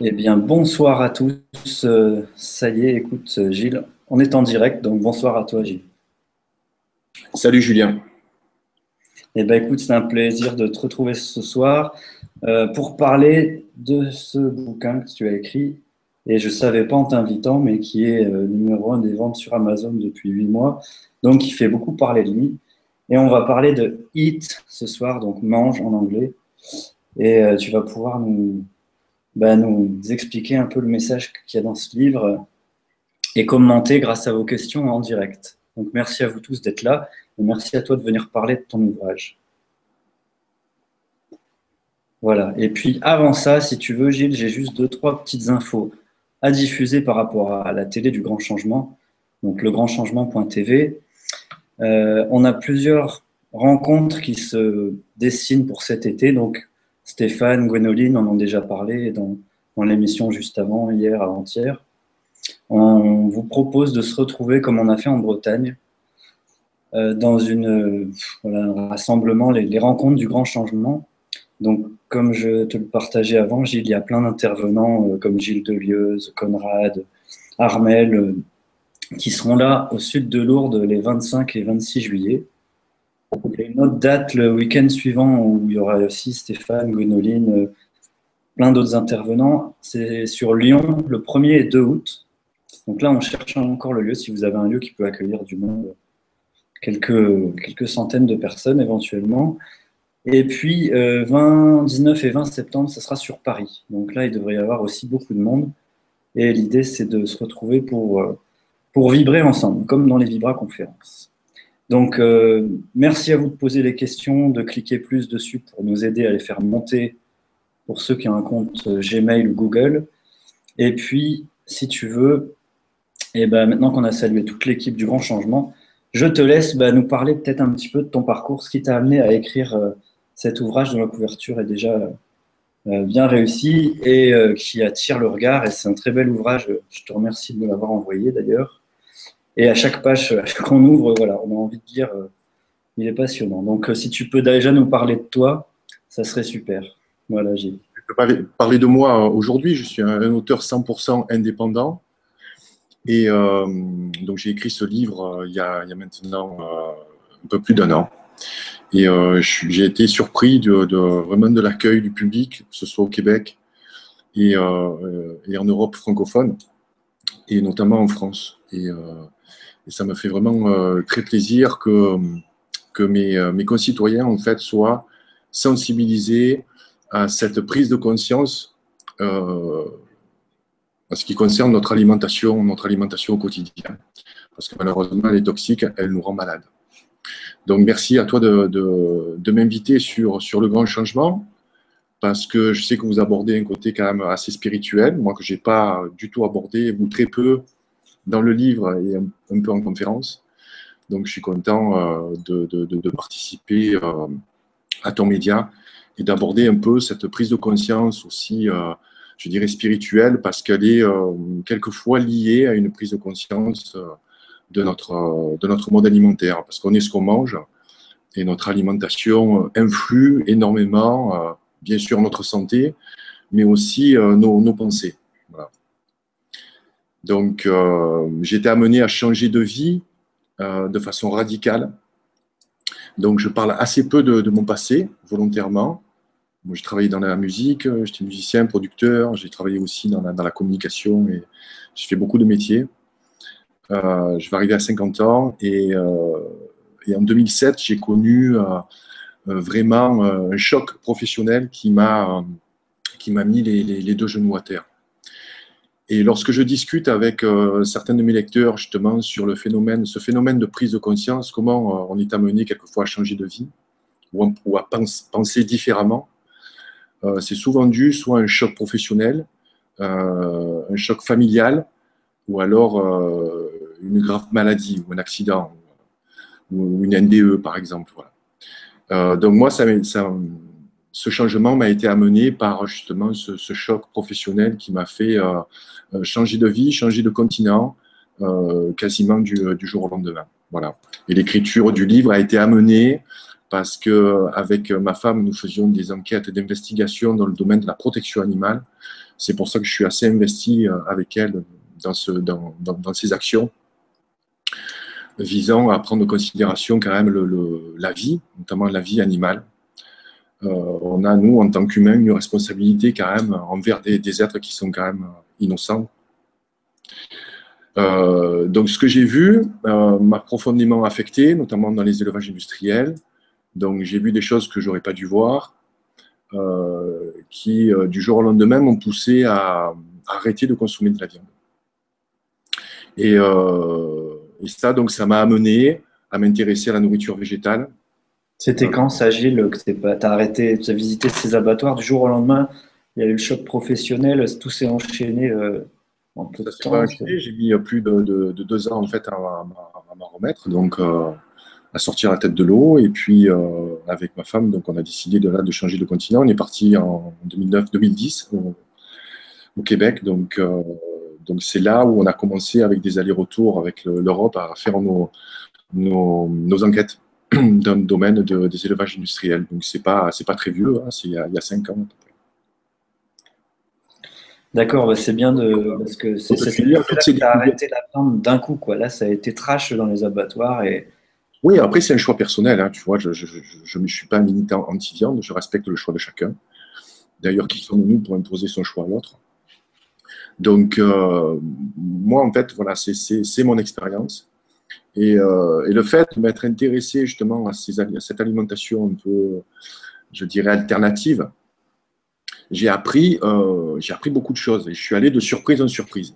Eh bien, bonsoir à tous. Euh, ça y est, écoute, Gilles, on est en direct, donc bonsoir à toi, Gilles. Salut, Julien. Eh bien, écoute, c'est un plaisir de te retrouver ce soir euh, pour parler de ce bouquin que tu as écrit. Et je ne savais pas en t'invitant, mais qui est euh, numéro un des ventes sur Amazon depuis huit mois. Donc, il fait beaucoup parler de lui. Et on va parler de Eat ce soir, donc mange en anglais. Et tu vas pouvoir nous, bah, nous expliquer un peu le message qu'il y a dans ce livre et commenter grâce à vos questions en direct. Donc merci à vous tous d'être là et merci à toi de venir parler de ton ouvrage. Voilà. Et puis avant ça, si tu veux, Gilles, j'ai juste deux, trois petites infos à diffuser par rapport à la télé du Grand Changement, donc legrandchangement.tv. Euh, on a plusieurs rencontres qui se dessinent pour cet été, donc Stéphane, Gwénoline en ont déjà parlé dans, l'émission juste avant, hier, avant-hier. On vous propose de se retrouver comme on a fait en Bretagne, euh, dans un rassemblement, les, rencontres du grand changement. Donc, comme je te le partageais avant, Gilles, il y a plein d'intervenants euh, comme Gilles Delieuse, Conrad, Armel, euh, qui seront là au sud de Lourdes les 25 et 26 juillet. Date le week-end suivant où il y aura aussi Stéphane, Gwénoline, euh, plein d'autres intervenants. C'est sur Lyon le 1er et 2 août. Donc là, on cherche encore le lieu, si vous avez un lieu qui peut accueillir du monde, quelques, quelques centaines de personnes éventuellement. Et puis, 20, euh, 19 et 20 septembre, ce sera sur Paris. Donc là, il devrait y avoir aussi beaucoup de monde. Et l'idée, c'est de se retrouver pour, euh, pour vibrer ensemble, comme dans les Vibra conférences. Donc, euh, merci à vous de poser les questions, de cliquer plus dessus pour nous aider à les faire monter pour ceux qui ont un compte euh, Gmail ou Google. Et puis, si tu veux, et eh ben, maintenant qu'on a salué toute l'équipe du Grand Changement, je te laisse bah, nous parler peut-être un petit peu de ton parcours, ce qui t'a amené à écrire euh, cet ouvrage dont la couverture est déjà bien réussie et qui attire le regard. Et c'est un très bel ouvrage. Je te remercie de me l'avoir envoyé d'ailleurs. Et à chaque page qu'on ouvre, voilà, on a envie de dire, euh, il est passionnant. Donc, euh, si tu peux déjà nous parler de toi, ça serait super. Voilà, Gilles. Je peux parler, de moi euh, aujourd'hui. Je suis un, auteur 100% indépendant. Et donc, j'ai écrit ce livre il, y a, maintenant un peu plus d'un an. Et j'ai été surpris de, vraiment de l'accueil du public, que ce soit au Québec et, en Europe francophone, et notamment en France. Et ça me fait vraiment euh, très plaisir que, que mes, euh, mes, concitoyens en fait, soient sensibilisés à cette prise de conscience euh, en ce qui concerne notre alimentation, notre alimentation au quotidien. Parce que malheureusement, elle est toxique, elle nous rend malades. Donc merci à toi de, de, m'inviter sur, sur le grand changement, parce que je sais que vous abordez un côté quand même assez spirituel, moi que je n'ai pas du tout abordé, ou très peu, dans le livre et un, peu en conférence. Donc, je suis content euh, de, participer euh, à ton média et d'aborder un peu cette prise de conscience aussi, euh, je dirais, spirituelle, parce qu'elle est quelquefois liée à une prise de conscience de, notre, de notre mode alimentaire, parce qu'on est ce qu'on mange et notre alimentation influe énormément, bien sûr, notre santé, mais aussi nos pensées. Donc, euh, été amené à changer de vie euh, de façon radicale. Donc, je parle assez peu de, mon passé, volontairement. Moi, j'ai travaillé dans la musique, j'étais musicien, producteur, j'ai travaillé aussi dans la, communication et j'ai fait beaucoup de métiers. Euh, je vais arriver à 50 ans et, en 2007, j'ai connu vraiment un choc professionnel qui m'a mis les deux genoux à terre. Et lorsque je discute avec euh, certains de mes lecteurs justement sur le phénomène, ce phénomène de prise de conscience, comment euh, on est amené quelquefois à changer de vie ou, à penser différemment, euh, c'est souvent dû soit à un choc professionnel, un choc familial, ou alors une grave maladie ou un accident ou une NDE par exemple. donc moi, ça, ça ce changement m'a été amené par justement ce, choc professionnel qui m'a fait euh, euh, changer de vie, changer de continent, euh, quasiment du, jour au lendemain. Voilà. Et l'écriture du livre a été amenée parce que avec ma femme, nous faisions des enquêtes d'investigation dans le domaine de la protection animale, c'est pour ça que je suis assez investi avec elle dans, ce, dans, dans, ces actions visant à prendre en considération quand même la vie, notamment la vie animale. On a, nous, en tant qu'humains, une responsabilité quand même envers des, des, êtres qui sont quand même innocents. donc, ce que j'ai vu m'a profondément affecté, notamment dans les élevages industriels. Donc, j'ai vu des choses que j'aurais pas dû voir. Euh, qui, euh, du jour au lendemain, m'ont poussé à, arrêter de consommer de la viande. Euh, et, ça, donc, ça m'a amené à m'intéresser à la nourriture végétale. C'était quand ça, Gilles, que tu as arrêté, tu as visité ces abattoirs du jour au lendemain Il y a eu le choc professionnel, tout s'est enchaîné en peu de temps. J'ai mis plus de, deux ans en fait à, m'en remettre. Donc, à sortir la tête de l'eau. Et puis, euh, avec ma femme, donc on a décidé de, là, de changer de continent. On est parti en 2009-2010 au, Québec. Donc, euh, donc c'est là où on a commencé avec des allers-retours avec l'Europe à faire nos, nos, nos enquêtes dans le domaine de, des élevages industriels. Donc, c'est pas, c'est pas très vieux, hein, c'est il, y a cinq ans. D'accord, bah, c'est bien de parce que c'est ça arrêté la plante d'un coup quoi. Là, ça a été trash dans les abattoirs et oui, après, c'est un choix personnel. Hein, tu vois, je ne suis pas militant anti-viande, je respecte le choix de chacun. D'ailleurs, qui sommes-nous pour imposer son choix à l'autre? Donc, euh, moi, en fait, voilà, c'est mon expérience. Euh, et, le fait de m'être intéressé justement à, cette alimentation un peu, je dirais, alternative, j'ai appris, euh, j'ai appris beaucoup de choses. Et je suis allé de surprise en surprise.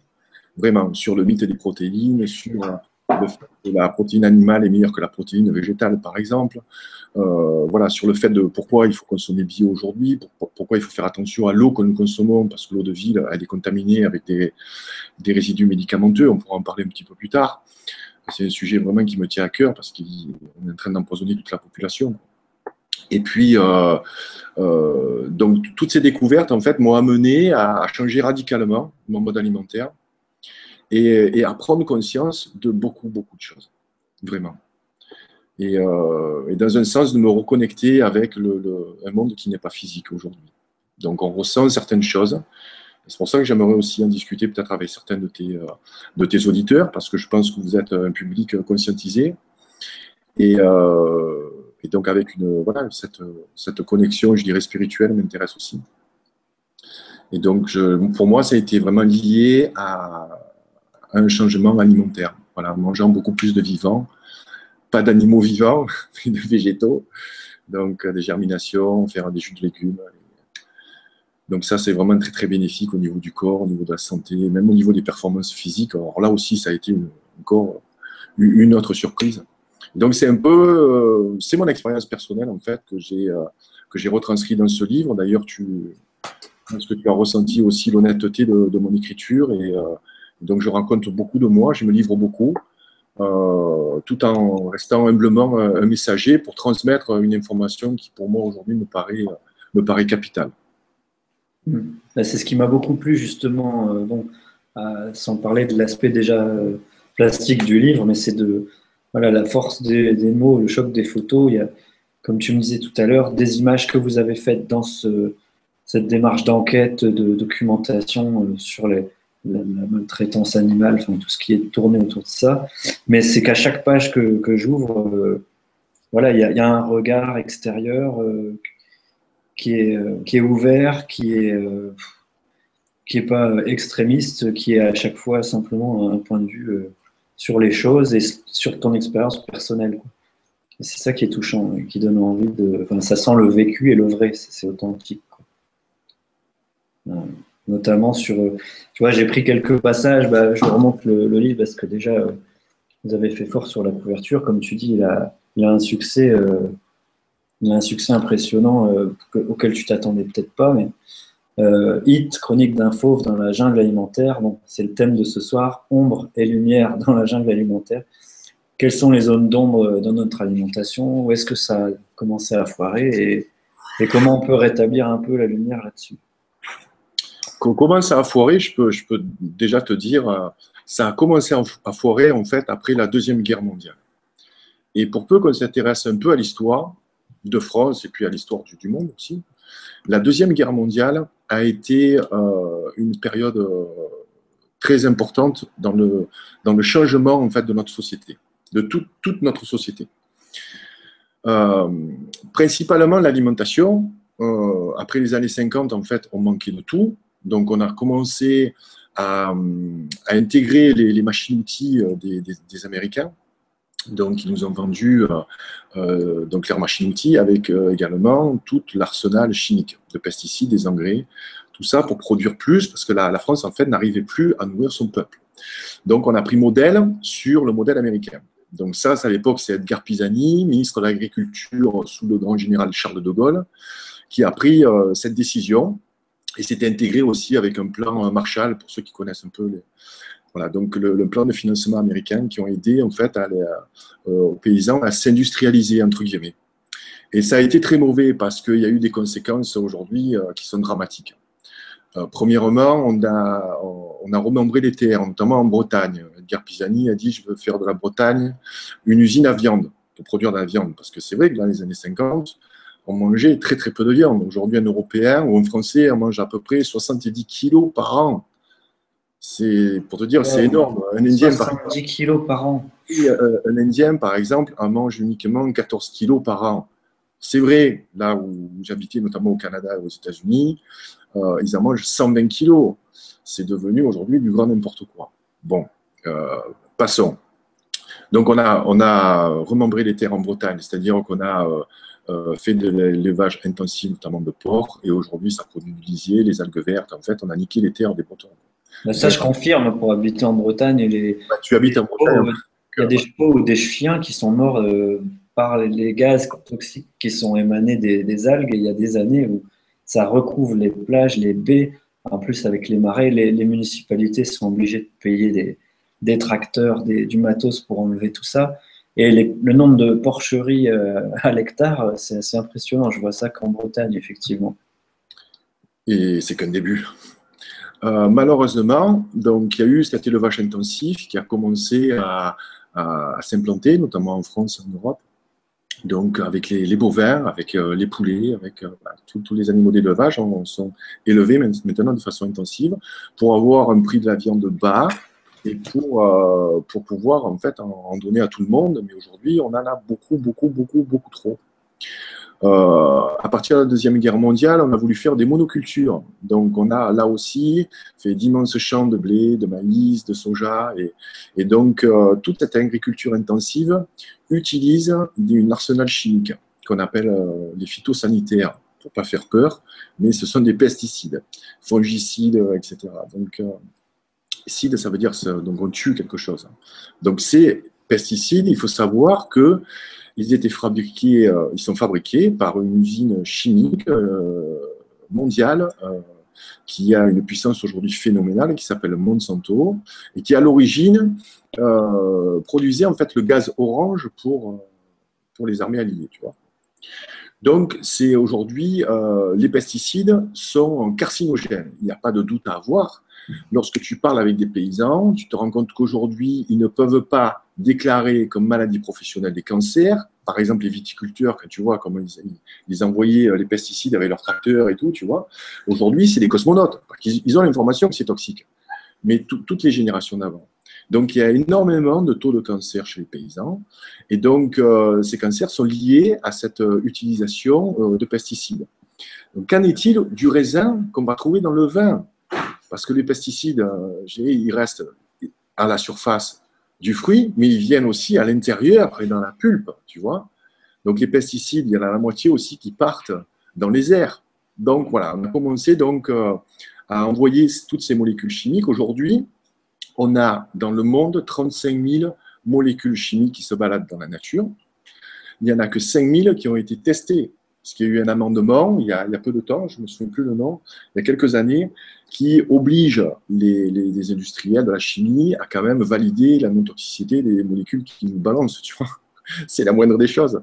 Vraiment, sur le mythe des protéines, sur le fait que la protéine animale est meilleure que la protéine végétale, par exemple. Euh, voilà, sur le fait de pourquoi il faut consommer bio aujourd'hui, pourquoi il faut faire attention à l'eau que nous consommons, parce que l'eau de ville, elle est contaminée avec des, résidus médicamenteux. On pourra en parler un petit peu plus tard. C'est un sujet vraiment qui me tient à cœur parce qu'on est en train d'empoisonner toute la population. Et puis, euh, euh, donc, toutes ces découvertes, en fait, m'ont amené à changer radicalement mon mode alimentaire et, à prendre conscience de beaucoup, beaucoup de choses, vraiment. Euh, et, dans un sens, de me reconnecter avec le, un monde qui n'est pas physique aujourd'hui. Donc, on ressent certaines choses. C'est pour ça que j'aimerais aussi en discuter peut-être avec certains de tes, euh, de tes auditeurs, parce que je pense que vous êtes un public conscientisé. Et, euh, et donc, avec une, voilà, cette, cette connexion, je dirais, spirituelle m'intéresse aussi. Et donc, pour moi, ça a été vraiment lié à, un changement alimentaire. Voilà, mangeant beaucoup plus de vivants, pas d'animaux vivants, mais de végétaux. Donc, euh, des germinations, faire des jus de légumes. Donc, ça, c'est vraiment très, très bénéfique au niveau du corps, au niveau de la santé, même au niveau des performances physiques. Alors là aussi, ça a été encore une autre surprise. Donc, c'est un peu, euh, c'est mon expérience personnelle, en fait, que j'ai euh, retranscrit dans ce livre. D'ailleurs, tu, est-ce que tu as ressenti aussi l'honnêteté de, mon écriture et, donc je rencontre beaucoup de moi, je me livre beaucoup, euh, tout en restant humblement un messager pour transmettre une information qui pour moi aujourd'hui me paraît, me paraît capitale. Ben, c'est ce qui m'a beaucoup plu justement, euh, sans parler de l'aspect déjà euh, plastique du livre, mais c'est de la force des, mots, le choc des photos. Il y a, comme tu me disais tout à l'heure, des images que vous avez faites dans ce, cette démarche d'enquête, de documentation sur les, la, maltraitance animale, tout ce qui est tourné autour de ça. Mais c'est qu'à chaque page que, j'ouvre, euh, voilà, il y, a un regard extérieur euh, qui, est, euh, qui est ouvert, qui est, qui est pas extrémiste, qui est à chaque fois simplement un point de vue sur les choses et sur ton expérience personnelle. C'est ça qui est touchant qui donne envie de. Enfin, ça sent le vécu et le vrai, c'est authentique. Notamment sur, euh, tu vois, j'ai pris quelques passages, bah, je remonte le, livre parce que déjà, euh, vous avez fait fort sur la couverture, comme tu dis, il a, il a un succès, euh, il a un succès impressionnant auquel tu t'attendais peut-être pas, mais Hit, chronique d'un fauve dans la jungle alimentaire, donc c'est le thème de ce soir, ombre et lumière dans la jungle alimentaire. Quelles sont les zones d'ombre dans notre alimentation? Où est-ce que ça a commencé à foirer? Et, comment on peut rétablir un peu la lumière là-dessus? Comment ça a foiré? Je je peux déjà te dire, euh, ça a commencé à foirer en fait après la Deuxième Guerre mondiale. Et pour peu qu'on s'intéresse un peu à l'histoire de France et puis à l'histoire du, monde aussi, La Deuxième Guerre mondiale a été une période très importante dans le, dans le changement en fait, de notre société, de toute notre société. principalement l'alimentation. après les années 50, en fait, on manquait de tout. Donc, on a commencé à, intégrer les, machines-outils euh, des, Américains. Donc, ils nous ont vendu euh, euh, donc leurs machines-outils avec également tout l'arsenal chimique de pesticides, des engrais, tout ça pour produire plus, parce que la, France, en fait, n'arrivait plus à nourrir son peuple. Donc, on a pris modèle sur le modèle américain. Donc ça, à l'époque, c'est Edgar Pisani, ministre de l'Agriculture sous le grand général Charles de Gaulle, qui a pris cette décision et c'était intégré aussi avec un plan Marshall, pour ceux qui connaissent un peu les, voilà, donc le, plan de financement américain qui ont aidé en fait à euh, aux paysans à s'industrialiser entre guillemets. Et ça a été très mauvais parce qu'il y a eu des conséquences aujourd'hui euh, qui sont dramatiques. Euh, premièrement, on a, on a remembré les terres, notamment en Bretagne. Edgar Pisani a dit je veux faire de la Bretagne une usine à viande, pour produire de la viande. Parce que c'est vrai que dans les années 50, on mangeait très très peu de viande. Aujourd'hui, un Européen ou un Français, mange à peu près 70 kilos par an. C'est pour te dire, c'est énorme. Un Indien, 70 kilos par an. Euh, un Indien, par exemple, en mange uniquement 14 kilos par an. C'est vrai, là où j'habitais, notamment au Canada et aux États-Unis, euh, ils en mangent 120 kilos. C'est devenu aujourd'hui du grand n'importe quoi. Bon, euh, passons. Donc, on a, on a remembré les terres en Bretagne, c'est-à-dire qu'on a euh, fait de l'élevage intensif, notamment de porc, et aujourd'hui, ça produit du lisier, les algues vertes. En fait, on a niqué les terres des Bretons. Bah, ça, je confirme, pour habiter en Bretagne. Les, bah, tu habites en Bretagne. Il y a des chevaux ou des chiens qui sont morts euh, par les gaz toxiques qui sont émanés des, algues. Et il y a des années où ça recouvre les plages, les baies. En plus, avec les marais, les, municipalités sont obligées de payer des, des tracteurs, du matos pour enlever tout ça. Et le nombre de porcheries euh, à l'hectare, c'est assez impressionnant. Je vois ça qu'en Bretagne, effectivement. Et c'est qu'un début. Euh, malheureusement, donc, il y a eu cet élevage intensif qui a commencé à, s'implanter, notamment en France et en Europe. Donc, avec les, bovins, avec les poulets, avec bah, tous les animaux d'élevage, on sont élevés maintenant de façon intensive pour avoir un prix de la viande bas, et pour, euh, pour pouvoir en fait en, donner à tout le monde. Mais aujourd'hui, on en a beaucoup, beaucoup, beaucoup, beaucoup trop. Euh, à partir de la Deuxième Guerre mondiale, on a voulu faire des monocultures. Donc, on a là aussi fait d'immenses champs de blé, de maïs, de soja. Et, donc, euh, toute cette agriculture intensive utilise un arsenal chimique qu'on appelle les phytosanitaires, pour pas faire peur, mais ce sont des pesticides, fongicides, etc. Donc, Pesticides, ça veut dire donc on tue quelque chose. Donc ces pesticides, il faut savoir que ils étaient fabriqués, euh, ils sont fabriqués par une usine chimique euh, mondiale euh, qui a une puissance aujourd'hui phénoménale, qui s'appelle Monsanto, et qui à l'origine produisait en fait le gaz orange pour, pour les armées alliées. Tu vois. Donc, c'est aujourd'hui, les pesticides sont carcinogènes. Il n'y a pas de doute à avoir. Lorsque tu parles avec des paysans, tu te rends compte qu'aujourd'hui, ils ne peuvent pas déclarer comme maladie professionnelle des cancers. Par exemple, les viticulteurs, quand tu vois comment ils, envoyaient euh, les pesticides avec leurs tracteurs et tout, tu vois. Aujourd'hui, c'est des cosmonautes. Ils, ont l'information que c'est toxique. Mais toutes les générations d'avant. Donc, il y a énormément de taux de cancer chez les paysans. Et donc, euh, ces cancers sont liés à cette euh, utilisation de pesticides. Qu'en est-il du raisin qu'on va trouver dans le vin? Parce que les pesticides, euh, ils restent à la surface du fruit, mais ils viennent aussi à l'intérieur et dans la pulpe, tu vois. Donc les pesticides, il y en a la moitié aussi qui partent dans les airs. Donc voilà, on a commencé donc euh, à envoyer toutes ces molécules chimiques. Aujourd'hui, on a dans le monde 35 000 molécules chimiques qui se baladent dans la nature. Il n'y en a que 5 000 qui ont été testées parce qu'il y a eu un amendement il y, a, peu de temps, je ne me souviens plus le nom, il y a quelques années, qui oblige les, industriels de la chimie à quand même valider la non-toxicité des molécules qui nous balancent, tu vois. C'est la moindre des choses.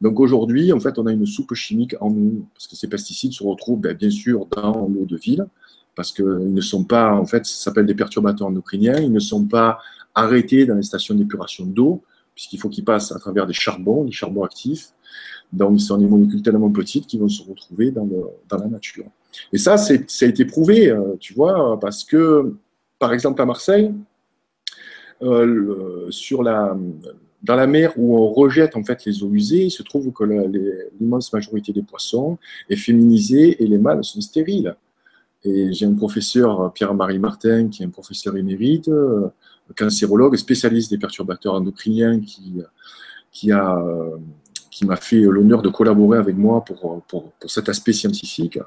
Donc aujourd'hui, en fait, on a une soupe chimique en nous, parce que ces pesticides se retrouvent ben, bien sûr dans l'eau de ville, parce qu'ils ne sont pas, en fait, ça s'appelle des perturbateurs endocriniens, ils ne sont pas arrêtés dans les stations d'épuration d'eau, puisqu'il faut qu'ils passent à travers des charbons, des charbons actifs. Donc, ce sont des molécules tellement petites qui vont se retrouver dans, la nature. Et ça, ça a été prouvé, tu vois, parce que, par exemple, à Marseille, sur la, dans la mer où on rejette en fait les eaux usées, il se trouve que l'immense majorité des poissons est féminisée et les mâles sont stériles. Et j'ai un professeur, Pierre-Marie Martin, qui est un professeur émérite, euh, cancérologue, spécialiste des perturbateurs endocriniens, qui, qui a qui m'a fait l'honneur de collaborer avec moi pour, pour, cet aspect scientifique,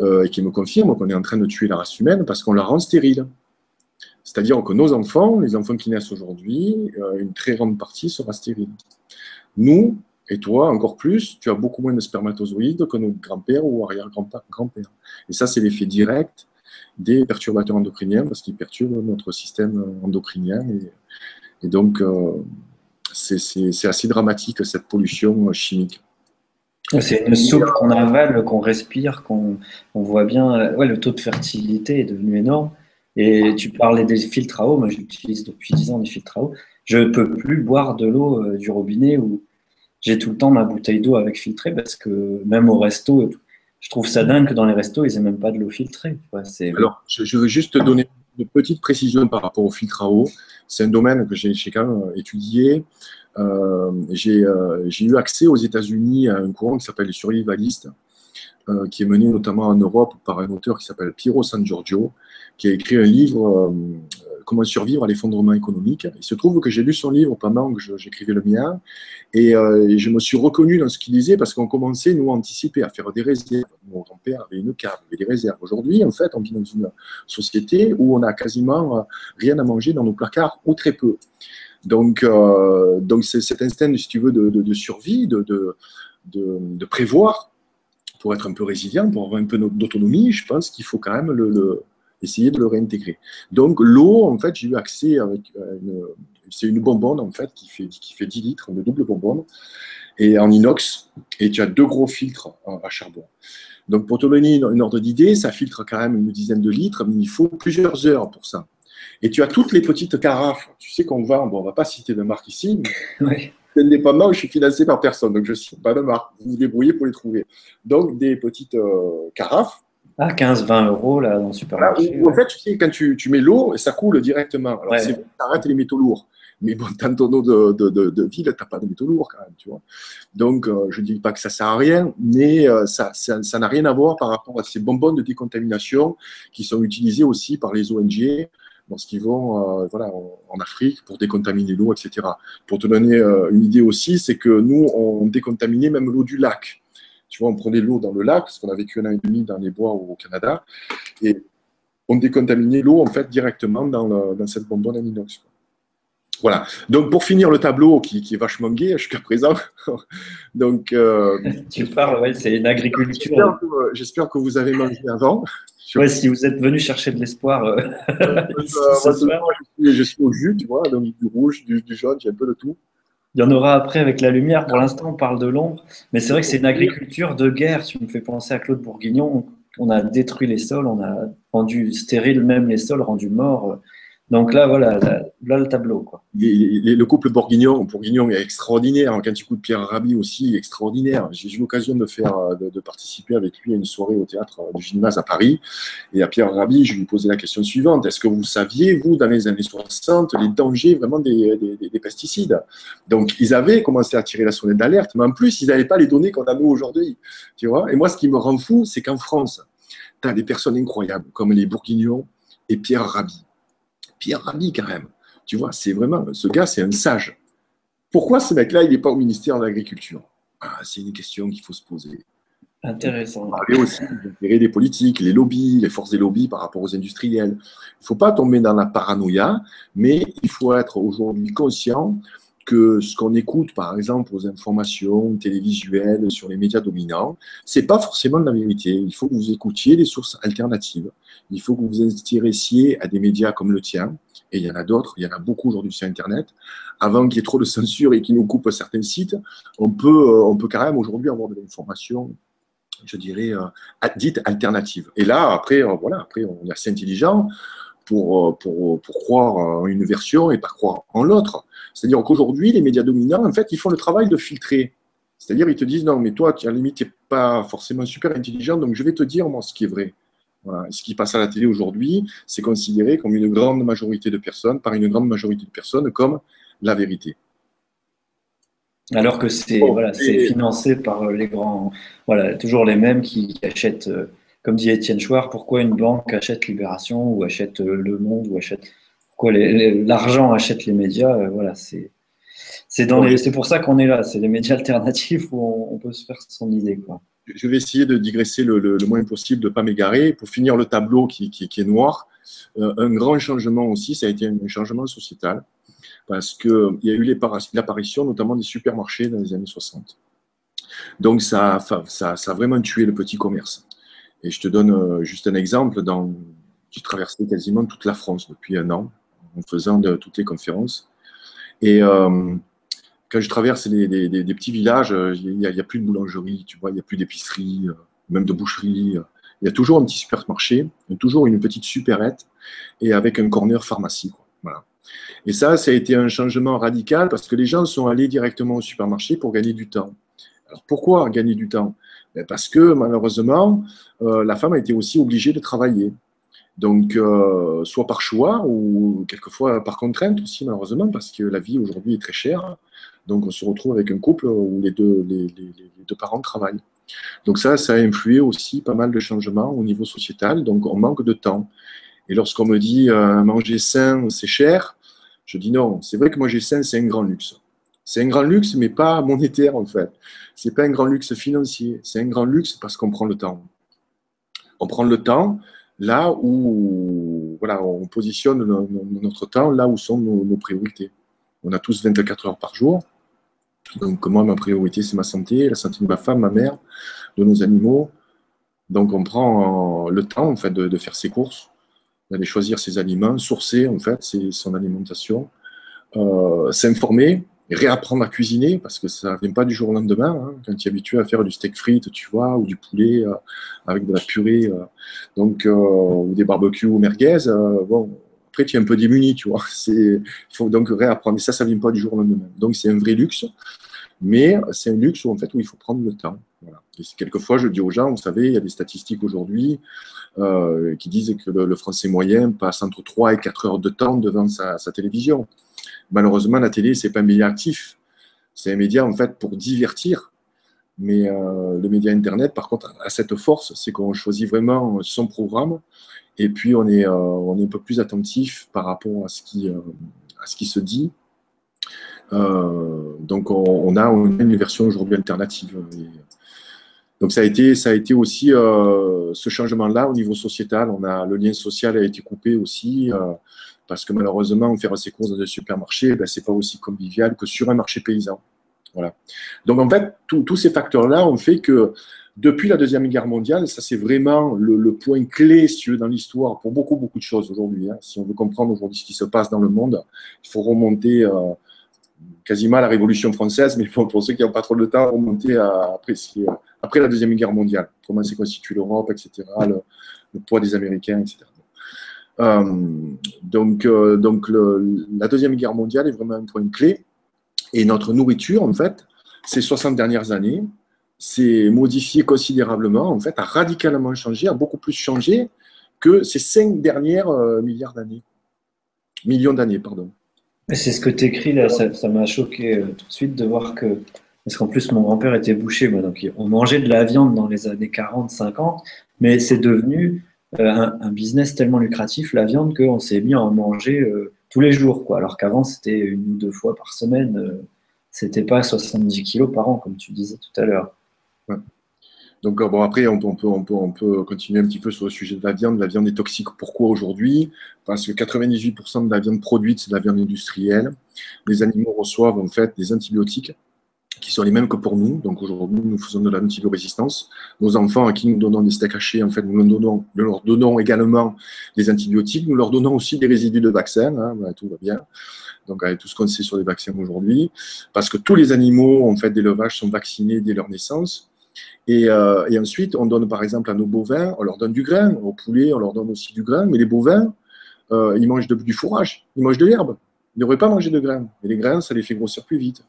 euh, et qui me confirme qu'on est en train de tuer la race humaine parce qu'on la rend stérile. C'est-à-dire que nos enfants, les enfants qui naissent aujourd'hui, euh, une très grande partie sera stérile. Nous, et toi, encore plus, tu as beaucoup moins de spermatozoïdes que nos grands-pères ou arrière-grands-pères. Et ça, c'est l'effet direct des perturbateurs endocriniens parce qu'ils perturbent notre système endocrinien. Et, donc, euh, c'est assez dramatique cette pollution chimique. C'est une soupe qu'on avale, qu'on respire, qu'on voit bien. Ouais, le taux de fertilité est devenu énorme. Et tu parlais des filtres à eau, moi j'utilise depuis 10 ans des filtres à eau. Je ne peux plus boire de l'eau euh, du robinet où j'ai tout le temps ma bouteille d'eau avec filtré parce que même au resto, je trouve ça dingue que dans les restos, ils n'aient même pas de l'eau filtrée. Alors, je, veux juste te donner une petite précision par rapport au filtre à eau. C'est un domaine que j'ai quand même étudié. Euh, euh, j'ai eu accès aux États-Unis à un courant qui s'appelle les survivalistes, euh, qui est mené notamment en Europe par un auteur qui s'appelle Piero San Giorgio, qui a écrit un livre euh, Comment survivre à l'effondrement économique. Il se trouve que j'ai lu son livre pendant que j'écrivais le mien euh, et, je me suis reconnu dans ce qu'il disait parce qu'on commençait, nous, à anticiper, à faire des réserves. Mon grand-père avait une cave, avait des réserves. Aujourd'hui, en fait, on vit dans une société où on a quasiment rien à manger dans nos placards ou très peu. Donc, donc c'est cet instinct, si tu veux, de, survie, de, de, prévoir pour être un peu résilient, pour avoir un peu d'autonomie, je pense qu'il faut quand même le, essayer de le réintégrer. Donc l'eau, en fait, j'ai eu accès avec une, c'est une bonbonne en fait qui fait, qui fait 10 litres, une double bonbonne, et en inox, et tu as deux gros filtres à charbon. Donc pour te donner une, ordre d'idée, ça filtre quand même une dizaine de litres, mais il faut plusieurs heures pour ça. Et tu as toutes les petites carafes, tu sais qu'on vend, bon, on ne va pas citer de marque ici, mais indépendant, je suis financé par personne, donc je ne cite pas de marque. Vous vous débrouillez pour les trouver. Donc, des petites euh, carafes. Ah, 15-20 euros là, dans le supermarché. En fait, tu sais, quand tu, tu mets l'eau, ça coule directement. Alors, c'est arrête les métaux lourds. Mais bon, dans ton eau de, de, de, de ville, tu n'as pas de métaux lourds quand même, tu vois. Donc, euh, je ne dis pas que ça ne sert à rien, mais euh, ça n'a ça, rien à voir par rapport à ces bonbonnes de décontamination qui sont utilisées aussi par les ONG lorsqu'ils vont euh, voilà, en, Afrique pour décontaminer l'eau, etc. Pour te donner une idée aussi, c'est que nous, on décontaminait même l'eau du lac. Tu vois, on prenait l'eau dans le lac, parce qu'on a vécu un an et demi dans les bois au Canada, et on décontaminait l'eau en fait directement dans, dans cette bonbonne en inox. Voilà. Donc pour finir le tableau qui, qui est vachement gai jusqu'à présent. Donc euh, tu parles, ouais, c'est une agriculture. J'espère que, que, vous avez mangé avant. Ouais, si vous êtes venu chercher de l'espoir euh, je, suis, au jus, tu vois, donc du rouge, du, jaune, j'ai un peu de tout. Il y en aura après avec la lumière. Pour l'instant, on parle de l'ombre. Mais c'est vrai que c'est une agriculture de guerre. Tu me fais penser à Claude Bourguignon. On a détruit les sols, on a rendu stérile même les sols, rendu morts. Donc là, voilà, là, le tableau. Le couple Bourguignon, Bourguignon est extraordinaire. Quand tu écoutes Pierre Rabhi aussi, extraordinaire. J'ai eu l'occasion de de, participer avec lui à une soirée au théâtre du Gymnase à Paris. Et à Pierre Rabhi, je lui posais la question suivante est-ce que vous saviez, vous, dans les années 60, les dangers vraiment des, des, pesticides? Donc, ils avaient commencé à tirer la sonnette d'alerte, mais en plus, ils n'avaient pas les données qu'on a nous aujourd'hui. Tu vois? Et moi, ce qui me rend fou, c'est qu'en France, tu as des personnes incroyables comme les Bourguignons et Pierre Rabhi Pierre Rabhi, quand même. Tu vois, c'est vraiment, ce gars, c'est un sage. Pourquoi ce mec-là, il n'est pas au ministère de l'Agriculture? Ah, C'est une question qu'il faut se poser. Intéressant. Parler aussi des des politiques, les lobbies, les forces des lobbies par rapport aux industriels. Il ne faut pas tomber dans la paranoïa, mais il faut être aujourd'hui conscient que ce qu'on écoute, par exemple, aux informations télévisuelles sur les médias dominants, c'est pas forcément de la vérité. Il faut que vous écoutiez des sources alternatives. Il faut que vous vous intéressiez à des médias comme le tien, et il y en a d'autres, il y en a beaucoup aujourd'hui sur Internet. Avant qu'il y ait trop de censure et qu'ils nous coupent certains sites, on peut, euh, on peut quand même aujourd'hui avoir de l'information je dirais, euh, dite alternative. Et là, après, euh, voilà, après, on est assez intelligent pour, pour, pour croire en une version et pas croire en l'autre. C'est-à-dire qu'aujourd'hui, les médias dominants, en fait, ils font le travail de filtrer C'est-à-dire, ils te disent, non, mais toi, à la limite, tu n'es pas forcément super intelligent, donc je vais te dire, moi, ce qui est vrai. Ce qui passe à la télé aujourd'hui, c'est considéré comme une grande majorité de personnes, par une grande majorité de personnes, comme la vérité. Alors que c'est voilà, financé par les grands, voilà, toujours les mêmes qui, achètent, euh, comme dit Étienne Chouard, pourquoi une banque achète Libération ou achète euh, Le Monde ou achète, pourquoi l'argent achète les médias, euh, voilà, c'est c'est pour ça qu'on est là, c'est les médias alternatifs où on, peut se faire son idée. Je vais essayer de digresser le, moins possible, de ne pas m'égarer. Pour finir le tableau qui, qui, est noir, euh, un grand changement aussi, ça a été un changement sociétal, parce qu'il y a eu l'apparition notamment des supermarchés dans les années 60. Donc ça, ça, ça, a vraiment tué le petit commerce. Et je te donne euh, juste un exemple. J'ai traversé quasiment toute la France depuis un an en faisant toutes les conférences. Et euh, quand je traverse des, petits villages, euh, il n'y a, plus de boulangerie, tu vois, il n'y a plus d'épicerie, même de boucherie. Il y a toujours un petit supermarché, toujours une petite supérette et avec un corner pharmacie. Et ça, ça a été un changement radical parce que les gens sont allés directement au supermarché pour gagner du temps. Alors pourquoi gagner du temps? Parce que malheureusement, la femme a été aussi obligée de travailler. Donc, euh, soit par choix ou quelquefois par contrainte aussi, malheureusement, parce que la vie aujourd'hui est très chère. Donc, on se retrouve avec un couple où les deux, les, deux parents travaillent. Donc, ça, ça a influé aussi pas mal de changements au niveau sociétal. Donc, on manque de temps. Et lorsqu'on me dit euh, manger sain, c'est cher, je dis non. C'est vrai que manger sain, c'est un grand luxe. C'est un grand luxe, mais pas monétaire en fait. C'est pas un grand luxe financier. C'est un grand luxe parce qu'on prend le temps. On prend le temps là où voilà, on positionne notre temps là où sont nos, priorités. On a tous 24 heures par jour. Donc moi, ma priorité, c'est ma santé, la santé de ma femme, ma mère, de nos animaux. Donc on prend le temps en fait, de, faire ses courses, d'aller choisir ses aliments, sourcer en fait son alimentation, euh, s'informer, réapprendre à cuisiner parce que ça ne vient pas du jour au lendemain. Hein, quand tu es habitué à faire du steak frites, tu vois, ou du poulet euh, avec de la purée, euh, donc, euh, ou des barbecues ou merguez, bon, après tu es un peu démuni, tu vois. Il faut donc réapprendre. Et ça, ça ne vient pas du jour au lendemain. Donc c'est un vrai luxe, mais c'est un luxe où, en fait, où il faut prendre le temps. Voilà. Et quelquefois, je dis aux gens, vous savez, il y a des statistiques aujourd'hui qui disent que le, Français moyen passe entre 3 et 4 heures de temps devant sa télévision. Malheureusement, la télé, c'est pas un média actif. C'est un média, en fait, pour divertir. Mais euh, le média Internet, par contre, a cette force, c'est qu'on choisit vraiment son programme et puis on est, euh, on est un peu plus attentif par rapport à ce qui, euh, à ce qui se dit. donc on, a une version aujourd'hui alternative. donc ça a été, ça a été aussi ce changement-là au niveau sociétal. On a, le lien social a été coupé aussi parce que malheureusement, faire ses courses dans un supermarché, ben, ce n'est pas aussi convivial que sur un marché paysan. Voilà. Donc en fait, tous ces facteurs-là ont fait que depuis la Deuxième Guerre mondiale, ça c'est vraiment le, point clé si veux, dans l'histoire pour beaucoup, beaucoup de choses aujourd'hui. Hein. Si on veut comprendre aujourd'hui ce qui se passe dans le monde, il faut remonter euh, quasiment à la Révolution française, mais pour, ceux qui n'ont pas trop de temps, remonter après, la Deuxième Guerre mondiale, comment s'est constituée l'Europe, etc., le, poids des Américains, etc. Euh, donc, euh, donc la Deuxième Guerre mondiale est vraiment un point clé. Et notre nourriture, en fait, ces 60 dernières années, s'est modifiée considérablement, en fait, a radicalement changé, a beaucoup plus changé que ces 5 dernières euh, milliards d'années. Millions d'années, pardon. C'est ce que tu écris là, ça m'a choqué tout de suite de voir que. Parce qu'en plus, mon grand-père était boucher, moi, donc on mangeait de la viande dans les années 40, 50, mais c'est devenu euh, un, business tellement lucratif, la viande, qu'on s'est mis à en manger euh, tous les jours. Quoi. Alors qu'avant, c'était une ou deux fois par semaine. Euh, c'était pas 70 kilos par an, comme tu disais tout à l'heure. Donc bon, après, on peut, on, peut, on, peut, continuer un petit peu sur le sujet de la viande. La viande est toxique. Pourquoi aujourd'hui? Parce que 98% de la viande produite, c'est de la viande industrielle. Les animaux reçoivent en fait des antibiotiques qui sont les mêmes que pour nous. Donc aujourd'hui, nous faisons de l'antibiorésistance. Nos enfants à qui nous donnons des steaks hachés, en fait, nous leur donnons, également des antibiotiques. Nous leur donnons aussi des résidus de vaccins. Hein, tout va bien. Donc avec tout ce qu'on sait sur les vaccins aujourd'hui, parce que tous les animaux en fait d'élevage sont vaccinés dès leur naissance. Et, euh, et, ensuite, on donne par exemple à nos bovins, on leur donne du grain. Aux poulets, on leur donne aussi du grain. Mais les bovins, euh, ils mangent du fourrage, ils mangent de l'herbe. Ils ne devraient pas manger de grains. Mais les grains, ça les fait grossir plus vite.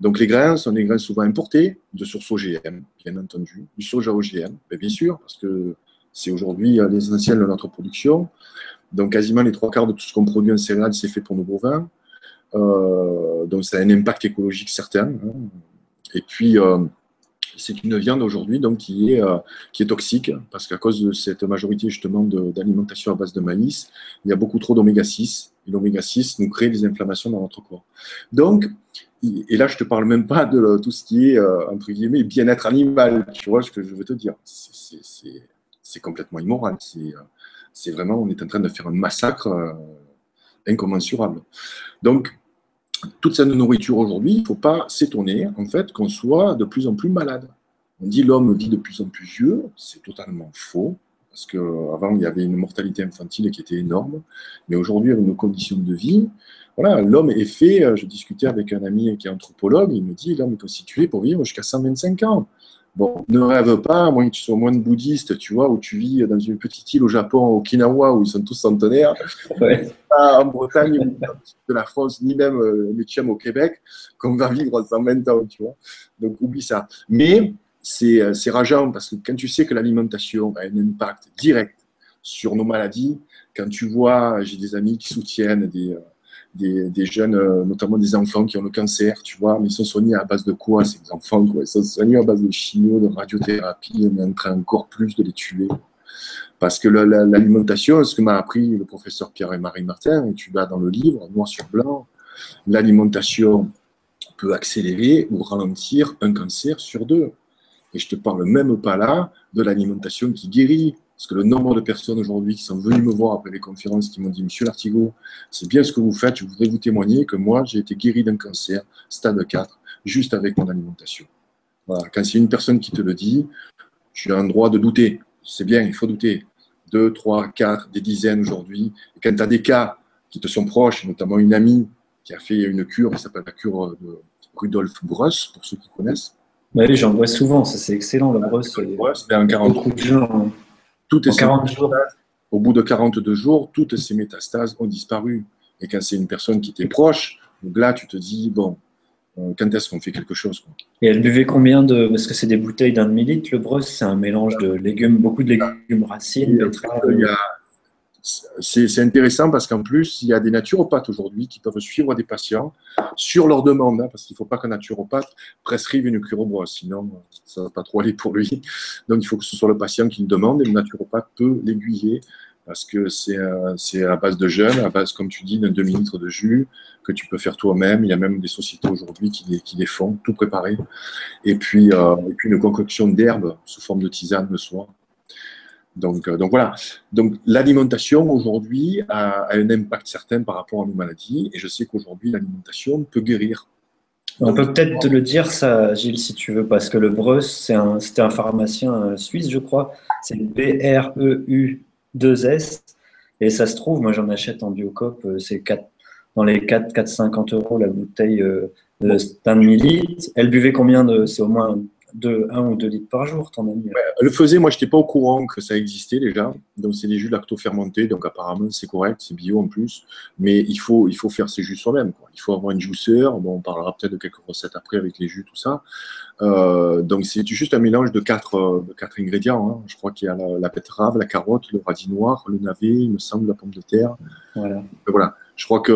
Donc les grains sont des grains souvent importés, de source OGM, bien entendu, du soja OGM, bien sûr, parce que c'est aujourd'hui l'essentiel de notre production. Donc quasiment les trois quarts de tout ce qu'on produit en céréales, c'est fait pour nos bovins. Euh, donc ça a un impact écologique certain. Hein. Et puis, euh, c'est une viande aujourd'hui donc qui est, euh, qui est toxique parce qu'à cause de cette majorité justement d'alimentation à base de maïs, il y a beaucoup trop d'oméga 6 et l'oméga 6 nous crée des inflammations dans notre corps. Donc, et là je te parle même pas de tout ce qui est entre guillemets bien-être animal, tu vois ce que je veux te dire. C'est complètement immoral. C'est vraiment, on est en train de faire un massacre incommensurable. Donc, toute cette nourriture aujourd'hui, il ne faut pas s'étonner en fait qu'on soit de plus en plus malade. On dit l'homme vit de plus en plus vieux, c'est totalement faux, parce qu'avant il y avait une mortalité infantile qui était énorme, mais aujourd'hui avec nos conditions de vie, voilà, l'homme est fait, je discutais avec un ami qui est anthropologue, il me dit l'homme est constitué pour vivre jusqu'à 125 ans. Bon, ne rêve pas, à moins que tu sois moins bouddhiste, tu vois, où tu vis dans une petite île au Japon, au Okinawa, où ils sont tous centenaires, pas en Bretagne, ou de la France, ni même euh, au Québec, qu'on va vivre 120 ans, tu vois. Donc, oublie ça. Mais euh, c'est rageant parce que quand tu sais que l'alimentation a un impact direct sur nos maladies, quand tu vois, j'ai des amis qui soutiennent des, euh, des, jeunes, euh, notamment des enfants qui ont le cancer, tu vois, mais ils sont soignés à base de quoi ces enfants quoi? Ils sont soignés à base de chimio, de radiothérapie, on est en train encore plus de les tuer. Parce que l'alimentation, ce que m'a appris le professeur Pierre et Marie Martin, et tu l'as dans le livre, noir sur blanc, l'alimentation peut accélérer ou ralentir un cancer sur deux. Et je te parle même pas là de l'alimentation qui guérit. Parce que le nombre de personnes aujourd'hui qui sont venues me voir après les conférences qui m'ont dit Monsieur Lartigot, c'est bien ce que vous faites, je voudrais vous témoigner que moi, j'ai été guéri d'un cancer, stade 4, juste avec mon alimentation. Voilà. Quand c'est une personne qui te le dit, tu as un droit de douter. C'est bien, il faut douter. Deux, trois, quatre, des dizaines aujourd'hui. Et quand tu as des cas qui te sont proches, notamment une amie qui a fait une cure qui s'appelle la cure de Rudolf Bruss, pour ceux qui connaissent. oui, j'en vois souvent, ça c'est excellent, le Bruss. Ben, beaucoup de gens au bout de 42 jours, toutes ces métastases ont disparu. Et quand c'est une personne qui t'est proche, donc là, tu te dis, bon, euh, quand est-ce qu'on fait quelque chose Et elle buvait combien de. Parce que c'est des bouteilles d'un demi-litre, le brosse, c'est un mélange de légumes, beaucoup de légumes racines, il y a, c'est intéressant parce qu'en plus, il y a des naturopathes aujourd'hui qui peuvent suivre des patients sur leur demande, hein, parce qu'il ne faut pas qu'un naturopathe prescrive une cure au bois, sinon ça ne va pas trop aller pour lui. Donc il faut que ce soit le patient qui le demande et le naturopathe peut l'aiguiller parce que c'est à base de jeûne, à base, comme tu dis, d'un demi-litre de jus que tu peux faire toi-même. Il y a même des sociétés aujourd'hui qui qui les font, tout préparé. Et puis, euh, et puis une concoction d'herbes sous forme de tisane le soir. Donc, euh, donc voilà. Donc l'alimentation aujourd'hui a, un impact certain par rapport à nos maladies, et je sais qu'aujourd'hui l'alimentation peut guérir. On peut peut-être te le dire, ça, Gilles, si tu veux, parce que le Breus, c'était un, pharmacien euh, suisse, je crois. C'est B-R-E-U-2-S. Et ça se trouve, moi j'en achète en Biocop, euh, c'est dans les 4, 4,50 euros la bouteille d'un demi-litre. Elle buvait combien de. C'est au moins de 1 ou 2 litres par jour, ton ami Elle le faisait, moi je n'étais pas au courant que ça existait déjà. Donc c'est des jus lacto-fermentés, donc apparemment c'est correct, c'est bio en plus. Mais il faut, il faut faire ses jus soi-même. Il faut avoir une juiceur. Bon, on parlera peut-être de quelques recettes après avec les jus, tout ça. Euh, donc c'est juste un mélange de quatre, de quatre ingrédients. Hein. Je crois qu'il y a la, la, betterave, la carotte, le radis noir, le navet, il me semble, la pomme de terre. Voilà. voilà. Je crois que,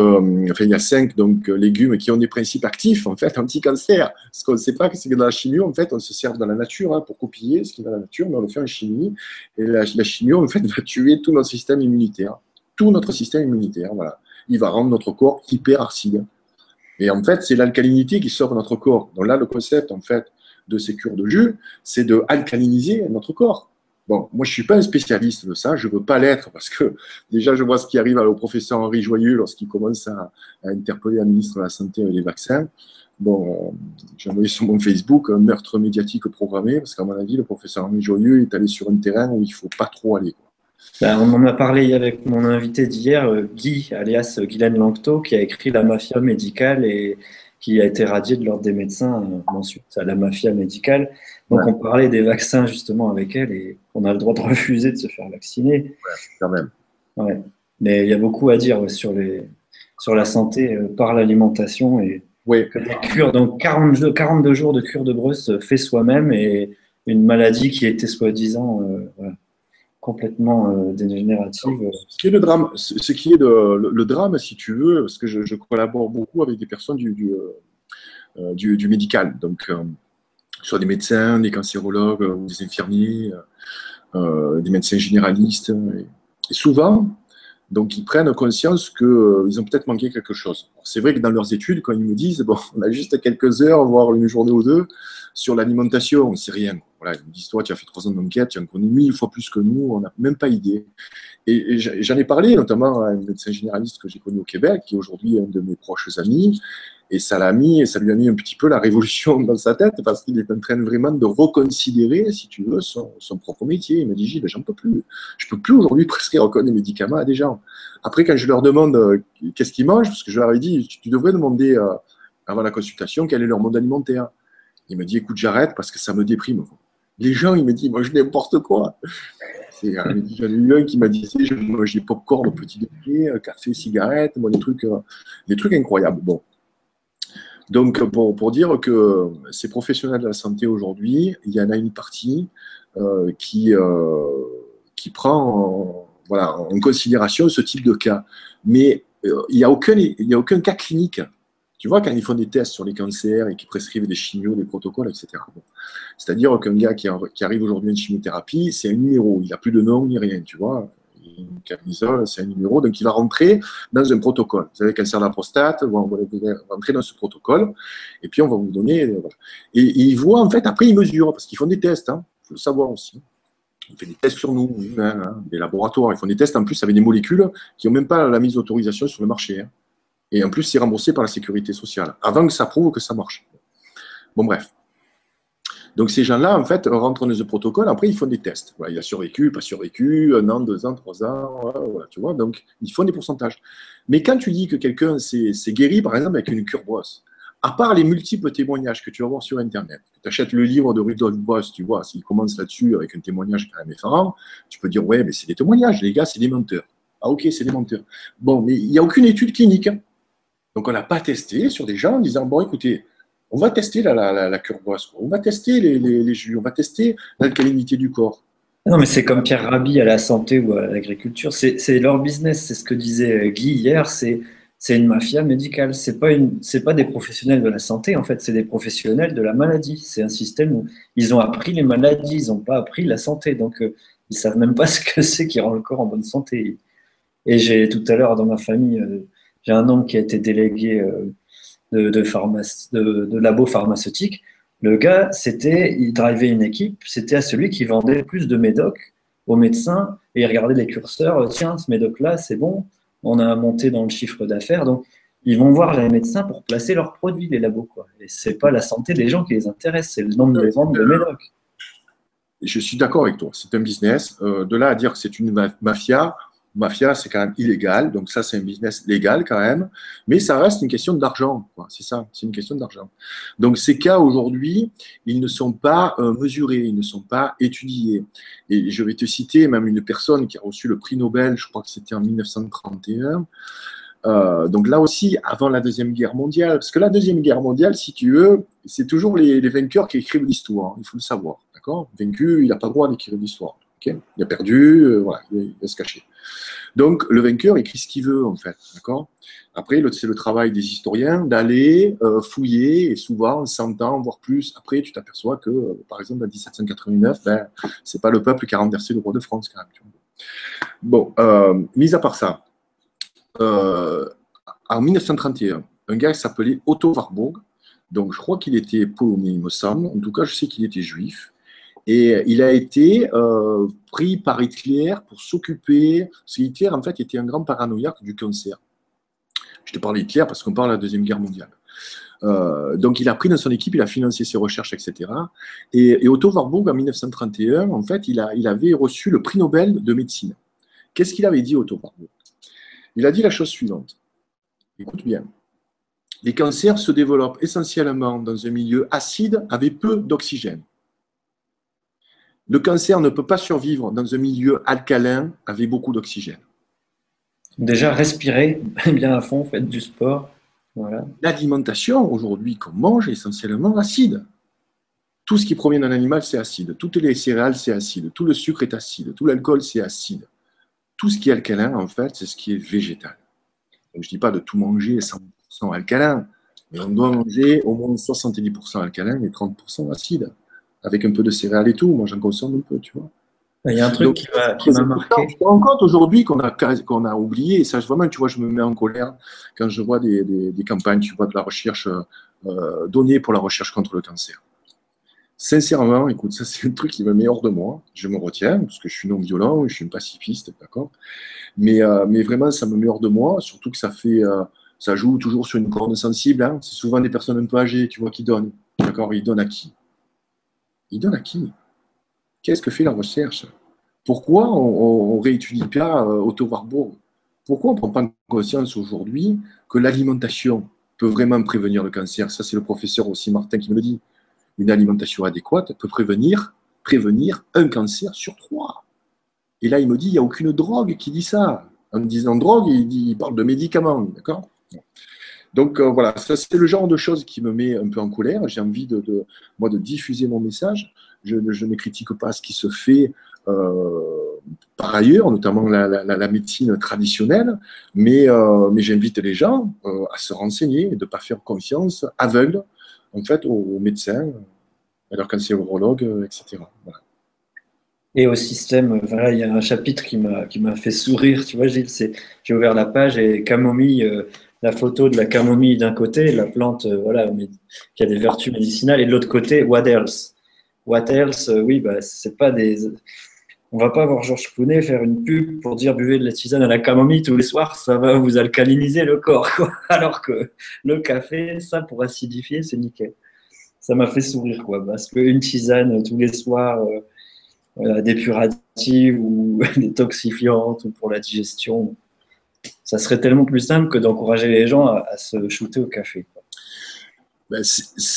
enfin, il y a cinq donc, euh, légumes qui ont des principes actifs, en fait, anti-cancer. Ce qu'on ne sait pas, c'est que dans la chimie, en fait, on se sert dans la nature hein, pour copier ce qui est dans la nature, mais on le fait en chimie. Et la, la chimie, en fait, va tuer tout notre système immunitaire. Tout notre système immunitaire, voilà. Il va rendre notre corps hyper acide. Et en fait, c'est l'alcalinité qui sort de notre corps. Donc là, le concept, en fait, de ces cures de jus, c'est de alcaliniser notre corps. Bon, moi, je ne suis pas un spécialiste de ça, je ne veux pas l'être parce que déjà, je vois ce qui arrive au professeur Henri Joyeux lorsqu'il commence à, interpeller la ministre de la Santé et des vaccins. Bon, j'ai envoyé sur mon Facebook un meurtre médiatique programmé parce qu'à mon avis, le professeur Henri Joyeux est allé sur un terrain où il ne faut pas trop aller. Ben, on en a parlé avec mon invité d'hier, euh, Guy, alias Guylaine Langto, qui a écrit La mafia médicale et qui a été radié de l'ordre des médecins euh, ensuite à la mafia médicale. Donc on parlait des vaccins justement avec elle et on a le droit de refuser de se faire vacciner. Ouais, quand même. Ouais. Mais il y a beaucoup à dire sur, les, sur la santé euh, par l'alimentation et Oui. donc 42, 42 jours de cure de Bruce fait soi-même et une maladie qui était soi-disant euh, complètement euh, dégénérative. Ce qui est le drame, ce qui est le, drame, si tu veux, parce que je, collabore beaucoup avec des personnes du, du, euh, médical, donc soit des médecins, des cancérologues des infirmiers, des médecins généralistes. et souvent, donc, ils prennent conscience qu'ils euh, ont peut-être manqué quelque chose. C'est vrai que dans leurs études, quand ils me disent, bon, on a juste quelques heures, voire une journée ou deux, sur l'alimentation, c'est rien. Voilà, ils me disent, toi, tu as fait trois ans d'enquête, tu en connais mille fois plus que nous, on n'a même pas idée. Et, j'en ai parlé notamment à un médecin généraliste que j'ai connu au Québec, qui est aujourd'hui un de mes proches amis, et ça l'a mis, ça lui a mis un petit peu la révolution dans sa tête parce qu'il est en train vraiment de reconsidérer, si tu veux, son, propre métier. Il m'a dit, Gilles, j'en peux plus. Je peux plus aujourd'hui prescrire encore des médicaments à des gens. Après, quand je leur demande euh, qu'est-ce qu'ils mangent, parce que je leur ai dit, tu, devrais demander euh, avant la consultation quel est leur mode alimentaire. Il me dit, écoute, j'arrête parce que ça me déprime. Les gens, il me dit, moi, je n'importe quoi. Euh, j'en ai eu un qui m'a dit, des pop-corn petit déjeuner, café, cigarette, moi, des trucs, des trucs incroyables. Bon, donc, pour, dire que ces professionnels de la santé aujourd'hui, il y en a une partie euh, qui, euh, qui prend en, voilà, en considération ce type de cas. Mais euh, il n'y a, aucun, a aucun cas clinique. Tu vois, quand ils font des tests sur les cancers et qu'ils prescrivent des chimios, des protocoles, etc. C'est-à-dire qu'un gars qui, arrive aujourd'hui en chimiothérapie, c'est un numéro. Il n'a plus de nom ni rien, tu vois une camisole, c'est un numéro, donc il va rentrer dans un protocole. Vous avez cancer de la prostate, on va rentrer dans ce protocole, et puis on va vous donner. Euh, et, ils voient, en fait, après ils mesurent, parce qu'ils font des tests, il hein, faut le savoir aussi. On fait des tests sur nous, hein, hein, des laboratoires, ils font des tests en plus avec des molécules qui n'ont même pas la mise d'autorisation sur le marché. Et en plus, c'est remboursé par la sécurité sociale, avant que ça prouve que ça marche. Bon, bref. Donc ces gens-là, en fait, rentrent dans ce protocole, après ils font des tests. il a survécu, pas survécu, un an, deux ans, trois ans, voilà, tu vois. Donc ils font des pourcentages. Mais quand tu dis que quelqu'un s'est guéri, par exemple, avec une cure brosse, à part les multiples témoignages que tu vas voir sur Internet, tu achètes le livre de Rudolf Boss, tu vois, s'il commence là-dessus avec un témoignage quand même effarant, tu peux dire, ouais, mais c'est des témoignages, les gars, c'est des menteurs. Ah ok, c'est des menteurs. Bon, mais il n'y a aucune étude clinique. Hein. Donc on n'a pas testé sur des gens en disant, bon, écoutez, on va tester la, la, la on va tester les, les, jus, on va tester l'alcalinité du corps. Non, mais c'est comme Pierre Rabhi à la santé ou à l'agriculture. C'est leur business. C'est ce que disait Guy hier. C'est une mafia médicale. C'est pas pas des professionnels de la santé en fait. C'est des professionnels de la maladie. C'est un système où ils ont appris les maladies. Ils n'ont pas appris la santé. Donc ils euh, ils savent même pas ce que c'est qui rend le corps en bonne santé. Et j'ai tout à l'heure dans ma famille, euh, j'ai un homme qui a été délégué. Euh, de, de, labo pharmaceutique. Le gars, c'était, il drivait une équipe, c'était à celui qui vendait plus de médocs aux médecins et il regardait les curseurs. Tiens, ce médoc-là, c'est bon, on a monté dans le chiffre d'affaires. Donc, ils vont voir les médecins pour placer leurs produits, les labos. Et ce n'est pas la santé des gens qui les intéresse, c'est le nombre de ventes de médocs. Je suis d'accord avec toi, c'est un business. Euh, de là à dire que c'est une mafia, mafia, c'est quand même illégal. Donc ça, c'est un business légal quand même. Mais ça reste une question d'argent. C'est ça, c'est une question d'argent. Donc ces cas aujourd'hui, ils ne sont pas euh, mesurés, ils ne sont pas étudiés. Et je vais te citer même une personne qui a reçu le prix Nobel, je crois que c'était en 1931. Euh, donc là aussi, avant la Deuxième Guerre mondiale, parce que la Deuxième Guerre mondiale, si tu veux, c'est toujours les, vainqueurs qui écrivent l'histoire, il faut le savoir. Vaincu, il n'a pas le droit d'écrire l'histoire. Il a perdu, euh, voilà, il va se cacher. Donc, le vainqueur écrit ce qu'il veut, en fait. D'accord? Après, c'est le travail des historiens d'aller euh, fouiller, et souvent, 100 ans, voire plus, après, tu t'aperçois que, euh, par exemple, en 1789, ben, c'est pas le peuple qui a renversé le roi de France, quand même. Bon, mis à part ça, en 1931, un gars s'appelait Otto Warburg, donc je crois qu'il était polonais, il me semble, en tout cas, je sais qu'il était juif, et il a été euh, pris par Hitler pour s'occuper, parce qu'Hitler, en fait, était un grand paranoïaque du cancer. Je te parle d'Hitler parce qu'on parle de la Deuxième Guerre mondiale. Euh, donc, il a pris dans son équipe, il a financé ses recherches, etc. Et, Otto Warburg, en 1931, en fait, il, il avait reçu le prix Nobel de médecine. Qu'est-ce qu'il avait dit, Otto Warburg? Il a dit la chose suivante. Écoute bien. Les cancers se développent essentiellement dans un milieu acide avec peu d'oxygène. Le cancer ne peut pas survivre dans un milieu alcalin avec beaucoup d'oxygène. Déjà, respirez bien à fond, faites du sport. L'alimentation, aujourd'hui, qu'on mange, est essentiellement acide. Tout ce qui provient d'un animal, c'est acide. Toutes les céréales, c'est acide. Tout le sucre est acide. Tout l'alcool, c'est acide. Tout ce qui est alcalin, en fait, c'est ce qui est végétal. je ne dis pas de tout manger 100% alcalin, mais on doit manger au moins 70% alcalin et 30% acide. Avec un peu de céréales et tout. Moi, j'en consomme un peu, tu vois. Il y a un truc qui m'a marqué. Je me rends compte aujourd'hui qu'on a, qu'on a oublié, et ça, vraiment, tu vois, je me mets en colère quand je vois des, des, campagnes, tu vois, de la recherche euh, donnée pour la recherche contre le cancer. Sincèrement, écoute, ça, c'est un truc qui me met hors de moi. Je me retiens, parce que je suis non-violent, je suis un pacifiste, d'accord mais, euh, mais vraiment, ça me met hors de moi, surtout que ça fait. Euh, ça joue toujours sur une corde sensible. Hein. C'est souvent des personnes un peu âgées, tu vois, qui donnent. D'accord Ils donnent à qui? Ils donnent à qui? Qu'est-ce que fait la recherche? Pourquoi on ne réétudie pas euh, Otto Warburg? Pourquoi on ne prend pas conscience aujourd'hui que l'alimentation peut vraiment prévenir le cancer? Ça, c'est le professeur aussi Martin qui me le dit. Une alimentation adéquate peut prévenir, prévenir un cancer sur trois. Et là, il me dit, il n'y a aucune drogue qui dit ça. En disant drogue, il, dit, il parle de médicaments, d'accord? Donc euh, voilà, c'est le genre de choses qui me met un peu en colère. J'ai envie de, moi de diffuser mon message. Je, ne critique pas ce qui se fait euh, par ailleurs, notamment la, médecine traditionnelle, mais, euh, mais j'invite les gens à se renseigner et de ne pas faire confiance aveugle en fait aux, médecins, à leurs cancérologues, etc. Et au système, voilà, il y a un chapitre qui m'a fait sourire, tu vois, Gilles, j'ai ouvert la page et camomille la photo de la camomille d'un côté, la plante euh, voilà, qui a des vertus médicinales, et de l'autre côté, what else? What else euh, Oui, bah, c'est pas des. On va pas voir Georges Clooney faire une pub pour dire buvez de la tisane à la camomille tous les soirs, ça va vous alcaliniser le corps. Alors que le café, ça pour acidifier, c'est nickel. Ça m'a fait sourire, quoi, parce qu'une tisane tous les soirs, euh, dépurative ou détoxifiante ou pour la digestion, ça serait tellement plus simple que d'encourager les gens à, se shooter au café. Ben,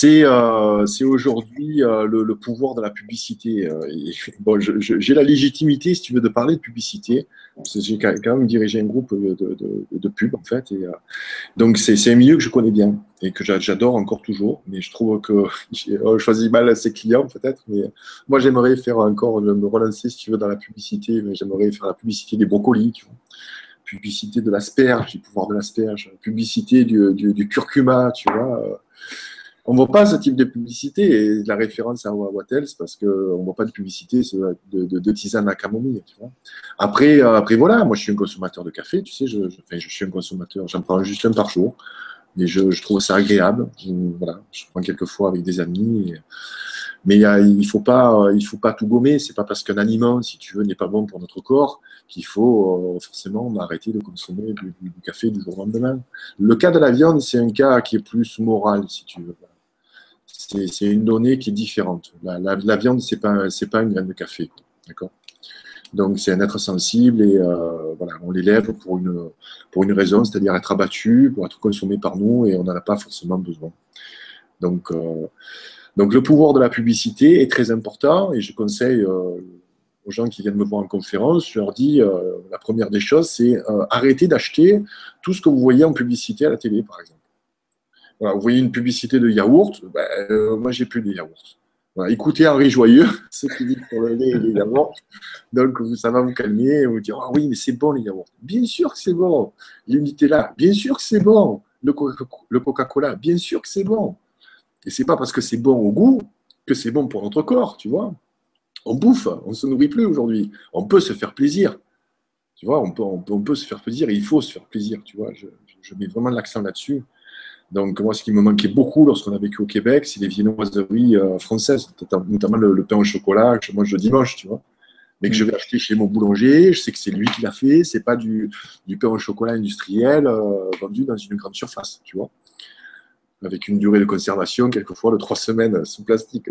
euh, c'est aujourd'hui euh, le, pouvoir de la publicité. Euh, bon, j'ai la légitimité, si tu veux, de parler de publicité. J'ai quand même dirigé un groupe de, de, pub, en fait. Donc, c'est un milieu que je connais bien et que j'adore encore toujours. Mais je trouve que j'ai choisi mal ses clients, peut-être. Mais moi, j'aimerais faire encore, me relancer, si tu veux, dans la publicité. J'aimerais faire la publicité des brocolis, tu vois publicité de l'asperge, du pouvoir de l'asperge, publicité du, du, curcuma, tu vois. On ne voit pas ce type de publicité et la référence à Wattels parce qu'on ne voit pas de publicité de, de, tisane à camomille. Tu vois. Après, euh, après, voilà, moi je suis un consommateur de café, tu sais, je, je suis un consommateur, j'en prends juste un par jour, mais je, trouve ça agréable. Je, voilà, je prends quelques fois avec des amis. Mais il ne faut, pas, il faut pas tout gommer. C'est pas parce qu'un aliment, si tu veux, n'est pas bon pour notre corps qu'il faut euh, forcément arrêter de consommer du, café du jour au lendemain. Le cas de la viande, c'est un cas qui est plus moral, si tu veux. C'est une donnée qui est différente. La, viande, ce n'est pas, pas une graine de café. D'accord? Donc c'est un être sensible et euh, voilà, on l'élève pour une, pour une raison, c'est-à-dire être abattu, pour être consommé par nous et on n'en a pas forcément besoin. Donc, euh, donc le pouvoir de la publicité est très important et je conseille euh, aux gens qui viennent me voir en conférence, je leur dis euh, la première des choses, c'est euh, arrêter d'acheter tout ce que vous voyez en publicité à la télé, par exemple. vous voyez une publicité de yaourt, ben, moi j'ai plus de yaourt. écoutez Henri Joyeux, ce qu'il dit pour le lait et les yaourts. Donc ça va vous calmer et vous dire ah oui mais c'est bon les yaourts. Bien sûr que c'est bon. L'unité là, bien sûr que c'est bon. Le Coca-Cola, bien sûr que c'est bon. Et c'est pas parce que c'est bon au goût que c'est bon pour notre corps, tu vois. On bouffe, on ne se nourrit plus aujourd'hui. On peut se faire plaisir. Tu vois, on peut, on peut, se faire plaisir et il faut se faire plaisir, tu vois. Je, mets vraiment l'accent là-dessus. Donc, moi, ce qui me manquait beaucoup lorsqu'on a vécu au Québec, c'est les viennoiseries euh, françaises, notamment le, pain au chocolat que je mange le dimanche, tu vois. Mais que je vais acheter chez mon boulanger, je sais que c'est lui qui l'a fait, c'est pas du, pain au chocolat industriel euh, vendu dans une grande surface, tu vois avec une durée de conservation, quelquefois de trois semaines sous plastique.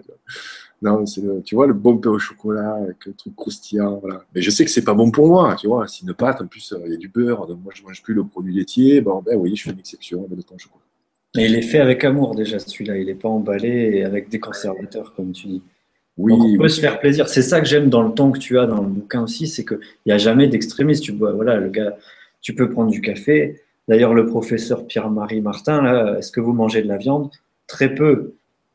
Non, tu vois, le bon pain au chocolat avec le truc croustillant. Voilà. Mais je sais que c'est pas bon pour moi, tu vois. C'est une pâte, en plus, il y a du beurre, donc moi, je mange plus le produit laitier. Bon, ben oui, je fais une exception avec le pain au chocolat. Mais il est fait avec amour, déjà, celui-là. Il n'est pas emballé avec des conservateurs, comme tu dis. Oui, on peut se faire plaisir. C'est ça que j'aime dans le temps que tu as dans le bouquin aussi, c'est qu'il n'y a jamais d'extrémiste. Tu vois, voilà, le gars, tu peux prendre du café, D'ailleurs, le professeur Pierre-Marie Martin, est-ce que vous mangez de la viande? Très peu.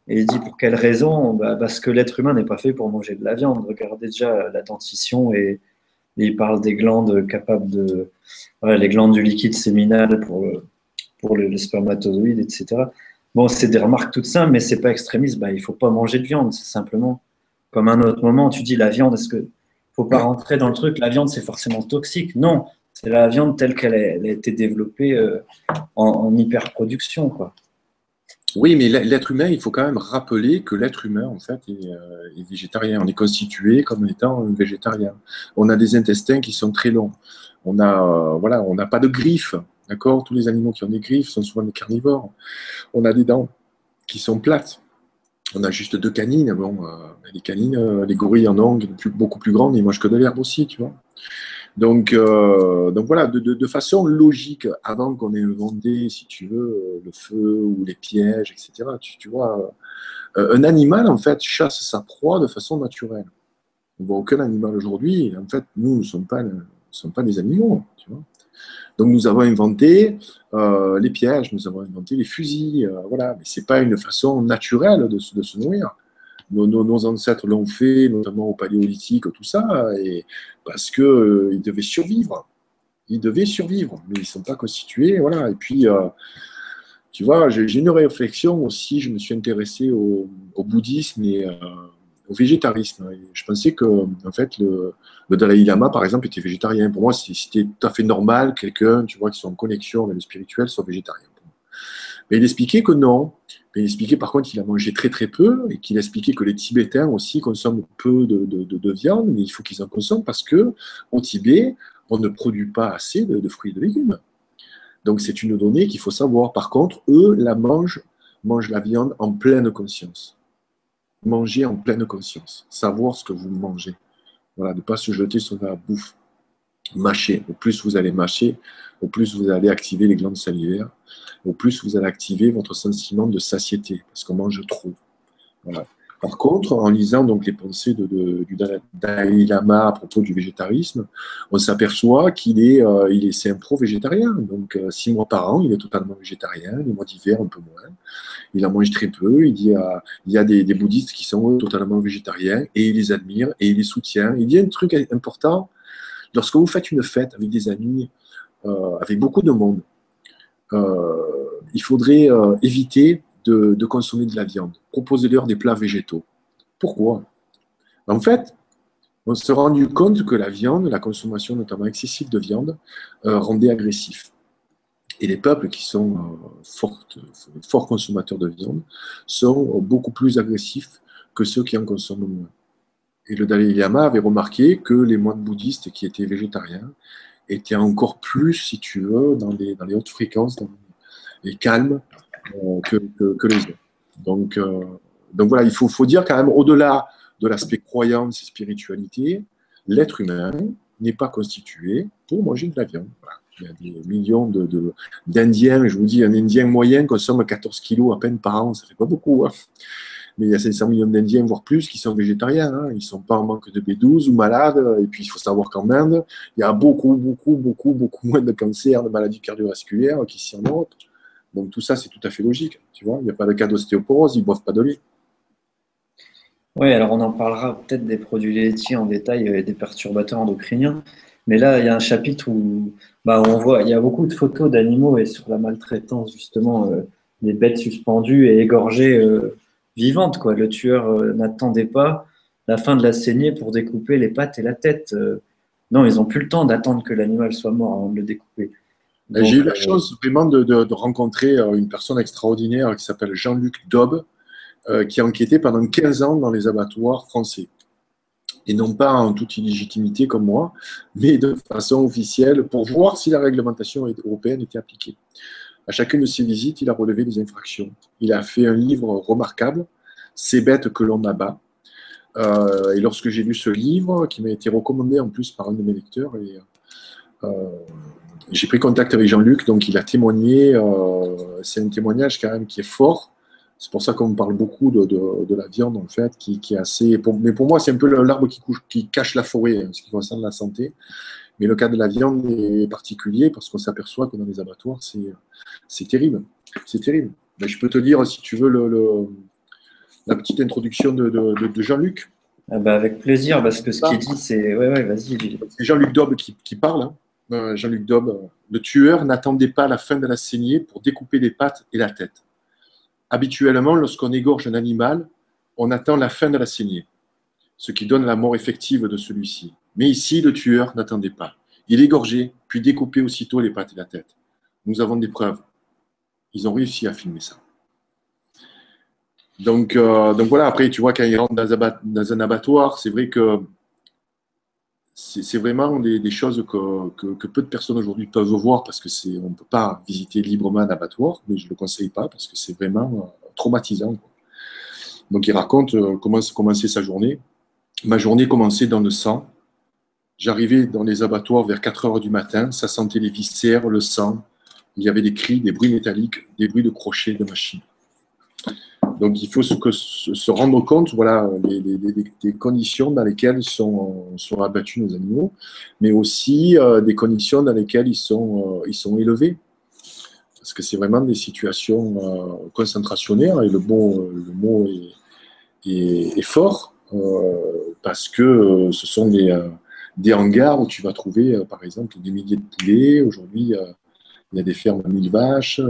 Et il dit pour quelle raison? Bah, Parce que l'être humain n'est pas fait pour manger de la viande. Regardez déjà la dentition et, il parle des glandes capables de. les glandes du liquide séminal pour, les, spermatozoïdes, etc. Bon, c'est des remarques toutes simples, mais c'est pas extrémiste. Bah, il faut pas manger de viande, c'est simplement comme un autre moment. Tu dis la viande, est-ce que faut pas rentrer dans le truc La viande, c'est forcément toxique? Non, c'est la viande telle qu'elle a, été développée euh, en, hyperproduction. Oui, mais l'être humain, il faut quand même rappeler que l'être humain, en fait, euh, est, végétarien. On est constitué comme étant végétarien. On a des intestins qui sont très longs. On a, euh, voilà, n'a pas de griffes, d'accord? Tous les animaux qui ont des griffes sont souvent des carnivores. On a des dents qui sont plates. On a juste deux canines. Bon, les canines, les gorilles en ont beaucoup plus grandes, ils mangent que de l'herbe aussi, tu vois. Donc, euh, donc voilà, de, façon logique, avant qu'on ait inventé, si tu veux, le feu ou les pièges, etc., tu, vois, euh, un animal, en fait, chasse sa proie de façon naturelle. On voit aucun animal aujourd'hui, en fait, nous ne sommes pas, sommes pas des animaux, tu vois. Donc nous avons inventé euh, les pièges, nous avons inventé les fusils, voilà, mais ce n'est pas une façon naturelle de se nourrir nos, ancêtres l'ont fait, notamment au paléolithique, tout ça, et parce qu'ils euh, devaient survivre. Ils devaient survivre, mais ils ne sont pas constitués. Voilà. Et puis, euh, tu vois, j'ai une réflexion aussi. Je me suis intéressé au, bouddhisme et euh, au végétarisme. je pensais que, en fait, le, le, Dalai Lama, par exemple, était végétarien. Pour moi, c'était tout à fait normal quelqu'un, tu vois, qui soit en connexion avec le spirituel, soit végétarien. Mais il expliquait que non, il expliquait par contre qu'il a mangé très très peu et qu'il expliquait que les Tibétains aussi consomment peu de, viande, mais il faut qu'ils en consomment parce que au Tibet, on ne produit pas assez de, fruits et de légumes. Donc c'est une donnée qu'il faut savoir. Par contre, eux la mangent, mangent la viande en pleine conscience. Manger en pleine conscience, savoir ce que vous mangez. Voilà, ne pas se jeter sur la bouffe. Mâcher. Au plus vous allez mâcher, au plus vous allez activer les glandes salivaires au plus vous allez activer votre sentiment de satiété, parce qu'on mange trop. Par contre, en lisant donc les pensées de, du Dalai Lama à propos du végétarisme, on s'aperçoit qu'il est, euh, il est, c'est un pro-végétarien. Donc, euh, six mois par an, il est totalement végétarien. Les mois d'hiver, un peu moins. Il en mange très peu. Il dit, il y a des, bouddhistes qui sont totalement végétariens et il les admire et il les soutient. Il dit un truc important. Lorsque vous faites une fête avec des amis, avec beaucoup de monde, euh, il faudrait euh, éviter de, consommer de la viande. Proposez-leur des plats végétaux. Pourquoi? En fait, on s'est rendu compte que la viande, la consommation notamment excessive de viande, euh, rendait agressif. Et les peuples qui sont forts consommateurs de viande sont beaucoup plus agressifs que ceux qui en consomment moins. Et le Dalai Lama avait remarqué que les moines bouddhistes qui étaient végétariens était encore plus, si tu veux, dans les, hautes fréquences et calmes euh, que, les autres. Donc, euh, voilà, il faut, dire quand même, au-delà de l'aspect croyance et spiritualité, l'être humain n'est pas constitué pour manger de la viande. Il y a des millions d'Indiens, je vous dis, un Indien moyen consomme 14 kilos à peine par an, ça fait pas beaucoup. Hein mais il y a 500 millions d'Indiens, voire plus, qui sont végétariens. Hein. Ils ne sont pas en manque de B12 ou malades. Et puis, il faut savoir qu'en Inde, il y a beaucoup, beaucoup, beaucoup, beaucoup moins de cancers, de maladies cardiovasculaires qu'ici en Europe. Donc, tout ça, c'est tout à fait logique. Tu vois, il n'y a pas de cas d'ostéoporose, ils ne boivent pas de lait. Oui, alors on en parlera peut-être des produits laitiers en détail et des perturbateurs endocriniens. Mais là, il y a un chapitre où, bah, on voit, il y a beaucoup de photos d'animaux et sur la maltraitance, justement, euh, des bêtes suspendues et égorgées euh, vivante. Quoi. Le tueur euh, n'attendait pas la fin de la saignée pour découper les pattes et la tête. Euh, non, ils n'ont plus le temps d'attendre que l'animal soit mort avant de le découper. J'ai eu la euh, chance vraiment de, rencontrer une personne extraordinaire qui s'appelle Jean-Luc Daube, qui a enquêté pendant 15 ans dans les abattoirs français. Et non pas en toute illégitimité comme moi, mais de façon officielle pour voir si la réglementation européenne était appliquée. À chacune de ses visites, il a relevé des infractions. Il a fait un livre remarquable, Ces bêtes que l'on abat. Euh, et lorsque j'ai lu ce livre, qui m'a été recommandé en plus par un de mes lecteurs, euh, j'ai pris contact avec Jean-Luc, donc il a témoigné. Euh, c'est un témoignage quand même qui est fort. C'est pour ça qu'on parle beaucoup de, la viande, en fait, qui, est assez. mais pour moi, c'est un peu l'arbre qui, qui, cache la forêt, en ce qui concerne la santé. Mais le cas de la viande est particulier parce qu'on s'aperçoit que dans les abattoirs, c'est terrible. C'est terrible. Mais je peux te dire, si tu veux, le, la petite introduction de, Jean-Luc. Ah bah avec plaisir, parce que ce qu'il dit, c'est. Ouais, ouais, vas-y. C'est Jean-Luc Daube qui, parle. Hein. Euh, Jean-Luc Daube. Le tueur n'attendait pas la fin de la saignée pour découper les pattes et la tête. Habituellement, lorsqu'on égorge un animal, on attend la fin de la saignée, ce qui donne la mort effective de celui-ci. Mais ici, le tueur n'attendait pas. Il égorgeait, puis découpait aussitôt les pattes et la tête. Nous avons des preuves. Ils ont réussi à filmer ça. Donc, euh, donc voilà, après, tu vois, quand ils rentrent dans un abattoir, c'est vrai que c'est vraiment des, choses que, peu de personnes aujourd'hui peuvent voir parce que c'est on ne peut pas visiter librement un abattoir, mais je ne le conseille pas parce que c'est vraiment euh, traumatisant. Donc il raconte euh, comment commençait sa journée. Ma journée commençait dans le sang. J'arrivais dans les abattoirs vers 4 heures du matin, ça sentait les viscères, le sang. Il y avait des cris, des bruits métalliques, des bruits de crochets de machines. Donc il faut se, rendre compte voilà, des, conditions dans lesquelles sont, sont abattus nos animaux, mais aussi euh, des conditions dans lesquelles ils sont, euh, ils sont élevés. Parce que c'est vraiment des situations euh, concentrationnaires, et le mot, mot est, est, fort, parce que ce sont des, des, hangars où tu vas trouver, par exemple, des milliers de poulets. Aujourd'hui, il y a des fermes à 1000 vaches,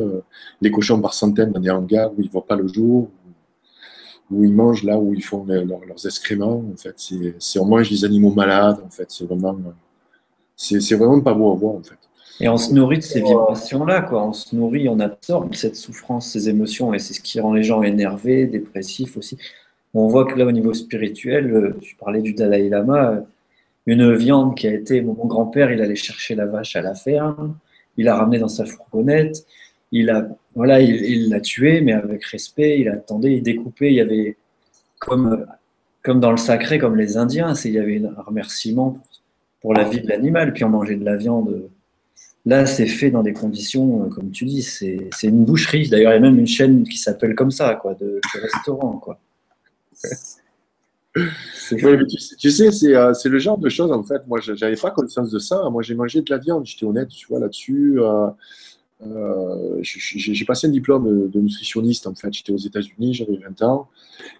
les cochons par centaines dans des hangars où ils ne voient pas le jour, où ils mangent là où ils font leurs excréments. En fait, c'est on mange des animaux malades. En fait, c'est vraiment c'est vraiment pas beau à voir en fait. Et on se nourrit de ces vibrations-là. On se nourrit, on absorbe cette souffrance, ces émotions, et c'est ce qui rend les gens énervés, dépressifs aussi. On voit que là, au niveau spirituel, euh, tu parlais du Dalai Lama, euh, une viande qui a été, mon grand-père, il allait chercher la vache à la ferme, il l'a ramené dans sa fourgonnette, il a, voilà, il l'a tué, mais avec respect, il attendait, il découpait, il y avait, comme, comme dans le sacré, comme les Indiens, il y avait un remerciement pour, la vie de l'animal, puis on mangeait de la viande. Là, c'est fait dans des conditions, comme tu dis, c'est une boucherie. D'ailleurs, il y a même une chaîne qui s'appelle comme ça, quoi, de, restaurant, quoi. tu, sais, euh, c'est le genre de choses, en fait, moi, j'avais pas conscience de ça. Moi, j'ai mangé de la viande, j'étais honnête, tu vois, là-dessus. Euh, euh, j'ai passé un diplôme de nutritionniste, en fait. J'étais aux États-Unis, j'avais 20 ans.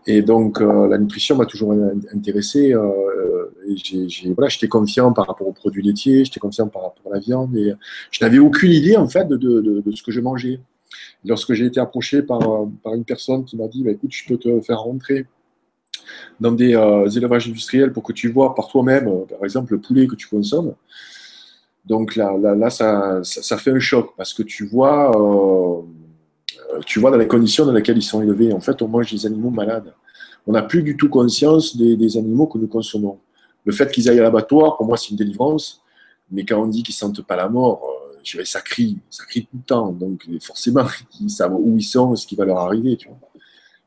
Et donc, la nutrition m'a toujours intéressé. J'étais confiant par rapport aux produits laitiers, j'étais confiant par rapport à la viande. Et je n'avais aucune idée, en fait, de, de, de, ce que je mangeais. Lorsque j'ai été approché par, par une personne qui m'a dit bah, écoute, je peux te faire rentrer dans des élevages industriels pour que tu vois par toi-même, par exemple, le poulet que tu consommes. Donc là, là, ça, ça, fait un choc parce que tu vois, euh, tu vois dans les conditions dans lesquelles ils sont élevés. En fait, on mange des animaux malades. On n'a plus du tout conscience des, animaux que nous consommons. Le fait qu'ils aillent à l'abattoir, pour moi, c'est une délivrance. Mais quand on dit qu'ils sentent pas la mort, euh, je dirais, ça crie, ça crie tout le temps. Donc forcément, ils savent où ils sont, ce qui va leur arriver.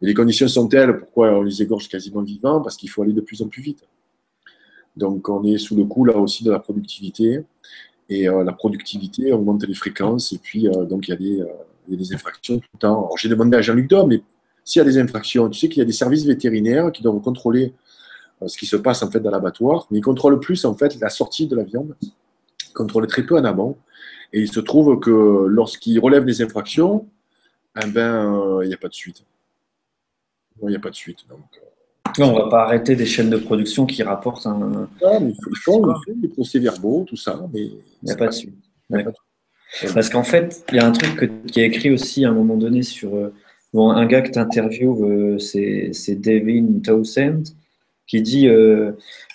Les conditions sont telles, pourquoi on les égorge quasiment vivants? Parce qu'il faut aller de plus en plus vite. Donc on est sous le coup là aussi de la productivité. Et euh, la productivité augmente les fréquences. Et puis euh, donc il y, a des, euh, infractions tout le temps. J'ai demandé à Jean-Luc Dom, mais s'il y a des infractions, tu sais qu'il y a des services vétérinaires qui doivent contrôler ce qui se passe en fait dans l'abattoir, mais ils contrôlent plus en fait la sortie de la viande, ils contrôlent très peu en amont. Et il se trouve que lorsqu'ils relèvent des infractions, eh ben, il n'y a pas de suite. Il n'y a pas de suite. Donc, on ne va pas arrêter des chaînes de production qui rapportent un. Ah, mais il faut des procès-verbaux, tout ça, mais. Il n'y a pas de suite. Parce qu'en fait, il y a un truc qui est écrit aussi à un moment donné sur. Euh, bon, un gars que tu interviews, euh, c'est Devin Townsend, qui dit euh,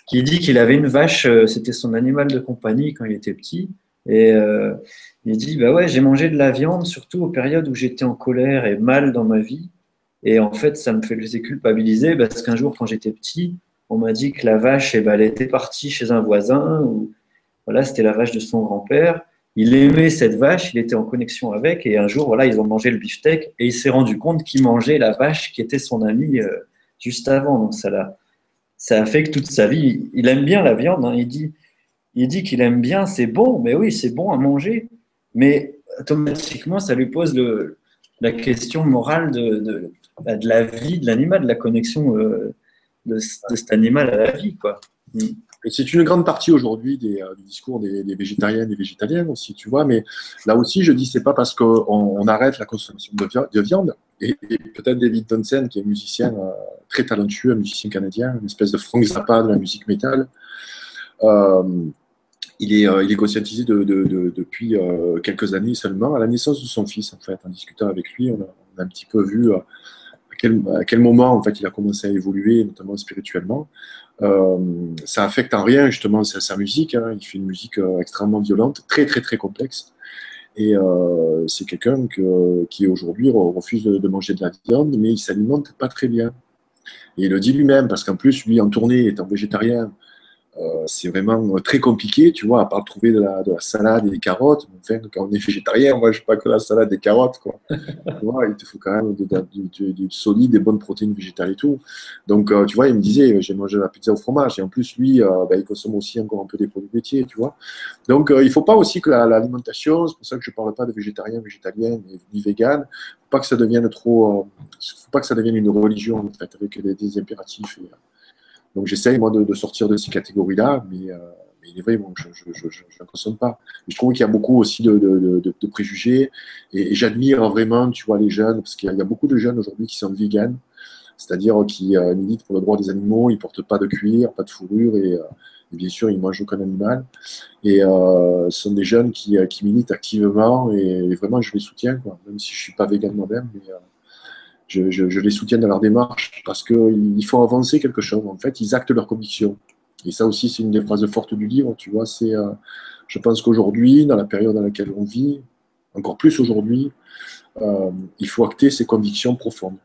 qui dit qu'il avait une vache, c'était son animal de compagnie quand il était petit. Et il dit Bah ouais, j'ai mangé de la viande, surtout aux périodes où j'étais en colère et mal dans ma vie. Et en fait, ça me faisait culpabiliser parce qu'un jour, quand j'étais petit, on m'a dit que la vache, eh ben, elle était partie chez un voisin, ou voilà, c'était la vache de son grand-père. Il aimait cette vache, il était en connexion avec, et un jour, voilà, ils ont mangé le beefsteak, et il s'est rendu compte qu'il mangeait la vache qui était son ami euh, juste avant. Donc ça l'a, ça a fait que toute sa vie, il aime bien la viande. Hein. il dit, il dit qu'il aime bien, c'est bon, mais oui, c'est bon à manger, mais automatiquement, ça lui pose le, la question morale de, bah, de la vie de l'animal, de la connexion euh, de, cet animal à la vie. Quoi. Mm. c'est une grande partie aujourd'hui des, du discours des, des, végétariens et végétaliennes aussi, tu vois. Mais là aussi, je dis, c'est pas parce qu'on on arrête la consommation de, viande. Et, peut-être David Townsend, qui est musicien très talentueux, un musicien canadien, une espèce de Frank Zappa de la musique métal. Euh, il est, euh, il est conscientisé de, de, depuis euh, quelques années seulement, à la naissance de son fils, en fait. En discutant avec lui, on a, un petit peu vu quel, à quel, moment, en fait, il a commencé à évoluer, notamment spirituellement. ça affecte en rien, justement, sa, sa musique. Hein. Il fait une musique extrêmement violente, très, très, très complexe. Et c'est quelqu'un qui aujourd'hui refuse de, manger de la viande, mais il s'alimente pas très bien. Et il le dit lui-même, parce qu'en plus, lui, en tournée, étant végétarien, euh, c'est vraiment très compliqué, tu vois, à part trouver de la, de la salade et des carottes. Enfin, quand on est végétarien, moi, je pas que la salade et des carottes, quoi. tu vois, il te faut quand même du solide, des bonnes protéines végétales et tout. Donc, euh, tu vois, il me disait, j'ai mangé la pizza au fromage. Et en plus, lui, euh, bah, il consomme aussi encore un peu des produits laitiers, tu vois. Donc, il ne faut pas aussi que l'alimentation, c'est pour ça que je ne parle pas de végétarien, végétalien, ni vegan, faut pas que ça devienne trop, faut pas que ça devienne une religion, en fait, avec des, impératifs. Et, donc j'essaye moi de, sortir de ces catégories-là, mais, euh, il est vrai, je ne consomme pas. je trouve qu'il y a beaucoup aussi de, préjugés et, j'admire vraiment, tu vois, les jeunes, parce qu'il y, a beaucoup de jeunes aujourd'hui qui sont véganes, c'est-à-dire qui euh, militent pour le droit des animaux, ils portent pas de cuir, pas de fourrure et, euh, bien sûr, ils mangent aucun animal. Et ce sont des jeunes qui, militent activement et, vraiment, je les soutiens, même si je ne suis pas vegan moi-même. Je, les soutiens dans leur démarche parce qu'il faut avancer quelque chose. En fait, ils actent leurs convictions. Et ça aussi, c'est une des phrases fortes du livre. Tu vois, c'est, euh, je pense qu'aujourd'hui, dans la période dans laquelle on vit, encore plus aujourd'hui, euh, il faut acter ses convictions profondes.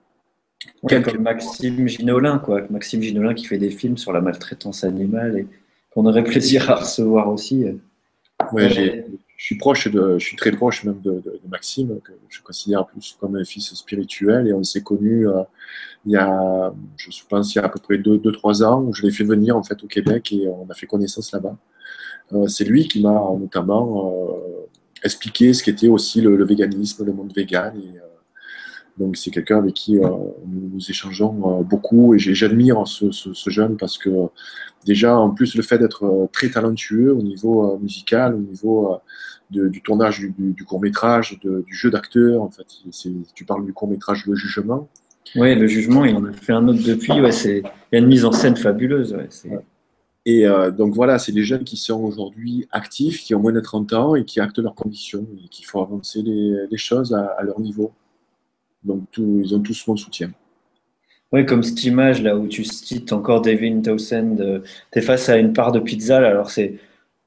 Comme Maxime Ginolin, quoi. Maxime Ginolin qui fait des films sur la maltraitance animale et qu'on aurait plaisir à recevoir aussi. Ouais, j'ai, je suis proche je suis très proche même de, Maxime, que je considère plus comme un fils spirituel. Et on s'est connus euh, il y a, je pense, il y a à peu près 2-3 ans, où je l'ai fait venir en fait au Québec et on a fait connaissance là-bas. Euh, c'est lui qui m'a notamment euh, expliqué ce qu'était aussi le, véganisme, le monde végan. Donc c'est quelqu'un avec qui nous, échangeons beaucoup et j'admire ce, ce, jeune parce que déjà en plus le fait d'être très talentueux au niveau musical, au niveau du tournage du, court métrage, du jeu d'acteur. En fait, tu parles du court métrage Le Jugement. Oui, Le Jugement, il en a fait un autre depuis. Ouais, c'est il y a une mise en scène fabuleuse. et euh, donc voilà, c'est des jeunes qui sont aujourd'hui actifs, qui ont moins de 30 ans et qui actent leurs conditions et qui font avancer les, choses à, leur niveau. Donc ils ont tous mon soutien. Oui, comme cette image là où tu cites encore David Townsend, euh, tu es face à une part de pizza, alors c'est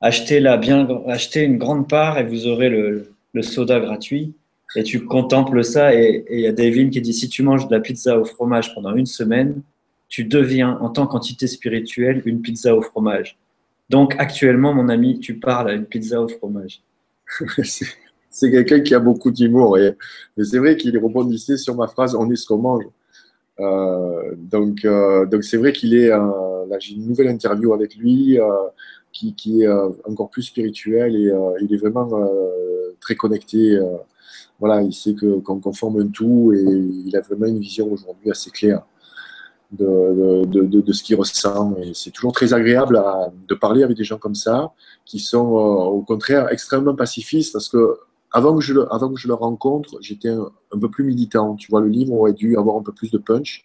achetez, la bien, achetez une grande part et vous aurez le, soda gratuit. Et tu contemples ça et il y a David qui dit si tu manges de la pizza au fromage pendant une semaine, tu deviens en tant qu'entité spirituelle une pizza au fromage. Donc actuellement, mon ami, tu parles à une pizza au fromage. c'est quelqu'un qui a beaucoup d'humour. Et, c'est vrai qu'il rebondissait sur ma phrase on est ce qu'on mange. Euh, donc, euh, donc c'est vrai qu'il est. Euh, j'ai une nouvelle interview avec lui qui, est encore plus spirituel et il est vraiment très connecté. voilà, il sait qu'on forme un tout et il a vraiment une vision aujourd'hui assez claire. De, de, de, ce qu'il ressent. Et c'est toujours très agréable de parler avec des gens comme ça, qui sont au contraire extrêmement pacifistes, parce que avant que je le, avant que je le rencontre, j'étais un, peu plus militant. Tu vois, le livre aurait dû avoir un peu plus de punch.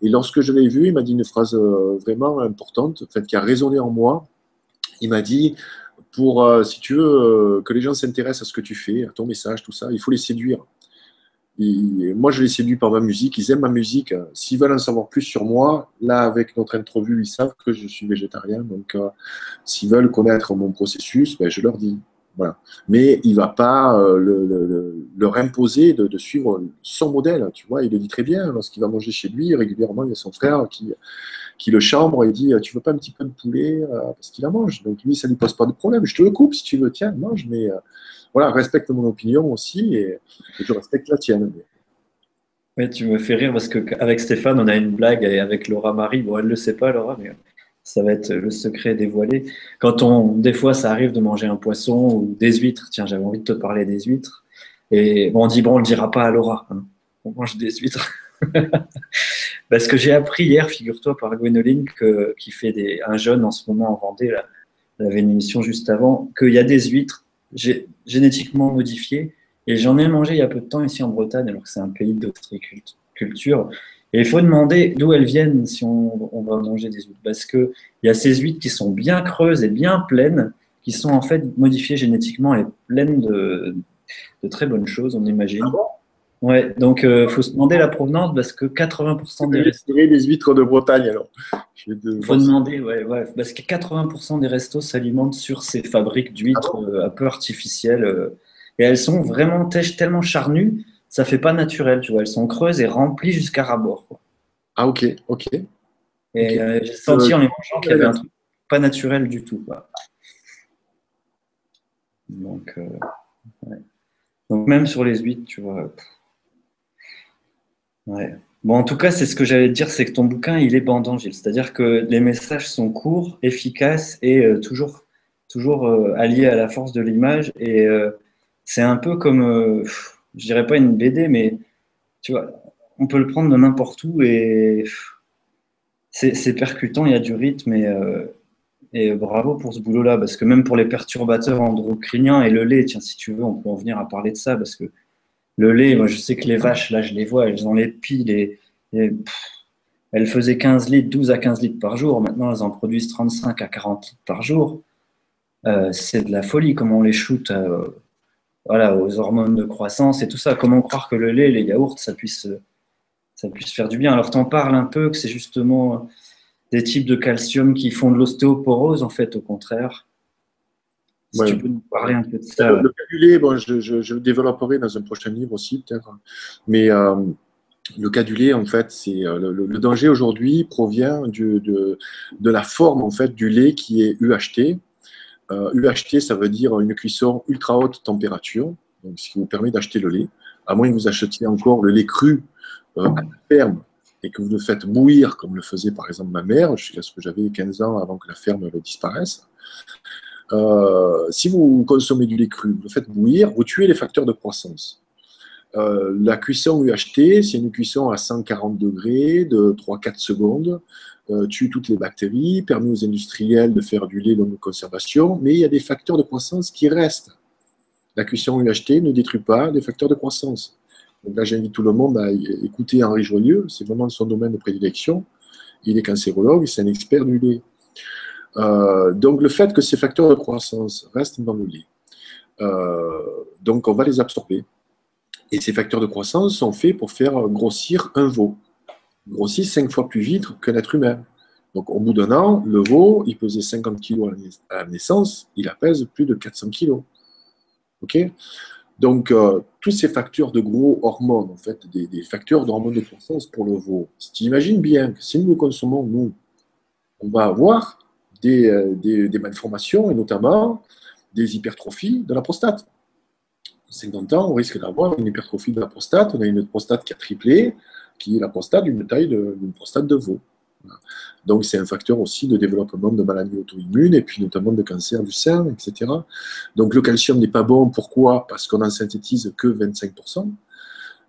Et lorsque je l'ai vu, il m'a dit une phrase vraiment importante, en fait, qui a résonné en moi, il m'a dit, pour, euh, si tu veux, euh, que les gens s'intéressent à ce que tu fais, à ton message, tout ça, il faut les séduire. moi, je les séduis par ma musique, ils aiment ma musique. S'ils veulent en savoir plus sur moi, là, avec notre entrevue, ils savent que je suis végétarien. Donc, euh, s'ils veulent connaître mon processus, ben, je leur dis. Mais il ne va pas leur imposer de, suivre son modèle. Tu vois, il le dit très bien. Lorsqu'il va manger chez lui, régulièrement, il y a son frère qui, qui le chambre et dit Tu veux pas un petit peu de poulet euh, Parce qu'il la mange. Donc lui, ça ne lui pose pas de problème. Je te le coupe si tu veux, tiens, mange, mais euh, voilà, respecte mon opinion aussi et, je respecte la tienne. Oui, tu me fais rire parce qu'avec Stéphane, on a une blague avec Laura Marie. Bon, elle ne le sait pas, Laura, ça va être le secret dévoilé. Quand on, des fois, ça arrive de manger un poisson ou des huîtres. Tiens, j'avais envie de te parler des huîtres. Et bon, on dit, bon, on ne le dira pas à Laura. Hein. On mange des huîtres. Parce que j'ai appris hier, figure-toi, par Gwénoline, que, qui fait des, un jeune en ce moment en Vendée, là, elle avait une émission juste avant, qu'il y a des huîtres génétiquement modifiées. Et j'en ai mangé il y a peu de temps ici en Bretagne, alors que c'est un pays d'ostréiculture. Et il faut demander d'où elles viennent si on, on, va manger des huîtres. Parce qu'il y a ces huîtres qui sont bien creuses et bien pleines, qui sont en fait modifiées génétiquement et pleines de, de très bonnes choses, on imagine. Ah Ouais, donc il euh, faut se demander la provenance parce que 80% des restos. des huîtres de Bretagne alors. Il faut demander, ouais, ouais, parce que 80% des restos s'alimentent sur ces fabriques d'huîtres ah euh, un peu artificielles. Euh, et elles sont vraiment tellement charnues, ça fait pas naturel, tu vois. Elles sont creuses et remplies jusqu'à rabord. Ah ok, ok. Et j'ai senti en les mangeant qu'il y avait un truc pas naturel du tout. Quoi. Donc, ouais. Donc même sur les huîtres, tu vois. Ouais. Bon, en tout cas, c'est ce que j'allais te dire, c'est que ton bouquin, il est bandant, Gilles. C'est-à-dire que les messages sont courts, efficaces et euh, toujours, toujours euh, alliés à la force de l'image. Et euh, c'est un peu comme, je dirais pas une BD, mais tu vois, on peut le prendre de n'importe où et c'est percutant, il y a du rythme et, et bravo pour ce boulot-là, parce que même pour les perturbateurs endocriniens et le lait, tiens, si tu veux, on peut en venir à parler de ça, parce que le lait, moi je sais que les vaches, là je les vois, elles ont les piles et, elles faisaient 15 litres, 12 à 15 litres par jour. Maintenant, elles en produisent 35 à 40 litres par jour. Euh, c'est de la folie comment on les shoot euh, voilà, aux hormones de croissance et tout ça. Comment croire que le lait, les yaourts, ça puisse, ça puisse faire du bien? Alors, t'en parles un peu que c'est justement des types de calcium qui font de l'ostéoporose, en fait, au contraire. Si tu peux nous parler un peu de ça. Le, cadulé, bon, je, je, le développerai dans un prochain livre aussi, peut-être. Mais euh, le cadulé, en fait, c'est euh, le, danger aujourd'hui provient du, de, de, la forme en fait du lait qui est UHT. Euh, UHT, ça veut dire une cuisson ultra haute température, ce qui vous permet d'acheter le lait. À moins que vous achetiez encore le lait cru à la ferme et que vous le faites bouillir, comme le faisait par exemple ma mère, jusqu'à ce que j'avais 15 ans avant que la ferme disparaisse. Euh, si vous consommez du lait cru, vous le faites bouillir, vous tuez les facteurs de croissance. Euh, la cuisson UHT, c'est une cuisson à 140 degrés de 3-4 secondes, euh, tue toutes les bactéries, permet aux industriels de faire du lait longue conservation, mais il y a des facteurs de croissance qui restent. La cuisson UHT ne détruit pas les facteurs de croissance. Donc là, j'invite tout le monde à écouter Henri Joyeux, c'est vraiment son domaine de prédilection. Il est cancérologue, c'est un expert du lait. Euh, donc le fait que ces facteurs de croissance restent dans le lait, donc on va les absorber. Et ces facteurs de croissance sont faits pour faire grossir un veau. Il grossit cinq fois plus vite qu'un être humain. Donc au bout d'un an, le veau, il pesait 50 kg à la naissance, il pèse plus de 400 kg. Donc euh, tous ces facteurs de gros hormones, en fait, des, des facteurs d'hormones de croissance pour le veau. Si tu imagines bien que si nous le consommons, nous, on va avoir euh, des, des, malformations et notamment des hypertrophies de la prostate. 50 ans, on risque d'avoir une hypertrophie de la prostate. On a une prostate qui a triplé, qui est la prostate d'une taille d'une prostate de veau. Donc, c'est un facteur aussi de développement de maladies auto-immunes et puis notamment de cancer du sein, etc. Donc, le calcium n'est pas bon. Pourquoi? Parce qu'on en synthétise que 25%.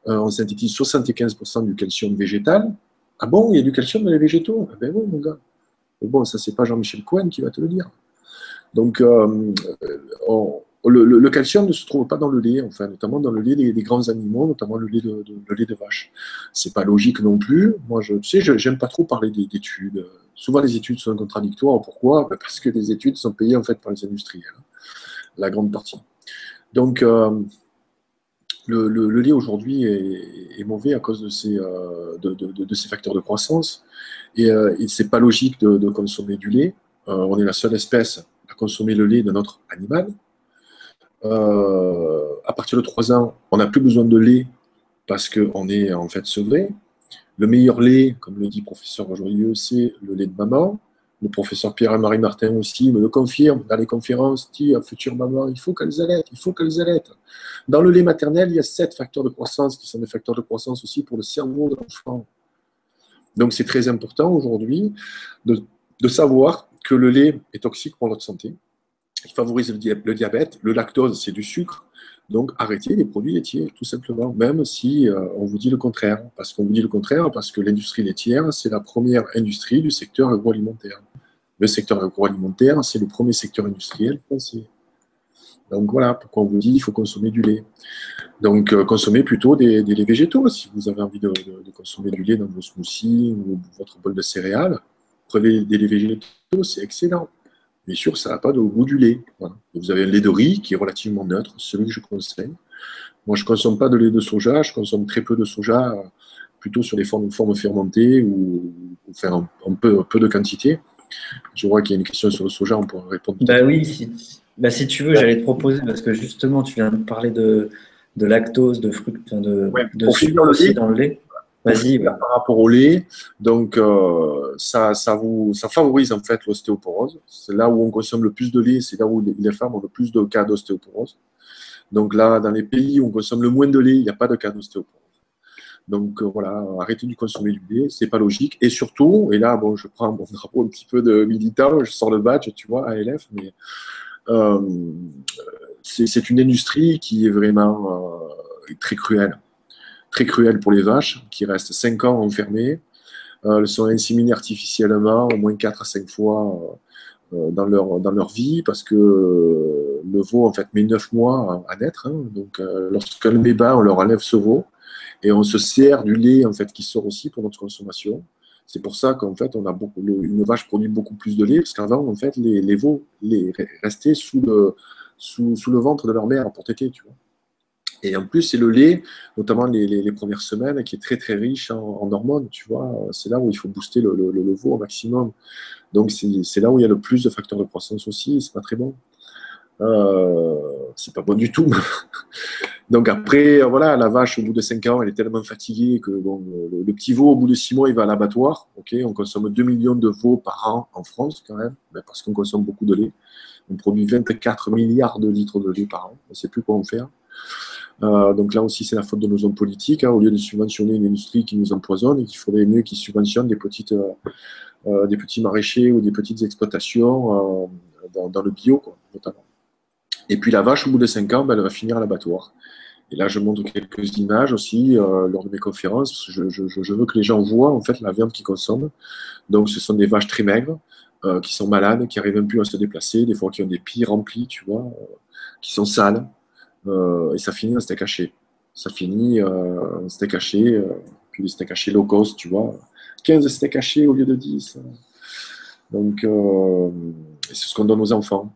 Euh, on synthétise 75% du calcium végétal. Ah bon, il y a du calcium dans les végétaux? Ah ben oui, mon gars. Mais bon, ça, c'est pas Jean-Michel Cohen qui va te le dire. Donc, euh, le, calcium ne se trouve pas dans le lait, enfin, notamment dans le lait des, grands animaux, notamment le lait de, le lait de vache. C'est pas logique non plus. Moi, je, tu sais, j'aime pas trop parler d'études. Souvent, les études sont contradictoires. Pourquoi? Ben, Parce que les études sont payées en fait par les industriels, la grande partie. Donc, euh, le, lait aujourd'hui est, mauvais à cause de ces, euh, de, ces facteurs de croissance. Et, euh, c'est pas logique de, consommer du lait. Euh, on est la seule espèce à consommer le lait de notre animal. Euh, à partir de 3 ans, on n'a plus besoin de lait parce qu'on est en fait sevré. Le meilleur lait, comme le dit professeur Joyeux, c'est le lait de maman. Le professeur Pierre-Marie Martin aussi me le confirme dans les conférences, dit à future maman, il faut qu'elles allaitent, il faut qu'elles allaitent. Dans le lait maternel, il y a sept facteurs de croissance qui sont des facteurs de croissance aussi pour le cerveau de l'enfant. Donc c'est très important aujourd'hui de, savoir que le lait est toxique pour notre santé qui favorise le diabète. Le lactose, c'est du sucre. Donc, arrêtez les produits laitiers, tout simplement, même si euh, on vous dit le contraire. Parce qu'on vous dit le contraire, parce que l'industrie laitière, c'est la première industrie du secteur agroalimentaire. Le secteur agroalimentaire, c'est le premier secteur industriel français. Donc voilà pourquoi on vous dit qu'il faut consommer du lait. Donc euh, consommez plutôt des, laits végétaux. Si vous avez envie de, consommer du lait dans vos smoothies ou votre bol de céréales, prenez des laits végétaux, c'est excellent. Bien sûr, ça n'a pas de goût du lait. Vous avez un lait de riz qui est relativement neutre, celui que je conseille. Moi, je ne consomme pas de lait de soja, je consomme très peu de soja, plutôt sur des formes, formes fermentées ou, enfin, un, peu, peu de quantité. Je vois qu'il y a une question sur le soja, on pourra répondre. Bah oui, si, bah, si tu veux, j'allais te proposer, parce que justement, tu viens de parler de, de lactose, de fructes, de, de sucre aussi dans le lait. Vas-y. Par rapport au lait, donc euh, ça, ça, vous, ça favorise en fait l'ostéoporose. C'est là où on consomme le plus de lait, c'est là où les femmes ont le plus de cas d'ostéoporose. Donc là, dans les pays où on consomme le moins de lait, il n'y a pas de cas d'ostéoporose. Donc euh, voilà, arrêtez de consommer du lait, c'est pas logique. Et surtout, et là, bon, je prends mon drapeau un petit peu de militant, je sors le badge, tu vois, ALF, mais euh, c'est une industrie qui est vraiment très cruelle très cruel pour les vaches qui restent 5 ans enfermées. Euh, elles sont inséminées artificiellement au moins 4 à 5 fois euh, dans, leur, dans leur vie parce que le veau en fait met 9 mois à, naître. Hein. Donc euh, lorsqu'un bas, on leur enlève ce veau et on se sert du lait en fait qui sort aussi pour notre consommation. C'est pour ça qu'en fait, on a beaucoup, une vache produit beaucoup plus de lait, parce qu'avant, en fait, les, les veaux les, restaient sous le, sous, sous, le ventre de leur mère pour téter, tu vois. Et en plus, c'est le lait, notamment les, premières semaines, qui est très très riche en, hormones, tu vois. C'est là où il faut booster le, veau au maximum. Donc c'est là où il y a le plus de facteurs de croissance aussi, c'est pas très bon. Euh, c'est pas bon du tout. Donc après, voilà, la vache, au bout de 5 ans, elle est tellement fatiguée que le, petit veau, au bout de 6 mois, il va à l'abattoir. ok on consomme 2 millions de veaux par an en France, quand même, parce qu'on consomme beaucoup de lait. On produit 24 milliards de litres de lait par an. On ne sait plus quoi en faire. Euh, donc là aussi, c'est la faute de nos hommes politiques. Hein, au lieu de subventionner une industrie qui nous empoisonne, qu'il faudrait mieux qu'ils subventionnent des, petites, euh, euh, des petits maraîchers ou des petites exploitations dans, le bio, notamment. Et puis la vache, au bout de 5 ans, ben, elle va finir à l'abattoir. Et là, je montre quelques images aussi lors de mes conférences. Je, je, veux que les gens voient en fait la viande qu'ils consomment. Donc, ce sont des vaches très maigres, qui sont malades, qui n'arrivent même plus à se déplacer, des fois qui ont des pieds remplis, tu vois, qui sont sales. Euh, et ça finit en steak haché. Ça finit euh, en steak haché, euh, puis des steaks hachés low cost, tu vois. 15 steaks hachés au lieu de 10. Donc, c'est ce qu'on donne aux enfants.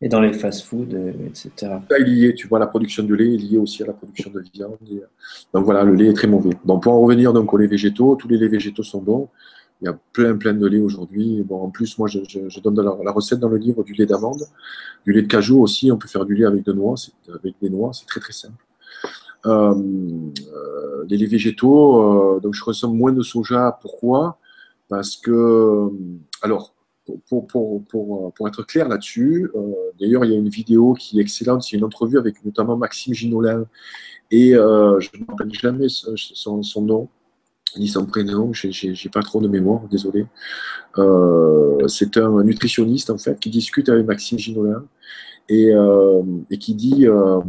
Et dans les fast-foods, etc. Ça est lié, tu vois, la production de lait est liée aussi à la production de viande. donc voilà, le lait est très mauvais. Donc pour en revenir donc aux laits végétaux, tous les laits végétaux sont bons. Il y a plein, plein de lait aujourd'hui. Bon, en plus, moi, je, donne la, recette dans le livre du lait d'amande, du lait de cajou aussi. On peut faire du lait avec, noix, avec des noix, c'est très, très simple. Euh, euh, les laits végétaux, euh, donc je consomme moins de soja. Pourquoi? Parce que, alors, pour, pour, pour, pour être clair là-dessus, d'ailleurs, il y a une vidéo qui est excellente, c'est une entrevue avec notamment Maxime Ginolin et je ne me jamais son, son nom ni son prénom, j'ai pas trop de mémoire, désolé. Euh, c'est un nutritionniste en fait qui discute avec Maxime Ginolin et, euh, qui dit euh,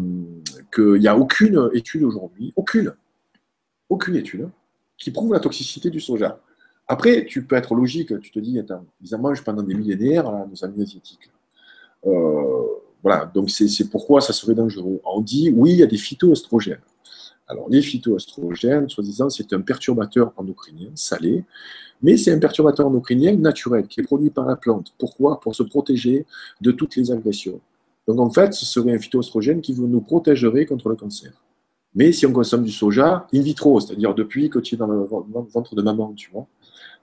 qu'il n'y a aucune étude aujourd'hui, aucune, aucune étude qui prouve la toxicité du soja. Après, tu peux être logique, tu te dis, attends, ils en mangent pendant des millénaires, nos amis asiatiques. voilà, donc c'est pourquoi ça serait dangereux. On dit, oui, il y a des phytoestrogènes. Alors, les phytoestrogènes, soi-disant, c'est un perturbateur endocrinien salé, mais c'est un perturbateur endocrinien naturel qui est produit par la plante. Pourquoi? Pour se protéger de toutes les agressions. Donc, en fait, ce serait un phytoestrogène qui nous protégerait contre le cancer. Mais si on consomme du soja in vitro, c'est-à-dire depuis que tu es dans le ventre de maman, tu vois.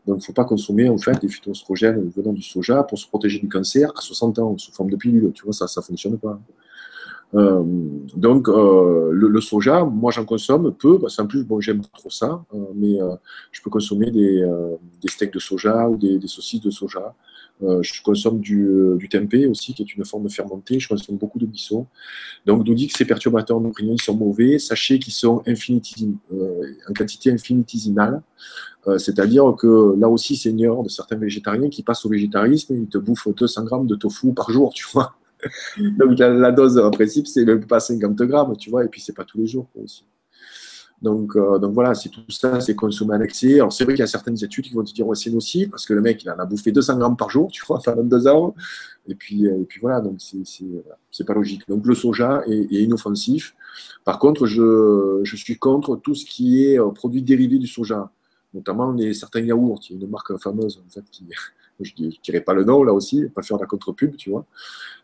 Donc, il ne faut pas consommer en fait des phytoestrogènes venant du soja pour se protéger du cancer à 60 ans sous forme de pilule. Tu vois, ça ne fonctionne pas. Euh, donc, euh, le, soja, moi j'en consomme peu, parce qu'en plus, bon, j'aime trop ça, euh, mais je peux consommer des, steaks de soja ou des, saucisses de soja. je consomme du, du, tempeh aussi, qui est une forme fermentée. Je consomme beaucoup de bissau. Donc, nous dit que ces perturbateurs endocriniens sont mauvais. Sachez qu'ils sont en quantité infinitésimale. C'est-à-dire que là aussi, Seigneur, de certains végétariens qui passent au végétarisme, ils te bouffent 200 grammes de tofu par jour, tu vois. Donc la, dose, en principe, c'est pas 50 grammes, tu vois, et puis c'est pas tous les jours aussi. Donc, euh, donc voilà, c'est tout ça, c'est consommé à l'excès. Alors c'est vrai qu'il y a certaines études qui vont te dire ouais, c'est nocif parce que le mec il en a bouffé 200 grammes par jour, tu vois, pendant deux ans. Et puis, euh, et puis voilà, donc c'est pas logique. Donc le soja est, inoffensif. Par contre, je, je, suis contre tout ce qui est euh, produit dérivé du soja, notamment les, certains yaourts. Il y a une marque fameuse en fait qui, je ne dirais pas le nom là aussi, pas faire de la contre-pub, tu vois.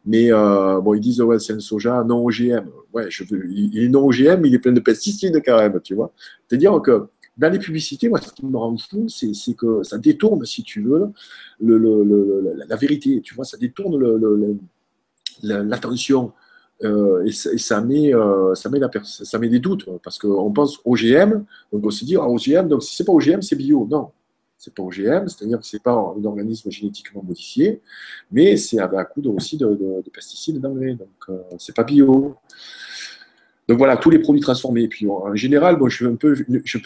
Mais euh, bon, ils disent, ouais, c'est un soja non OGM. Ouais, je il est non OGM, il est plein de pesticides quand même, tu vois. C'est-à-dire que dans les publicités, moi, ce qui me rend fou, c'est que ça détourne, si tu veux, le, la vérité, tu vois, ça détourne l'attention. Euh, et, ça, met, euh, ça met des doutes, parce qu'on pense OGM, donc on se dit, ah, OGM, donc si c'est pas OGM, c'est bio. Non, c'est pas OGM, c'est-à-dire que c'est pas un organisme génétiquement modifié, mais c'est un coup aussi de, pesticides d'engrais, donc euh, c'est pas bio. Donc voilà, tous les produits transformés. Et puis en général, bon, je fais un peu,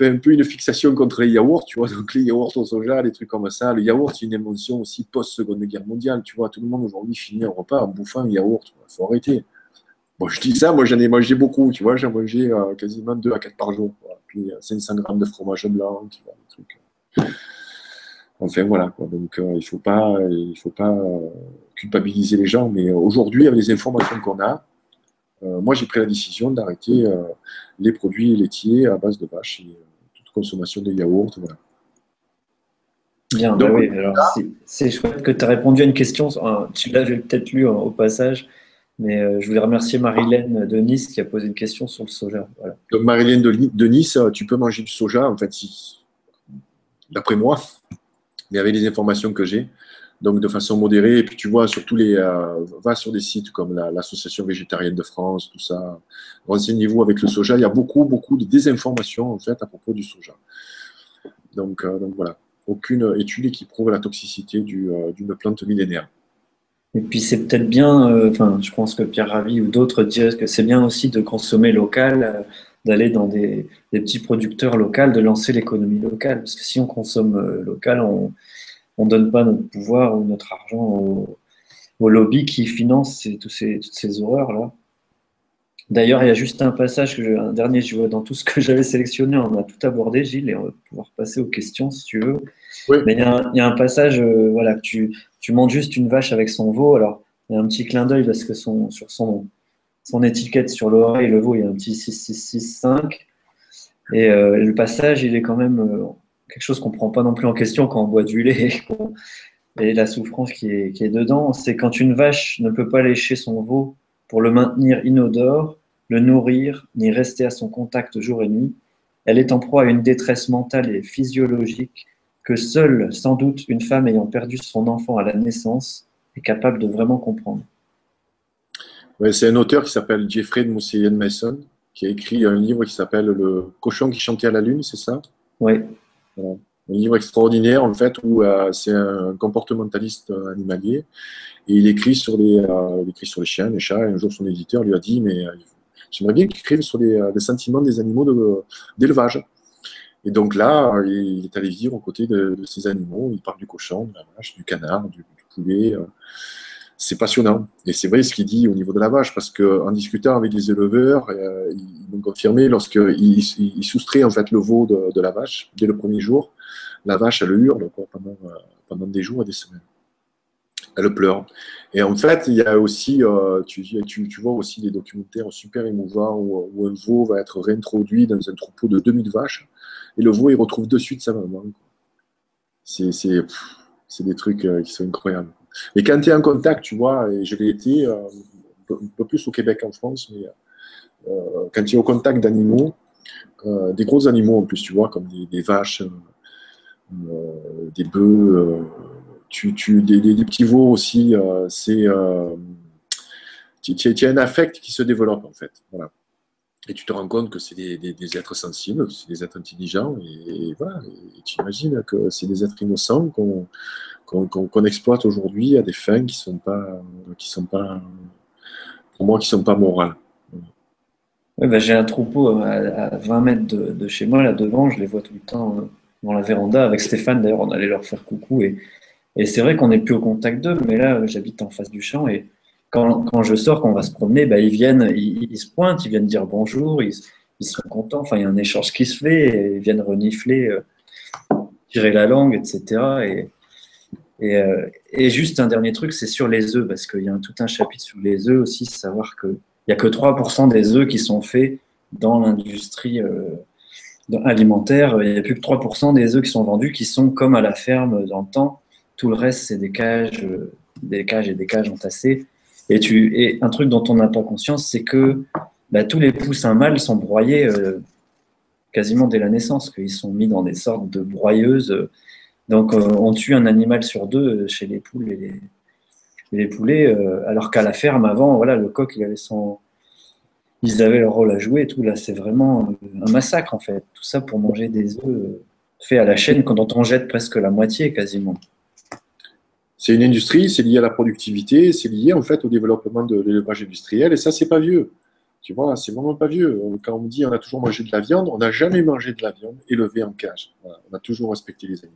un peu une fixation contre les yaourts, tu vois, donc les yaourts au soja, les trucs comme ça. Le yaourt, c'est une invention aussi post-seconde guerre mondiale, tu vois. Tout le monde aujourd'hui finit un repas en bouffant un yaourt. Il faut arrêter. Bon, je dis ça, moi j'en ai mangé beaucoup, tu vois, j'en mangé euh, quasiment 2 à 4 par jour. Puis 500 euh, grammes de fromage blanc, tu vois, des trucs. Enfin voilà, donc euh, il ne faut pas, il faut pas euh, culpabiliser les gens, mais aujourd'hui, avec les informations qu'on a, euh, moi j'ai pris la décision d'arrêter les produits laitiers à base de vache et toute consommation de yaourt. Voilà. Bien, bah oui, alors c'est chouette que tu as répondu à une question, tu l'avais peut-être lu au passage, mais je voulais remercier Marilène de Nice qui a posé une question sur le soja. Donc Marilène de, Nice, tu peux manger du soja, en fait, si, d'après moi, mais avec les informations que j'ai, donc de façon modérée. Et puis tu vois, surtout les, euh, va sur des sites comme l'Association végétarienne de France, tout ça. Renseignez-vous avec le soja. Il y a beaucoup, beaucoup de désinformations en fait à propos du soja. Donc, euh, donc voilà, aucune étude qui prouve la toxicité euh, d'une plante millénaire. Et puis c'est peut-être bien, enfin, je pense que Pierre Ravi ou d'autres diraient que c'est bien aussi de consommer local, d'aller dans des, petits producteurs locaux, de lancer l'économie locale. Parce que si on consomme euh, local, on ne donne pas notre pouvoir ou notre argent au, au lobby qui finance toutes ces horreurs-là. D'ailleurs, il y a juste un passage, que un dernier, je vois dans tout ce que j'avais sélectionné, on a tout abordé, Gilles, et on va pouvoir passer aux questions si tu veux. Mais il y, a un, passage, euh, voilà, tu, tu montes juste une vache avec son veau. Alors, il y a un petit clin d'œil parce que son, sur son, son étiquette sur l'oreille, le veau, il y a un petit 6665. Et euh, le passage, il est quand même euh, quelque chose qu'on ne prend pas non plus en question quand on boit du lait. Et la souffrance qui est, qui est dedans, c'est quand une vache ne peut pas lécher son veau pour le maintenir inodore, le nourrir, ni rester à son contact jour et nuit, elle est en proie à une détresse mentale et physiologique que seule, sans doute, une femme ayant perdu son enfant à la naissance est capable de vraiment comprendre c'est un auteur qui s'appelle Jeffrey de Mousseyen Mason, qui a écrit un livre qui s'appelle Le cochon qui chantait à la lune, c'est ça? Oui. Un livre extraordinaire, en fait, où euh, c'est un comportementaliste animalier. Et il écrit, sur les, euh, écrit sur les chiens, les chats. Et un jour, son éditeur lui a dit Mais euh, j'aimerais bien qu'il écrive sur les, sentiments des animaux d'élevage. et donc là, il est allé vivre aux côtés de, ces animaux. Il parle du cochon, de la vache, du canard, du, du poulet c'est passionnant. Et c'est vrai ce qu'il dit au niveau de la vache, parce qu'en discutant avec les éleveurs, euh, ils m'ont confirmé, lorsqu'ils il soustraient en fait le veau de, la vache, dès le premier jour, la vache, elle hurle pendant, euh, pendant des jours et des semaines. Elle pleure. Et en fait, il y a aussi, euh, tu, tu, vois aussi des documentaires super émouvants où, un veau va être réintroduit dans un troupeau de 2000 vaches, et le veau, il retrouve de suite sa maman. C'est des trucs qui sont incroyables. Et quand tu es en contact, tu vois, et je l'ai été euh, un peu plus au Québec qu'en France, mais euh, quand tu es au contact d'animaux, euh, des gros animaux en plus, tu vois, comme des, vaches, des bœufs, tu, des, petits veaux aussi, c'est tu, as un affect qui se développe en fait. Voilà. Et tu te rends compte que c'est des, êtres sensibles, c'est des êtres intelligents, et, voilà. Et tu imagines que c'est des êtres innocents qu'on qu'on exploite aujourd'hui à des fins qui sont pas, qui sont pas, pour moi, qui sont pas morales. Oui, bah, j'ai un troupeau à, 20 mètres de, chez moi, là devant, je les vois tout le temps euh, dans la véranda. Avec Stéphane, d'ailleurs, on allait leur faire coucou. Et, et c'est vrai qu'on n'est plus au contact d'eux, mais là, j'habite en face du champ et quand, je sors, quand on va se promener, bah, ils viennent, ils, se pointent, ils viennent dire bonjour, ils, sont contents. Enfin, il y a un échange qui se fait, ils viennent renifler, euh, tirer la langue, etc. Et, euh, et, juste un dernier truc, c'est sur les œufs, parce qu'il y a tout un chapitre sur les œufs aussi, savoir qu'il n'y a que 3% des œufs qui sont faits dans l'industrie euh, alimentaire. Il n'y a plus que 3% des œufs qui sont vendus qui sont comme à la ferme dans le temps. Tout le reste, c'est des cages, des cages et des cages entassées. Et, un truc dont on n'a pas conscience, c'est que bah, tous les poussins mâles sont broyés euh, quasiment dès la naissance, qu'ils sont mis dans des sortes de broyeuses. Donc euh, on tue un animal sur deux euh, chez les poules et les, poulets, alors qu'à la ferme avant, voilà, le coq, ils avaient leur rôle à jouer tout. Là, c'est vraiment un massacre en fait. Tout ça pour manger des œufs faits à la chaîne, quand on jette presque la moitié quasiment. C'est une industrie, c'est lié à la productivité, c'est lié en fait au développement de l'élevage industriel, et ça, c'est pas vieux. Tu vois, c'est vraiment pas vieux. Quand on dit on a toujours mangé de la viande, on n'a jamais mangé de la viande élevée en cage. On a toujours respecté les animaux.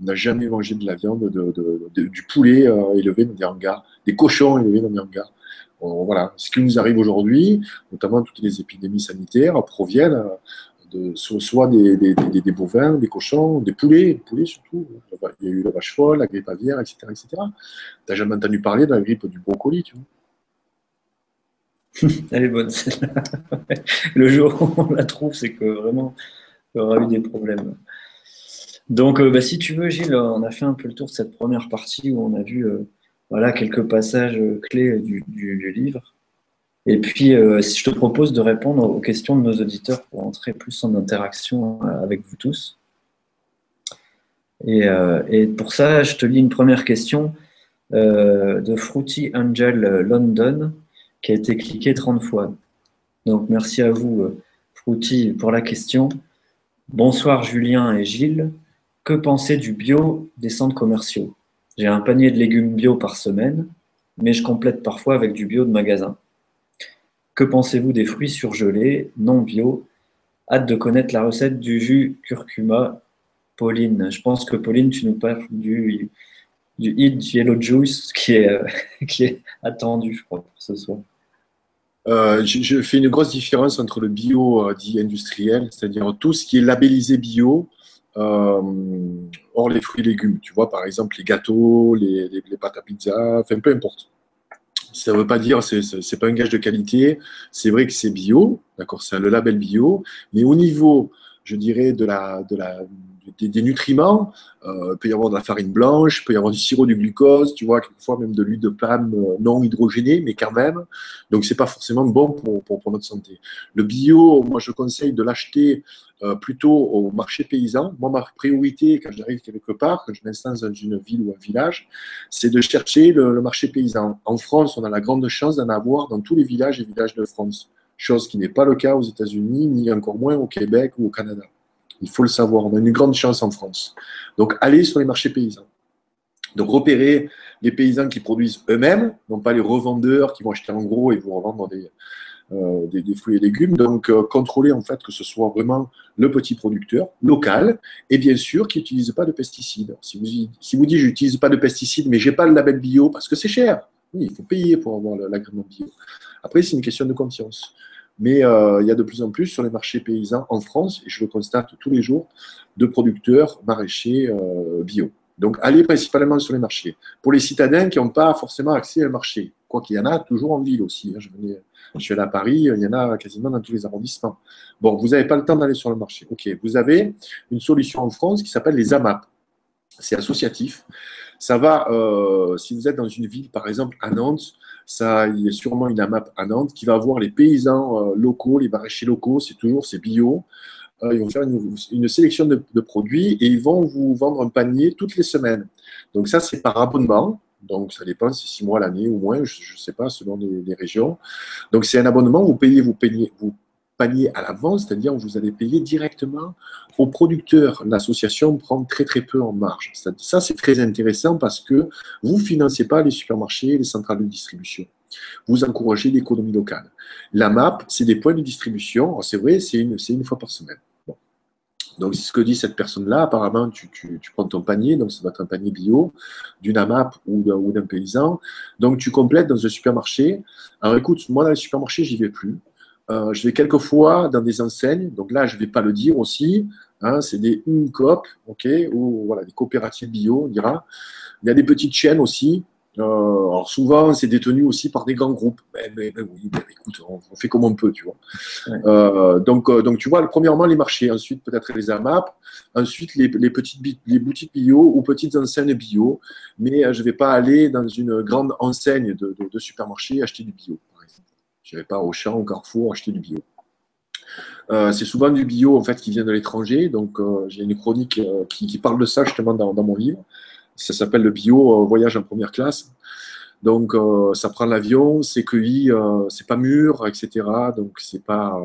On n'a jamais mangé de la viande, de, du poulet euh, élevé dans des hangars, des cochons élevés dans des hangars. voilà. Ce qui nous arrive aujourd'hui, notamment toutes les épidémies sanitaires, proviennent euh, soit des, bovins, des cochons, des poulets, des poulets surtout. Il y a eu la vache folle, la grippe aviaire, etc. etc. Tu n'as jamais entendu parler de la grippe du brocoli, tu vois. Elle est bonne celle-là. Le jour où on la trouve, c'est que vraiment, il y aura eu des problèmes. Donc, euh, bah, si tu veux, Gilles, on a fait un peu le tour de cette première partie où on a vu euh, voilà, quelques passages clés du livre. Et puis, euh, je te propose de répondre aux questions de nos auditeurs pour entrer plus en interaction euh, avec vous tous. Euh, et, pour ça, je te lis une première question de Fruity Angel London qui a été cliquée 30 fois. Donc, merci à vous, Fruity, pour la question. Bonsoir Julien et Gilles. Que pensez du bio des centres commerciaux? J'ai un panier de légumes bio par semaine, mais je complète parfois avec du bio de magasin. Que pensez-vous des fruits surgelés, non bio? Hâte de connaître la recette du jus curcuma. Pauline, je pense que Pauline, tu nous parles du, du Yellow Juice qui est, euh, qui est attendu, je crois, pour ce soir. Euh, je, fais une grosse différence entre le bio euh, dit industriel, c'est-à-dire tout ce qui est labellisé bio, hors les fruits et légumes. Tu vois, par exemple, les gâteaux, les, les, pâtes à pizza, enfin peu importe. Ça ne veut pas dire c'est n'est pas un gage de qualité. C'est vrai que c'est bio, d'accord, c'est le label bio, mais au niveau, je dirais, de la, de la, des, nutriments, euh, il peut y avoir de la farine blanche, il peut y avoir du sirop du glucose, tu vois, quelquefois même de l'huile de palme euh, non hydrogénée, mais quand même. Donc, c'est pas forcément bon pour, notre santé. Le bio, moi, je conseille de l'acheter euh, plutôt au marché paysan. Moi, ma priorité, quand j'arrive quelque part, quand je m'installe dans une ville ou un village, c'est de chercher le, marché paysan. En France, on a la grande chance d'en avoir dans tous les villages et villages de France, chose qui n'est pas le cas aux États-Unis, ni encore moins au Québec ou au Canada. Il faut le savoir, on a une grande chance en France. Donc, allez sur les marchés paysans. Donc, repérez les paysans qui produisent eux-mêmes, non pas les revendeurs qui vont acheter en gros et vous revendre des, euh, fruits et légumes. Donc, euh, contrôler en fait que ce soit vraiment le petit producteur local et bien sûr qui n'utilise pas de pesticides. Si vous, si vous dites j'utilise pas de pesticides, mais j'ai pas le label bio parce que c'est cher. Oui, il faut payer pour avoir l'agrément bio. Après, c'est une question de conscience. Mais euh, il y a de plus en plus sur les marchés paysans en France, et je le constate tous les jours, de producteurs maraîchers bio. Donc, allez principalement sur les marchés. Pour les citadins qui n'ont pas forcément accès au marché, quoi qu'il y en a toujours en ville aussi. Hein. Je, je suis allé à Paris, il y en a quasiment dans tous les arrondissements. Bon, vous n'avez pas le temps d'aller sur le marché. OK, vous avez une solution en France qui s'appelle les AMAP. C'est associatif. Ça va, euh, si vous êtes dans une ville, par exemple à Nantes, ça, il y a sûrement une AMAP à Nantes qui va voir les paysans euh, locaux, les maraîchers locaux, c'est toujours, c'est bio. Euh, ils vont faire une, sélection de, produits et ils vont vous vendre un panier toutes les semaines. Donc ça, c'est par abonnement. Donc ça dépend, c'est six mois l'année ou moins, je ne sais pas, selon les, régions. Donc c'est un abonnement, vous payez vous payez, vous panier à l'avance, c'est-à-dire vous allez payer directement au producteur. L'association prend très très peu en marge. Ça, c'est très intéressant parce que vous ne financez pas les supermarchés, les centrales de distribution. Vous encouragez l'économie locale. La MAP, c'est des points de distribution. C'est vrai, c'est une, fois par semaine. Donc, c'est ce que dit cette personne-là. Apparemment, tu, prends ton panier, donc ça va être un panier bio, d'une AMAP ou d'un paysan. Donc, tu complètes dans un supermarché. Alors, écoute, moi, dans les supermarchés, j'y vais plus. Euh, je vais quelques fois dans des enseignes. Donc là, je ne vais pas le dire aussi. Hein, c'est des UNCOP, ok, ou voilà, des coopératives bio, on dira. Il y a des petites chaînes aussi. Euh, alors souvent, c'est détenu aussi par des grands groupes. Mais, mais, oui, écoute, on, fait comme on peut, tu vois. Euh, donc, donc, tu vois, premièrement, les marchés, ensuite peut-être les AMAP, ensuite les, les, petites les boutiques bio ou petites enseignes bio. Mais je ne vais pas aller dans une grande enseigne de, de, de supermarché acheter du bio. Je ne vais pas au champ, au carrefour acheter du bio. c'est souvent du bio en fait qui vient de l'étranger. Donc j'ai une chronique qui, qui, parle de ça justement dans, mon livre. Ça s'appelle le bio euh, voyage en première classe. Donc, euh, ça prend l'avion, c'est cueilli, euh, c'est pas mûr, etc. Donc, c'est pas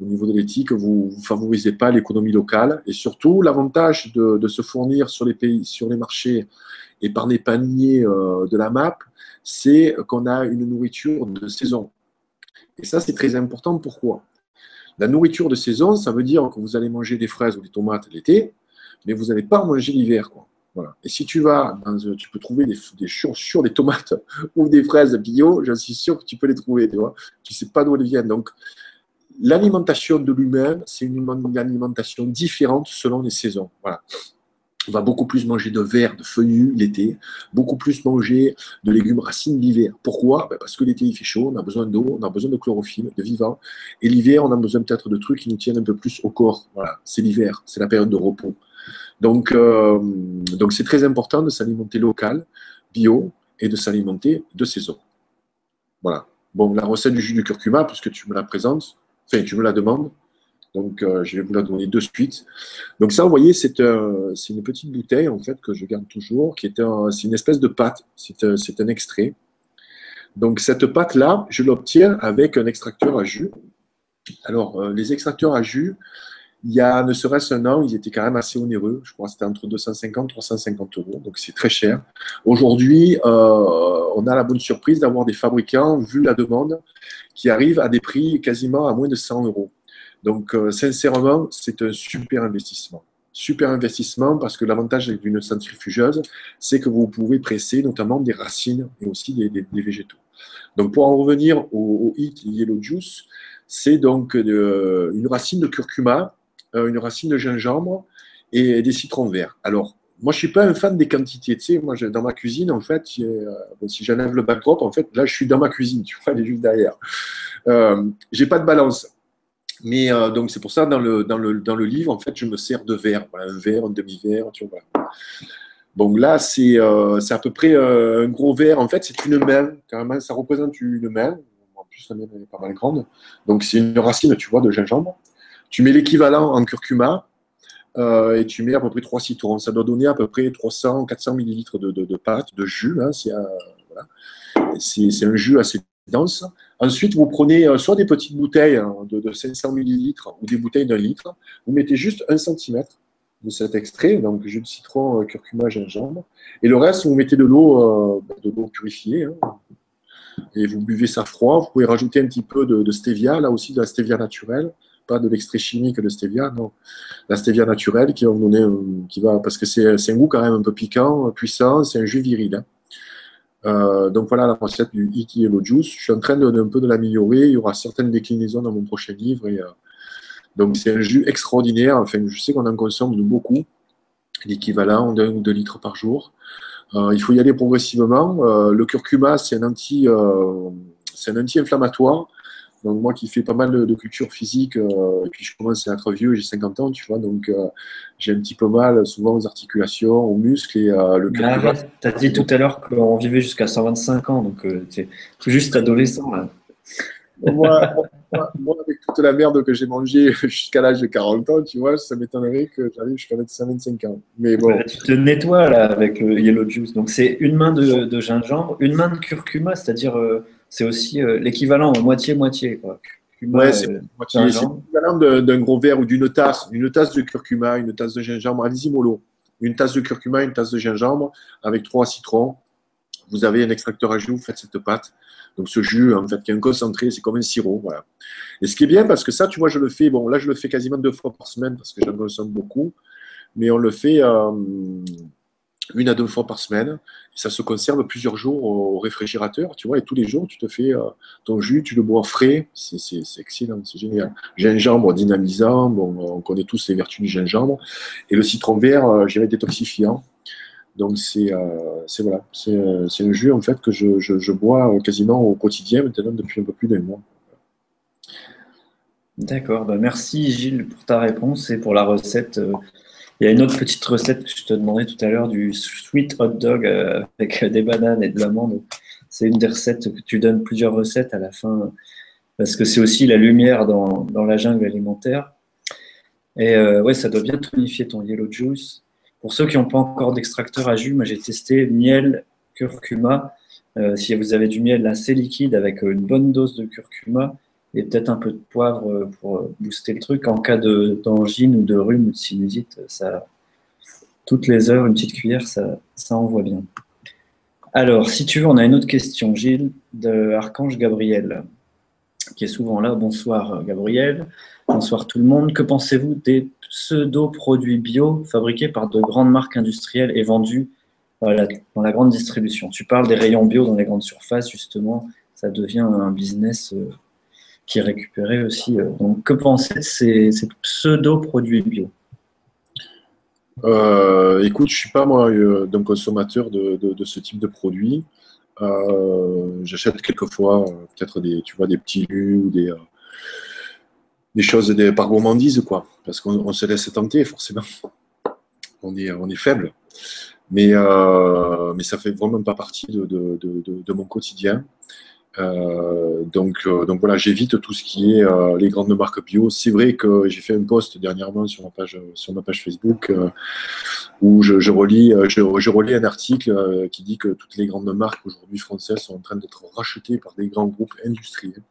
au niveau de l'éthique, vous ne favorisez pas l'économie locale. Et surtout, l'avantage de, se fournir sur les pays, sur les marchés et par les paniers de la MAP, c'est qu'on a une nourriture de saison. Et ça, c'est très important. Pourquoi? La nourriture de saison, ça veut dire que vous allez manger des fraises ou des tomates l'été, mais vous n'allez pas manger l'hiver. Quoi. Et si tu vas, dans, tu peux trouver des, des chaussures, des tomates ou des fraises bio, j'en suis sûr que tu peux les trouver, tu vois. Tu sais pas d'où elles viennent. Donc, l'alimentation de l'humain, c'est une, alimentation différente selon les saisons. Voilà. On va beaucoup plus manger de verre, de feuillus l'été, beaucoup plus manger de légumes racines l'hiver. Pourquoi? Ben, Parce que l'été il fait chaud, on a besoin d'eau, on a besoin de chlorophylle, de vivant. Et l'hiver, on a besoin peut-être de trucs qui nous tiennent un peu plus au corps. Voilà, c'est l'hiver, c'est la période de repos. Donc, euh, donc c'est très important de s'alimenter local, bio, et de s'alimenter de saison. Voilà. Bon, la recette du jus de curcuma, puisque tu me la présentes, enfin, tu me la demandes, donc euh, je vais vous la donner de suite. Donc ça, vous voyez, c'est une petite bouteille, en fait, que je garde toujours, qui est c'est une espèce de pâte, c'est un extrait. Donc cette pâte-là, je l'obtiens avec un extracteur à jus. Alors, euh, les extracteurs à jus, il y a ne serait-ce un an, ils étaient quand même assez onéreux. Je crois que c'était entre 250 et 350 euros, donc c'est très cher. Aujourd'hui, euh, on a la bonne surprise d'avoir des fabricants, vu la demande, qui arrivent à des prix quasiment à moins de 100 euros. Donc, euh, sincèrement, c'est un super investissement. Super investissement parce que l'avantage d'une centrifugeuse, c'est que vous pouvez presser notamment des racines et aussi des, végétaux. Donc, pour en revenir au, au Yellow Juice, c'est donc euh, une racine de curcuma euh, une racine de gingembre et des citrons verts. Alors, moi, je suis pas un fan des quantités. Tu sais, moi, dans ma cuisine, en fait, euh, si j'enlève le backdrop, en fait, là, je suis dans ma cuisine. Tu vois, elle est juste derrière. Euh, j'ai pas de balance. Mais euh, donc, c'est pour ça, dans le, dans, le, dans le livre, en fait, je me sers de verre. un verre, un demi-verre, tu vois. Bon, là, c'est à peu près un gros verre. En fait, c'est une main. Carrément, ça représente une main. En plus, la mienne est pas mal grande. Donc, c'est une racine, tu vois, de gingembre. Tu mets l'équivalent en curcuma euh, et tu mets à peu près 3 citrons. Ça doit donner à peu près 300, 400 millilitres de, de, pâte, de jus. Hein, euh, c'est un jus assez dense. Ensuite, vous prenez euh, soit des petites bouteilles hein, de, 500 millilitres ou des bouteilles d'un litre. Vous mettez juste un centimètre de cet extrait, donc jus de citron, curcuma, gingembre. Et le reste, vous mettez de l'eau de l'eau purifiée. Hein. et vous buvez ça froid. Vous pouvez rajouter un petit peu de, de stevia, là aussi de la stevia naturelle pas de l'extrait chimique de stevia, non. La stevia naturelle qui va vous donner, qui va, parce que c'est un goût quand même un peu piquant, puissant, c'est un jus viril. Hein. Euh, donc voilà la recette du Iki Yellow Juice. Je suis en train de, un peu de l'améliorer. Il y aura certaines déclinaisons dans mon prochain livre. Et, euh, donc c'est un jus extraordinaire. Enfin, je sais qu'on en consomme beaucoup, l'équivalent d'un ou deux litres par jour. Euh, il faut y aller progressivement. le curcuma, c'est un anti, c'est un anti-inflammatoire. Donc moi qui fais pas mal de, culture physique, euh, et puis je commence à être vieux, j'ai 50 ans, tu vois, donc euh, j'ai un petit peu mal souvent aux articulations, aux muscles et euh, le cœur. tu as dit tout à l'heure qu'on vivait jusqu'à 125 ans, donc tu es tout juste adolescent là. moi, moi, avec toute la merde que j'ai mangée jusqu'à l'âge de 40 ans, tu vois, ça m'étonnerait que j'arrive jusqu'à 125 ans. Mais bon. tu te nettoies là avec le Yellow Juice. Donc c'est une main de, de, gingembre, une main de curcuma, c'est-à-dire c'est aussi euh, l'équivalent moitié-moitié. Ouais, c'est euh, l'équivalent d'un gros verre ou d'une tasse, une tasse de curcuma, une tasse de gingembre. Allez-y, mollo. Une tasse de curcuma, une tasse de gingembre avec trois citrons. vous avez un extracteur à jus, vous faites cette pâte. Donc ce jus, en fait, qui est un concentré, c'est comme un sirop. Voilà. Et ce qui est bien, parce que ça, tu vois, je le fais, bon, là, je le fais quasiment deux fois par semaine parce que j'en consomme beaucoup, mais on le fait euh, une à deux fois par semaine. Et ça se conserve plusieurs jours au réfrigérateur, tu vois, et tous les jours, tu te fais euh, ton jus, tu le bois frais, c'est excellent, c'est génial. Gingembre dynamisant, bon, on connaît tous les vertus du gingembre, et le citron vert, euh, détoxifiant. Donc c'est euh, voilà, euh, c'est un jus en fait que je, je, bois quasiment au quotidien maintenant depuis un peu plus d'un mois. D'accord, bah merci Gilles pour ta réponse et pour la recette. Euh, il y a une autre petite recette que je te demandais tout à l'heure du sweet hot dog avec des bananes et de l'amande. C'est une des recettes que tu donnes plusieurs recettes à la fin parce que c'est aussi la lumière dans, dans, la jungle alimentaire. Et ouais, ça doit bien tonifier ton yellow juice. Pour ceux qui n'ont pas encore d'extracteur à jus, moi j'ai testé miel, curcuma. Euh, si vous avez du miel assez liquide avec euh, une bonne dose de curcuma et peut-être un peu de poivre euh, pour booster le truc, en cas d'angine ou de rhume ou de sinusite, ça, toutes les heures, une petite cuillère, ça, ça envoie bien. Alors, si tu veux, on a une autre question, Gilles, de Archange Gabriel, qui est souvent là. Bonsoir Gabriel, bonsoir tout le monde. Que pensez-vous des pseudo-produits bio fabriqués par de grandes marques industrielles et vendus dans la grande distribution? Tu parles des rayons bio dans les grandes surfaces, justement, ça devient un business euh, qui aussi. Euh. Donc, que pensez de ces, pseudo-produits bio? Euh, Écoute, je suis pas moi d'un consommateur de, ce type de produits. J'achète quelquefois peut-être des, tu vois, des petits lus ou des, des choses des, par gourmandise, quoi. Parce qu'on se laisse tenter, forcément. On est, on est faible. Mais, euh, mais ça fait vraiment pas partie de mon quotidien. Euh, donc, euh, donc voilà, j'évite tout ce qui est euh, les grandes marques bio. C'est vrai que j'ai fait un post dernièrement sur ma page, Facebook où je, relis, je, relis un article qui dit que toutes les grandes marques aujourd'hui françaises sont en train d'être rachetées par des grands groupes industriels.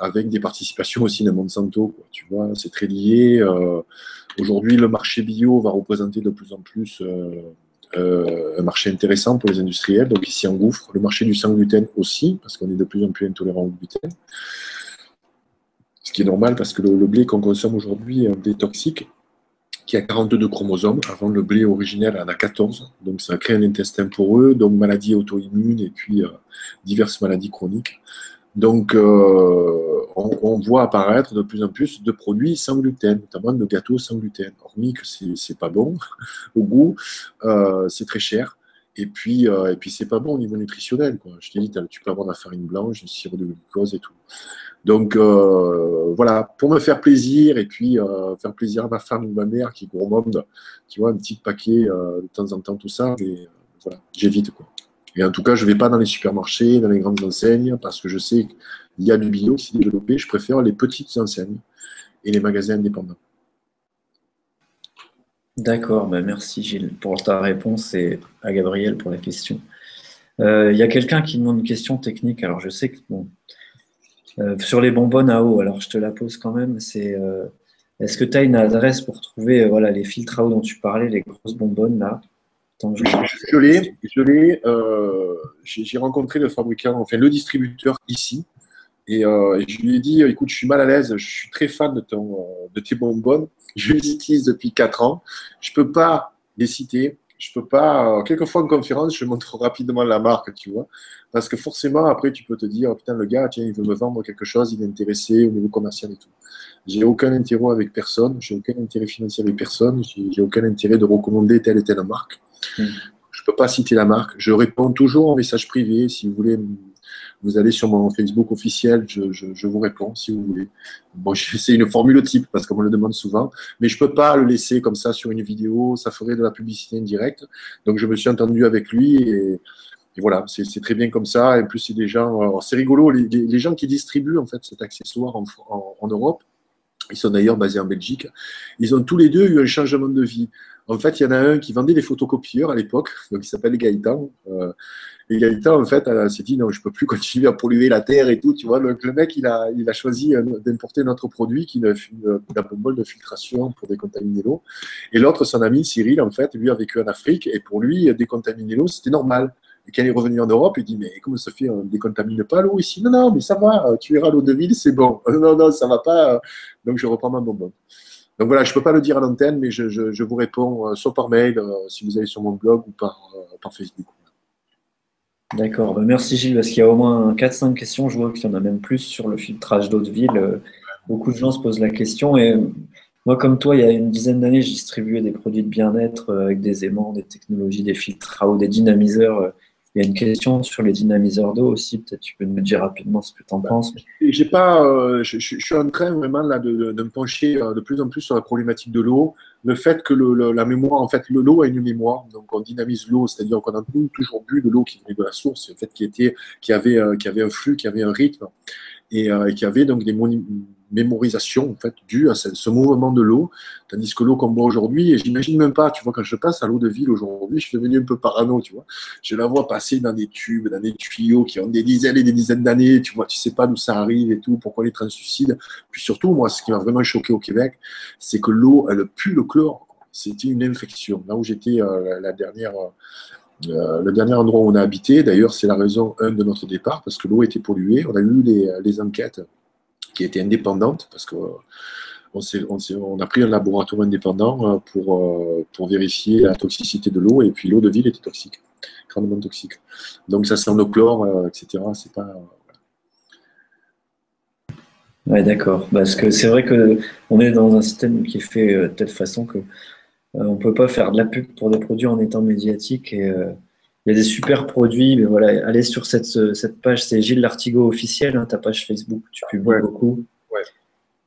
Avec des participations aussi de Monsanto. Tu vois, c'est très lié. Aujourd'hui, le marché bio va représenter de plus en plus euh, un marché intéressant pour les industriels. Donc ici en gouffre, le marché du sans gluten aussi, parce qu'on est de plus en plus intolérant au gluten. Ce qui est normal parce que le, blé qu'on consomme aujourd'hui est un blé toxique qui a 42 chromosomes. Avant, le blé originel en a 14. Donc, ça crée un intestin poreux, donc maladies auto-immunes et puis diverses maladies chroniques. Donc, euh, on, voit apparaître de plus en plus de produits sans gluten, notamment de gâteaux sans gluten. Hormis que c'est pas bon au goût, euh, c'est très cher. Et puis, euh, et c'est pas bon au niveau nutritionnel. Quoi. Je t'ai dit, tu peux avoir de la farine blanche, du sirop de glucose et tout. Donc voilà, pour me faire plaisir et puis faire plaisir à ma femme ou ma mère qui gourmande, tu vois, un petit paquet de temps en temps, tout ça. J'évite quoi. Et en tout cas, je ne vais pas dans les supermarchés, dans les grandes enseignes, parce que je sais qu'il y a du bio qui s'est développé. Je préfère les petites enseignes et les magasins indépendants. D'accord, ben merci Gilles pour ta réponse et à Gabriel pour la question. Euh, il y a quelqu'un qui demande une question technique. Alors, je sais que bon, euh, sur les bonbonnes à eau, alors je te la pose quand même. C'est euh, est-ce que tu as une adresse pour trouver voilà, les filtres à eau dont tu parlais, les grosses bonbonnes là? Je l'ai, je l'ai. J'ai rencontré le fabricant, enfin le distributeur ici, euh, et je lui ai dit, écoute, je suis mal à l'aise, je suis très fan de, ton, euh, de tes bonbonnes, je les utilise depuis 4 ans, je peux pas les citer, je peux pas. quelquefois en conférence, je montre rapidement la marque, tu vois, parce que forcément après tu peux te dire, putain le gars, tiens, il veut me vendre quelque chose, il est intéressé au niveau commercial et tout. J'ai aucun intérêt avec personne, j'ai aucun intérêt financier avec personne, j'ai aucun intérêt de recommander telle et telle marque. Mm. Je ne peux pas citer la marque. Je réponds toujours en message privé. Si vous voulez, vous allez sur mon Facebook officiel, je, vous réponds si vous voulez. Bon, c'est une formule type parce qu'on me le demande souvent, mais je ne peux pas le laisser comme ça sur une vidéo. Ça ferait de la publicité indirecte. Donc, je me suis entendu avec lui et, voilà, c'est très bien comme ça. Et plus, c'est des gens, c'est rigolo, les, gens qui distribuent en fait cet accessoire en Europe, ils sont d'ailleurs basés en Belgique. Ils ont tous les deux eu un changement de vie. En fait, il y en a un qui vendait des photocopieurs à l'époque, donc il s'appelle Gaëtan. Euh, et Gaëtan, en fait, s'est dit non, je ne peux plus continuer à polluer la terre et tout, tu vois. Donc le mec, il a, choisi euh, d'importer notre produit qui est un bol de filtration pour décontaminer l'eau. Et l'autre, son ami Cyril, en fait, lui a vécu en Afrique et pour lui, décontaminer l'eau, c'était normal. Et quand il est revenu en Europe, il dit Mais comment ça fait On ne décontamine pas l'eau ici? Non, non, mais ça va, tu verras l'eau de ville, c'est bon. non, non, ça ne va pas. Donc je reprends ma bonbonne. Donc voilà, je ne peux pas le dire à l'antenne, mais je, vous réponds soit par mail, si vous allez sur mon blog, ou par, par Facebook. D'accord, bah, merci Gilles, parce qu'il y a au moins 4-5 questions, je vois qu'il y en a même plus sur le filtrage d'eau de ville. Euh, beaucoup de gens se posent la question et moi, comme toi, il y a une dizaine d'années, j'ai distribué des produits de bien-être euh, avec des aimants, des technologies, des filtres à eau, des dynamiseurs euh, il y a une question sur les dynamiseurs d'eau aussi. Peut-être tu peux nous dire rapidement ce que tu en penses. J'ai pas, euh, je, suis en train vraiment là, de, me pencher euh, de plus en plus sur la problématique de l'eau. Le fait que la mémoire, en fait, l'eau a une mémoire. Donc on dynamise l'eau, c'est-à-dire qu'on a toujours bu de l'eau qui venait de la source, en fait, qui, était, qui, avait, euh, qui avait un flux, qui avait un rythme et, et qui avait donc des mémorisation en fait due à ce, mouvement de l'eau, tandis que l'eau qu'on boit aujourd'hui, et j'imagine même pas, tu vois, quand je passe à l'eau de ville aujourd'hui, je suis devenu un peu parano, tu vois. Je la vois passer dans des tubes, dans des tuyaux qui ont des dizaines et des dizaines d'années, tu vois, tu sais pas d'où ça arrive et tout, pourquoi les transsuicides. Puis surtout, moi, ce qui m'a vraiment choqué au Québec, c'est que l'eau, elle pue le chlore. C'était une infection. Là où j'étais euh, la dernière. Euh, le dernier endroit où on a habité, d'ailleurs, c'est la raison un de notre départ, parce que l'eau était polluée. On a eu les enquêtes qui était indépendante, parce qu'on on, on, a pris un laboratoire indépendant euh, pour, euh, pour vérifier la toxicité de l'eau, et puis l'eau de ville était toxique, grandement toxique. Donc ça sent le chlore, euh, etc. C'est pas. Ouais, d'accord. Parce que c'est vrai qu'on est dans un système qui est fait de telle façon que on peut pas faire de la pub pour des produits en étant médiatique. Et il y a des super produits, mais voilà, allez sur cette, cette page, c'est Gilles Lartigot officiel, hein, ta page Facebook, tu publies beaucoup.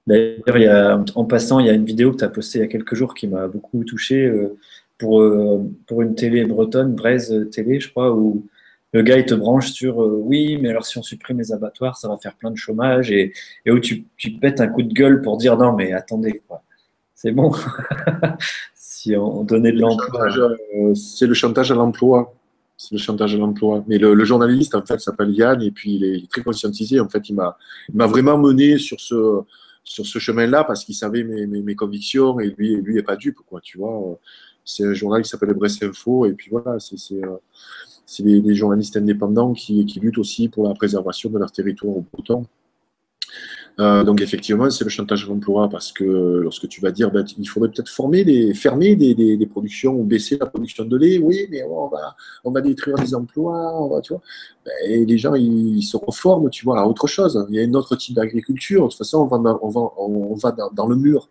D'ailleurs, en passant, il y a une vidéo que tu as postée il y a quelques jours qui m'a beaucoup touché euh, pour, euh, pour une télé bretonne, Braise Télé, je crois, où le gars il te branche sur euh, oui, mais alors si on supprime les abattoirs, ça va faire plein de chômage et, et où tu, tu pètes un coup de gueule pour dire non, mais attendez, quoi. C'est bon. si on donnait de l'emploi. C'est le chantage à l'emploi le chantage à l'emploi. Mais le, journaliste, en fait, s'appelle Yann et puis il est très conscientisé. En fait, il m'a, vraiment mené sur ce, sur ce chemin-là parce qu'il savait mes, mes, convictions et lui, lui n'est pas dupe, quoi, tu vois. C'est un journal qui s'appelle Brest Info et puis voilà, c'est, c'est des, journalistes indépendants qui, qui, luttent aussi pour la préservation de leur territoire au Breton. Euh, donc effectivement, c'est le chantage à l'emploi parce que lorsque tu vas dire ben, il faudrait peut-être former fermer des, productions ou baisser la production de lait, oui, mais on va, on va détruire des emplois, tu vois. Ben, et les gens ils, se reforment, tu vois, à autre chose. Il y a un autre type d'agriculture. De toute façon, on va, on va, on va dans, le mur.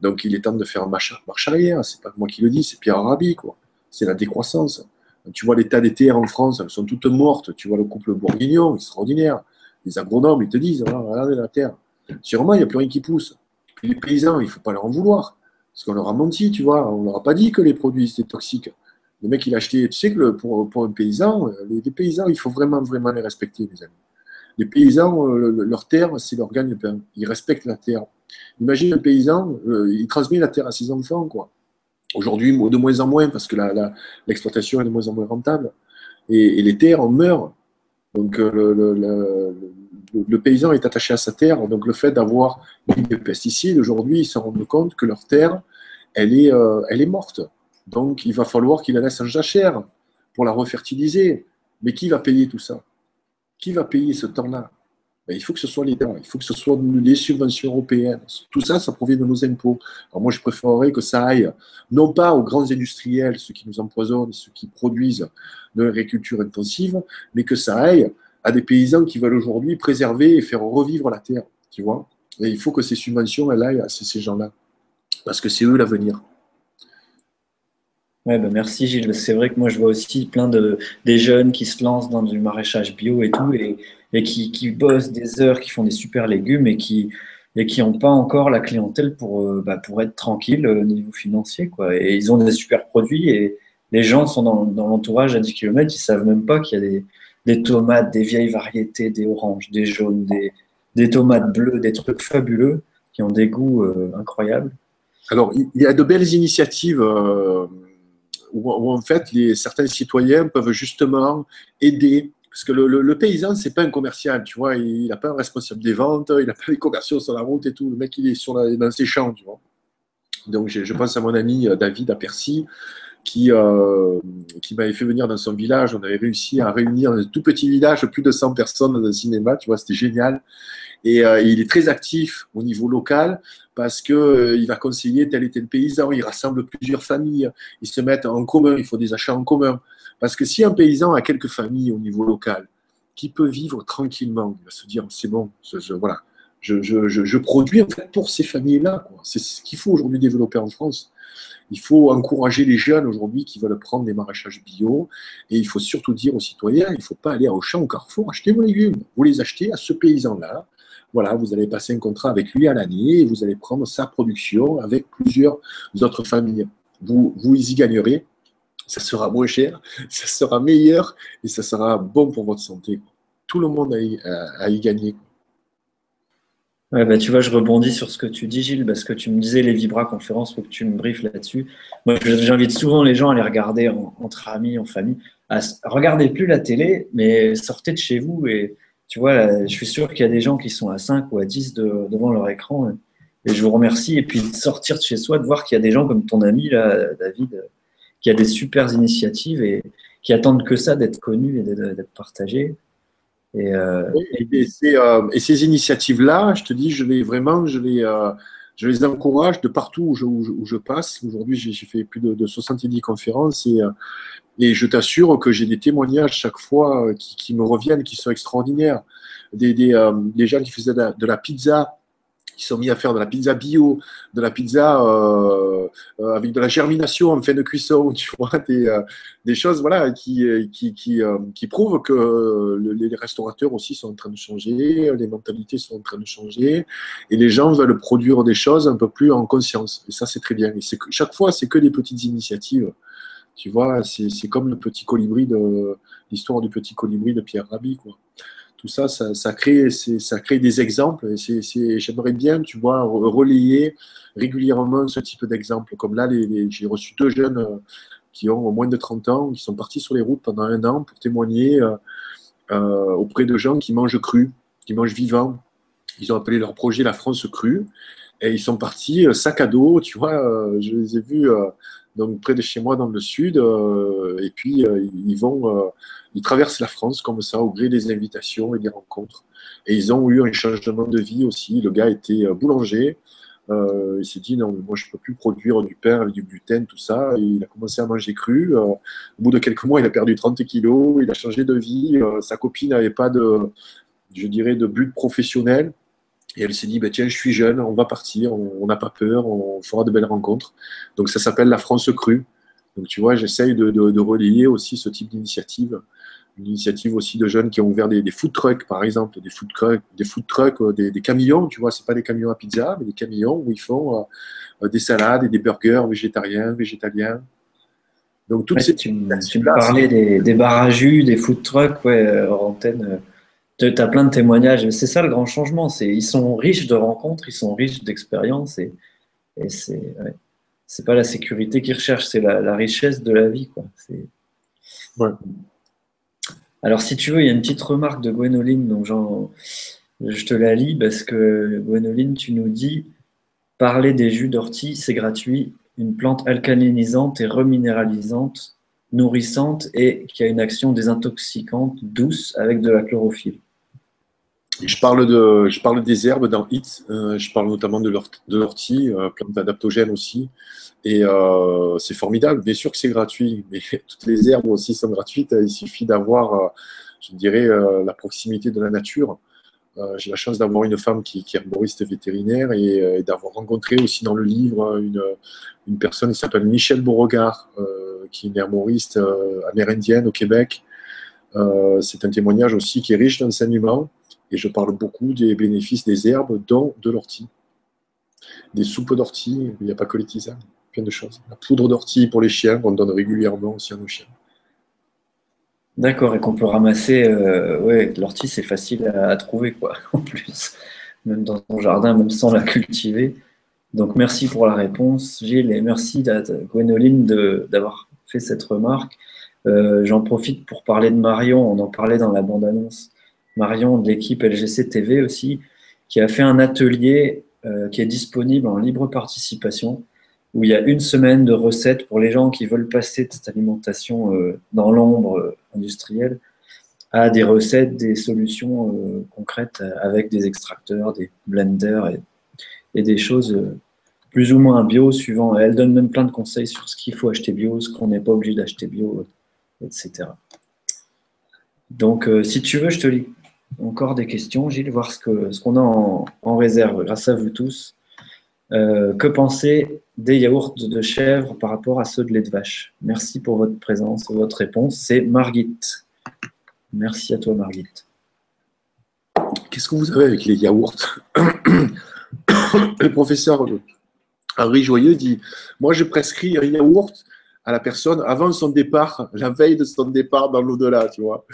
Donc il est temps de faire marche, marche arrière. C'est pas moi qui le dis, c'est Pierre Arabi, quoi. C'est la décroissance. Tu vois l'état des terres en France, elles sont toutes mortes. Tu vois le couple bourguignon, extraordinaire les agronomes, ils te disent, ah, regardez la terre. Sûrement, il n'y a plus rien qui pousse. Puis les paysans, il ne faut pas leur en vouloir. Parce qu'on leur a menti, tu vois. On ne leur a pas dit que les produits étaient toxiques. Le mec, il a acheté. Tu sais que pour, pour, un paysan, les, paysans, il faut vraiment, vraiment les respecter, les amis. Les paysans, euh, leur terre, c'est leur gagne-pain. Ils respectent la terre. Imagine un paysan, euh, il transmet la terre à ses enfants, quoi. Aujourd'hui, de moins en moins, parce que l'exploitation est de moins en moins rentable. Et, les terres en meurent. Donc, euh, le, paysan est attaché à sa terre, donc le fait d'avoir des pesticides, aujourd'hui, ils se rendent compte que leur terre, elle est, euh, elle est morte. Donc il va falloir qu'il la laisse en jachère pour la refertiliser. Mais qui va payer tout ça? Qui va payer ce temps-là? Ben, Il faut que ce soit l'État, il faut que ce soit les subventions européennes. Tout ça, ça provient de nos impôts. Alors moi, je préférerais que ça aille, non pas aux grands industriels, ceux qui nous empoisonnent, ceux qui produisent de l'agriculture intensive, mais que ça aille à des paysans qui veulent aujourd'hui préserver et faire revivre la terre, tu vois. Et il faut que ces subventions, aillent à ces gens-là, parce que c'est eux l'avenir. Ouais, ben merci Gilles. C'est vrai que moi je vois aussi plein de des jeunes qui se lancent dans du maraîchage bio et tout, et, et qui, qui, bossent des heures, qui font des super légumes et qui et qui n'ont pas encore la clientèle pour, euh, bah, pour être tranquille au niveau financier. Quoi. Et ils ont des super produits et les gens sont dans, dans l'entourage à 10 km, ils savent même pas qu'il y a des, des tomates, des vieilles variétés, des oranges, des jaunes, des, tomates bleues, des trucs fabuleux qui ont des goûts euh, incroyables. Alors, il y a de belles initiatives euh, où, en fait, certains citoyens peuvent justement aider. Parce que le, le, paysan, c'est pas un commercial, tu vois, il n'a pas un responsable des ventes, il n'a pas les commerciaux sur la route et tout. Le mec, il est sur dans ses champs, tu vois. Donc, je, pense à mon ami euh, David à Percy, qui, qui m'avait fait venir dans son village. On avait réussi à réunir un tout petit village plus de 100 personnes dans un cinéma, tu vois, c'était génial. Et il est très actif au niveau local parce qu'il va conseiller tel et tel paysan, il rassemble plusieurs familles, ils se mettent en commun, il faut des achats en commun. Parce que si un paysan a quelques familles au niveau local, qui peut vivre tranquillement, il va se dire c'est bon, je, voilà, je, produis pour ces familles-là. C'est ce qu'il faut aujourd'hui développer en France. Il faut encourager les jeunes aujourd'hui qui veulent prendre des maraîchages bio. Et il faut surtout dire aux citoyens, il ne faut pas aller au champ, au carrefour, acheter vos légumes. Vous les achetez à ce paysan-là. Voilà, vous allez passer un contrat avec lui à l'année et vous allez prendre sa production avec plusieurs autres familles. Vous, vous y gagnerez ça sera moins cher, ça sera meilleur et ça sera bon pour votre santé. Tout le monde a y, a, y gagner. Ouais, bah, tu vois, je rebondis sur ce que tu dis, Gilles, parce que tu me disais les Vibra conférences, faut que tu me briefes là-dessus. Moi, j'invite souvent les gens à les regarder entre amis, en famille. À, regardez plus la télé, mais sortez de chez vous. Et tu vois, je suis sûr qu'il y a des gens qui sont à 5 ou à 10 devant leur écran. Et je vous remercie. Et puis, de sortir de chez soi, de voir qu'il y a des gens comme ton ami, là, David, qui a des super initiatives et qui attendent que ça d'être connus et d'être partagés. Et, euh, euh, et, ces initiatives-là, je te dis, je les vraiment, je les, euh, je les encourage de partout où je, passe. Aujourd'hui, j'ai fait plus de, 70 conférences et, et je t'assure que j'ai des témoignages chaque fois qui, qui, me reviennent, qui sont extraordinaires. Des, des gens qui faisaient de la pizza qui sont mis à faire de la pizza bio, de la pizza euh, euh, avec de la germination en fin de cuisson, tu vois, des, euh, des choses voilà, qui, qui, qui, qui prouvent que les restaurateurs aussi sont en train de changer, les mentalités sont en train de changer, et les gens veulent produire des choses un peu plus en conscience. Et ça, c'est très bien. Et chaque fois, c'est que des petites initiatives. Tu vois, c'est comme le petit colibri de l'histoire du petit colibri de Pierre Rabhi, quoi tout ça, ça, crée, ça crée des exemples. J'aimerais bien, tu vois, relayer régulièrement ce type d'exemples. Comme là, j'ai reçu deux jeunes euh, qui ont moins de 30 ans, qui sont partis sur les routes pendant un an pour témoigner euh, euh, auprès de gens qui mangent cru, qui mangent vivant. Ils ont appelé leur projet La France crue. Et ils sont partis sac à dos, tu vois, je les ai vus donc près de chez moi dans le sud. et puis, ils vont ils traversent la France comme ça, au gré des invitations et des rencontres. Et ils ont eu un changement de vie aussi. Le gars était euh, boulanger. Euh, il s'est dit non, moi je ne peux plus produire du pain avec du gluten, tout ça. il a commencé à manger cru. Euh, au bout de quelques mois, il a perdu 30 kilos. Il a changé de vie. sa copine n'avait pas de, je dirais, de but professionnel. Et elle s'est dit, bah, tiens, je suis jeune, on va partir, on n'a pas peur, on fera de belles rencontres. Donc ça s'appelle la France crue. Donc tu vois, j'essaye de, de, relier aussi ce type d'initiative une initiative aussi de jeunes qui ont ouvert des, food trucks, par exemple, des food trucks, des, food trucks, euh, des, camions, tu vois, c'est pas des camions à pizza, mais des camions où ils font euh, euh, des salades et des burgers végétariens, végétaliens. Donc toutes ces tu, tu me parlais des, des jus, des food trucks, ouais, antenne. Tu as plein de témoignages. C'est ça le grand changement. C'est ils sont riches de rencontres, ils sont riches d'expériences et, et c'est c'est pas la sécurité qu'ils recherchent, c'est la, richesse de la vie, quoi. Ouais. Alors, si tu veux, il y a une petite remarque de Gwénoline, donc je te la lis parce que Gwénoline, tu nous dis parler des jus d'ortie, c'est gratuit, une plante alcalinisante et reminéralisante, nourrissante et qui a une action désintoxicante douce avec de la chlorophylle. Je parle, de, je parle des herbes dans HIT, euh, je parle notamment de l'ortie, euh, plante adaptogène aussi. Et euh, c'est formidable. Bien sûr que c'est gratuit, mais toutes les herbes aussi sont gratuites. Il suffit d'avoir, euh, je dirais, la proximité de la nature. J'ai la chance d'avoir une femme qui, est herboriste vétérinaire et, d'avoir rencontré aussi dans le livre une, une personne qui s'appelle Michel Beauregard, qui est une herboriste amérindienne au Québec. c'est un témoignage aussi qui est riche d'enseignements et je parle beaucoup des bénéfices des herbes, dont de l'ortie. Des soupes d'ortie, il n'y a pas que les tisanes de choses. La poudre d'ortie pour les chiens, qu'on donne régulièrement aussi à nos chiens. D'accord, et qu'on peut ramasser. Euh, l'ortie, c'est facile à, trouver, quoi, en plus. Même dans ton jardin, même sans la cultiver. Donc, merci pour la réponse, Gilles, et merci à Gwénoline d'avoir fait cette remarque. Euh, j'en profite pour parler de Marion, on en parlait dans la bande-annonce. Marion de l'équipe LGC TV aussi, qui a fait un atelier euh, qui est disponible en libre participation où il y a une semaine de recettes pour les gens qui veulent passer de cette alimentation dans l'ombre industrielle à des recettes, des solutions concrètes avec des extracteurs, des blenders et, des choses plus ou moins bio suivant. Elle donne même plein de conseils sur ce qu'il faut acheter bio, ce qu'on n'est pas obligé d'acheter bio, etc. Donc, euh, si tu veux, je te lis encore des questions, Gilles, voir ce qu'on a en, réserve grâce à vous tous. Euh, que pensez des yaourts de chèvre par rapport à ceux de lait de vache? Merci pour votre présence et votre réponse. C'est Margit. Merci à toi, Margit. Qu'est-ce que vous avez avec les yaourts? Le professeur Henri Joyeux dit Moi, je prescris un yaourt à la personne avant son départ, la veille de son départ dans l'au-delà, tu vois.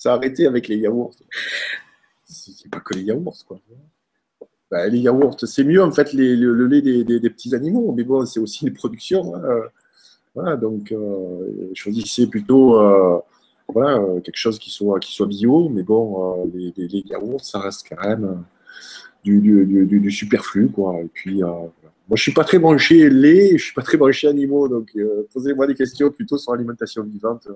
Ça a arrêté avec les yaourts. C'est pas que les yaourts, quoi. Bah, les yaourts, c'est mieux en fait le, lait des, petits animaux, mais bon, c'est aussi une production. Hein. Donc euh, choisissez plutôt euh, voilà, quelque chose qui soit, bio, mais bon, euh, les, yaourts, ça reste quand même du, du, superflu, quoi. Et puis, moi, je suis pas très branché lait, je suis pas très branché animaux, donc euh, posez-moi des questions plutôt sur l'alimentation vivante.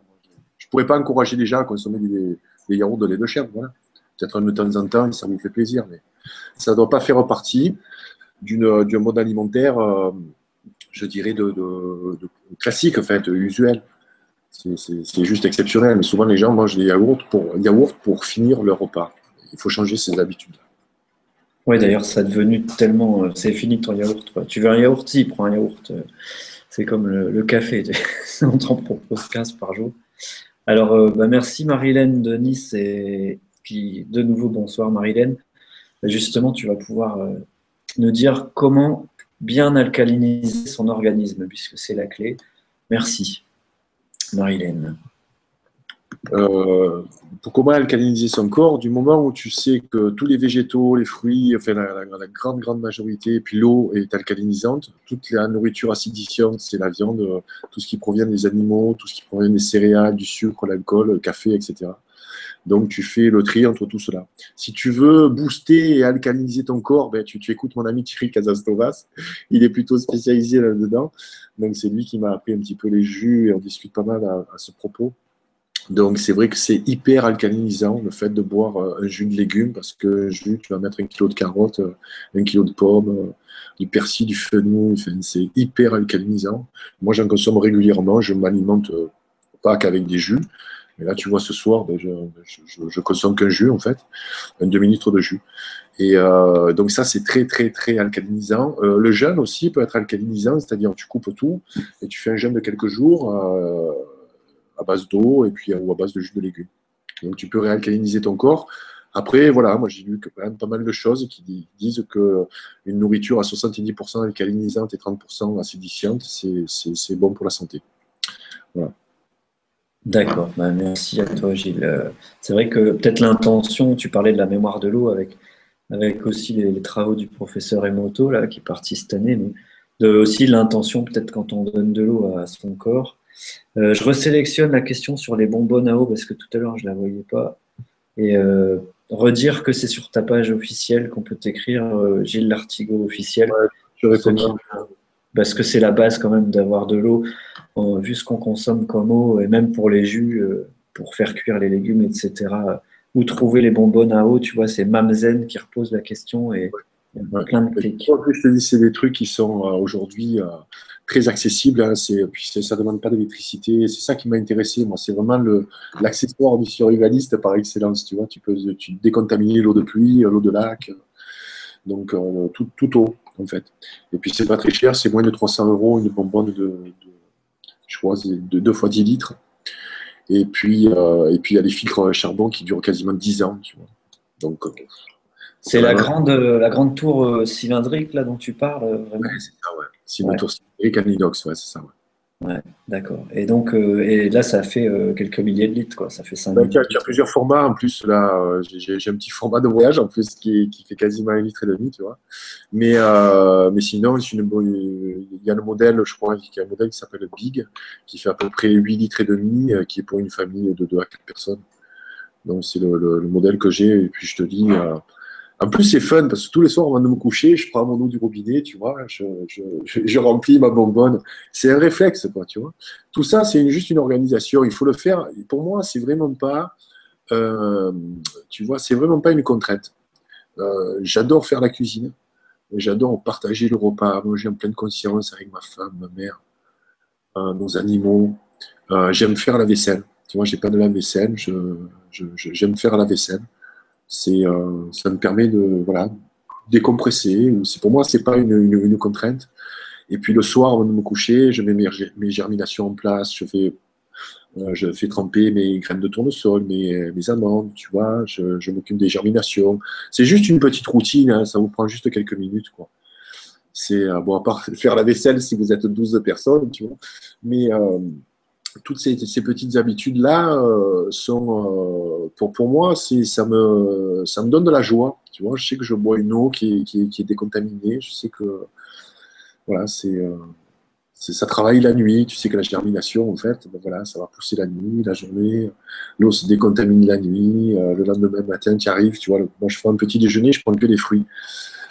Pourrais pas encourager les gens à consommer des, yaourts de lait de chèvre, voilà. Peut-être de temps en temps, ça vous fait plaisir, mais ça ne doit pas faire partie d'un mode alimentaire, euh, je dirais, de, classique, en fait, usuel. C'est juste exceptionnel, mais souvent les gens mangent des yaourts pour, yaourts pour finir leur repas. Il faut changer ses habitudes. Oui, d'ailleurs, ça a devenu tellement. Euh, c'est fini ton yaourt. Tu veux un yaourt Si, prends un yaourt. Euh, c'est comme le, café. On t'en propose 15 par jour. Alors, euh, bah, merci Marilène de Nice. Et puis, de nouveau, bonsoir Marilène. Bah, justement, tu vas pouvoir nous dire comment bien alcaliniser son organisme, puisque c'est la clé. Merci, Marilène. Euh, pour comment alcaliniser son corps, du moment où tu sais que tous les végétaux, les fruits, enfin la, grande, grande majorité, puis l'eau est alcalinisante, toute la nourriture acidifiante, c'est la viande, tout ce qui provient des animaux, tout ce qui provient des céréales, du sucre, l'alcool, le café, etc. Donc tu fais le tri entre tout cela. Si tu veux booster et alcaliniser ton corps, ben, tu, écoutes mon ami Thierry Casastovas, il est plutôt spécialisé là-dedans. Donc c'est lui qui m'a appris un petit peu les jus et on discute pas mal à ce propos. Donc c'est vrai que c'est hyper alcalinisant le fait de boire euh, un jus de légumes parce que jus, tu vas mettre un kilo de carottes, euh, un kilo de pommes, euh, du persil, du fenouil, c'est hyper alcalinisant. Moi j'en consomme régulièrement, je m'alimente pas qu'avec des jus. Mais là tu vois ce soir, ben, je, je, consomme qu'un jus en fait, un demi-litre de jus. Et donc ça c'est très très très alcalinisant. le jeûne aussi peut être alcalinisant, c'est-à-dire tu coupes tout et tu fais un jeûne de quelques jours à base d'eau et puis ou à base de jus de légumes. Donc tu peux réalcaliniser ton corps. Après, voilà, moi j'ai lu quand même pas mal de choses qui disent que une nourriture à 70% alcalinisante et 30% acidifiante, c'est bon pour la santé. D'accord, bah, merci à toi Gilles. C'est vrai que peut-être l'intention, tu parlais de la mémoire de l'eau avec, avec aussi les, travaux du professeur Emoto là, qui est parti cette année, mais aussi l'intention peut-être quand on donne de l'eau à son corps, euh, je resélectionne la question sur les bonbonnes à eau parce que tout à l'heure je ne la voyais pas. Et euh, redire que c'est sur ta page officielle qu'on peut t'écrire euh, Gilles Lartigot officiel. je réponds. Parce que c'est la base quand même d'avoir de l'eau, vu ce qu'on consomme comme eau, et même pour les jus, pour faire cuire les légumes, etc. Où trouver les bonbonnes à eau, tu vois, c'est Mamzen qui repose la question et plein de clics. Je te dis, c'est des trucs qui sont aujourd'hui très accessible. Hein, c'est, puis ça ne demande pas d'électricité. C'est ça qui m'a intéressé. Moi, c'est vraiment le, l'accessoire du survivaliste par excellence. Tu vois, tu peux tu décontaminer l'eau de pluie, l'eau de lac, donc euh, tout, tout eau en fait. Et puis c'est pas très cher, c'est moins de 300 euros une bonbonne de, de je crois, de 2 fois 10 litres. Et puis, euh, et puis il y a des filtres charbon qui durent quasiment 10 ans. Tu vois. Donc, euh, c'est la grande, la grande tour cylindrique là dont tu parles, vraiment. c'est ça, ouais. En inox, ouais, c'est ça. Ouais. Ouais, d'accord. Et donc, euh, et là, ça fait euh, quelques milliers de litres, quoi. Ça fait 5 Il y, a plusieurs formats. En plus, là, euh, j'ai un petit format de voyage, en plus, qui, qui, fait quasiment un litre et demi, tu vois. Mais, mais sinon, il y a le modèle, je crois, il y a un modèle qui s'appelle Big, qui fait à peu près 8 litres et demi, qui est pour une famille de 2 à 4 personnes. Donc, c'est le, le, modèle que j'ai. Et puis, je te dis, En plus, c'est fun parce que tous les soirs, avant de me coucher, je prends mon eau du robinet, tu vois, je, remplis ma bonbonne. C'est un réflexe, quoi, tu vois. Tout ça, c'est juste une organisation. Il faut le faire. Pour moi, c'est vraiment pas, euh, tu vois, c'est vraiment pas une contrainte. Euh, j'adore faire la cuisine. J'adore partager le repas, manger en pleine conscience avec ma femme, ma mère, euh, nos animaux. j'aime faire la vaisselle. Tu vois, j'ai pas de la vaisselle. j'aime faire la vaisselle c'est, euh, ça me permet de voilà, décompresser. Pour moi, c'est pas une, une, contrainte. Et puis le soir, avant de me coucher, je mets mes, mes germinations en place, je fais, euh, je fais tremper mes graines de tournesol, mes, mes amandes, tu vois, je, m'occupe des germinations. C'est juste une petite routine, hein, ça vous prend juste quelques minutes. Quoi. C'est, euh, bon, à part faire la vaisselle si vous êtes 12 personnes, tu vois. Mais toutes ces, petites habitudes-là euh, sont, euh, pour, pour moi, ça me, ça me donne de la joie. Tu vois, je sais que je bois une eau qui est, qui est, décontaminée. Je sais que voilà, euh, c'est, ça travaille la nuit. Tu sais que la germination, en fait, ben voilà, ça va pousser la nuit, la journée. L'eau se décontamine la nuit. le lendemain matin, tu arrives. Tu vois, moi, je fais un petit déjeuner, je prends que des fruits.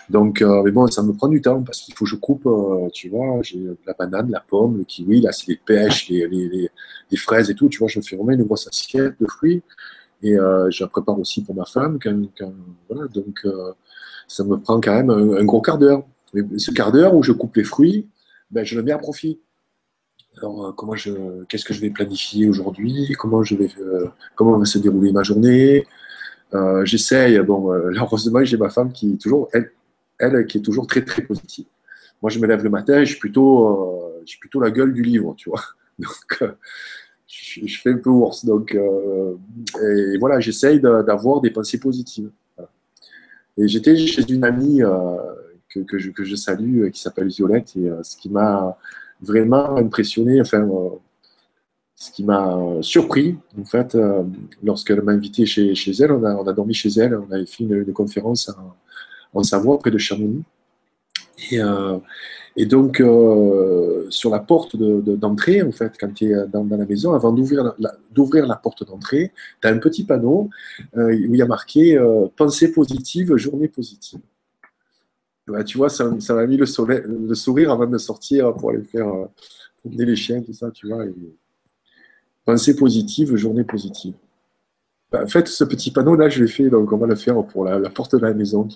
Donc, euh, mais bon, ça me prend du temps parce qu'il faut que je coupe, euh, tu vois, j'ai la banane, la pomme, le kiwi, là, c'est les pêches, les, les, les, fraises et tout, tu vois, je fais vraiment une grosse assiette de fruits et euh, je la prépare aussi pour ma femme. Quand, voilà, donc, ça me prend quand même un, gros quart d'heure. Ce quart d'heure où je coupe les fruits, ben, je le mets à profit. Alors, comment je, qu'est-ce que je vais planifier aujourd'hui? Comment je vais, comment va se dérouler ma journée? J'essaye. Bon, heureusement, j'ai ma femme qui toujours, elle, elle qui est toujours très très positive. Moi, je me lève le matin, je suis plutôt, euh, plutôt la gueule du livre, tu vois. Donc, euh, je, fais un peu ours. Donc, euh, et voilà, j'essaye d'avoir des pensées positives. Et j'étais chez une amie que, que, je, que, je, salue, qui s'appelle Violette, et ce qui m'a vraiment impressionné, enfin, ce qui m'a surpris, en fait, lorsqu'elle m'a invité chez, chez, elle, on a, on a, dormi chez elle, on avait fait une, conférence en Savoie, près de Chamonix. Et, euh, donc, euh, sur la porte d'entrée, en fait, quand tu es dans, la maison, avant d'ouvrir la, porte d'entrée, tu as un petit panneau euh, où il y a marqué Pensée positive, journée positive. Bah, tu vois, ça, m'a mis le, sourire avant de sortir pour aller faire promener les chiens, tout ça, tu vois. pensée positive, journée positive. Bah, en fait, ce petit panneau-là, je l'ai fait, donc on va le faire pour la, porte de la maison.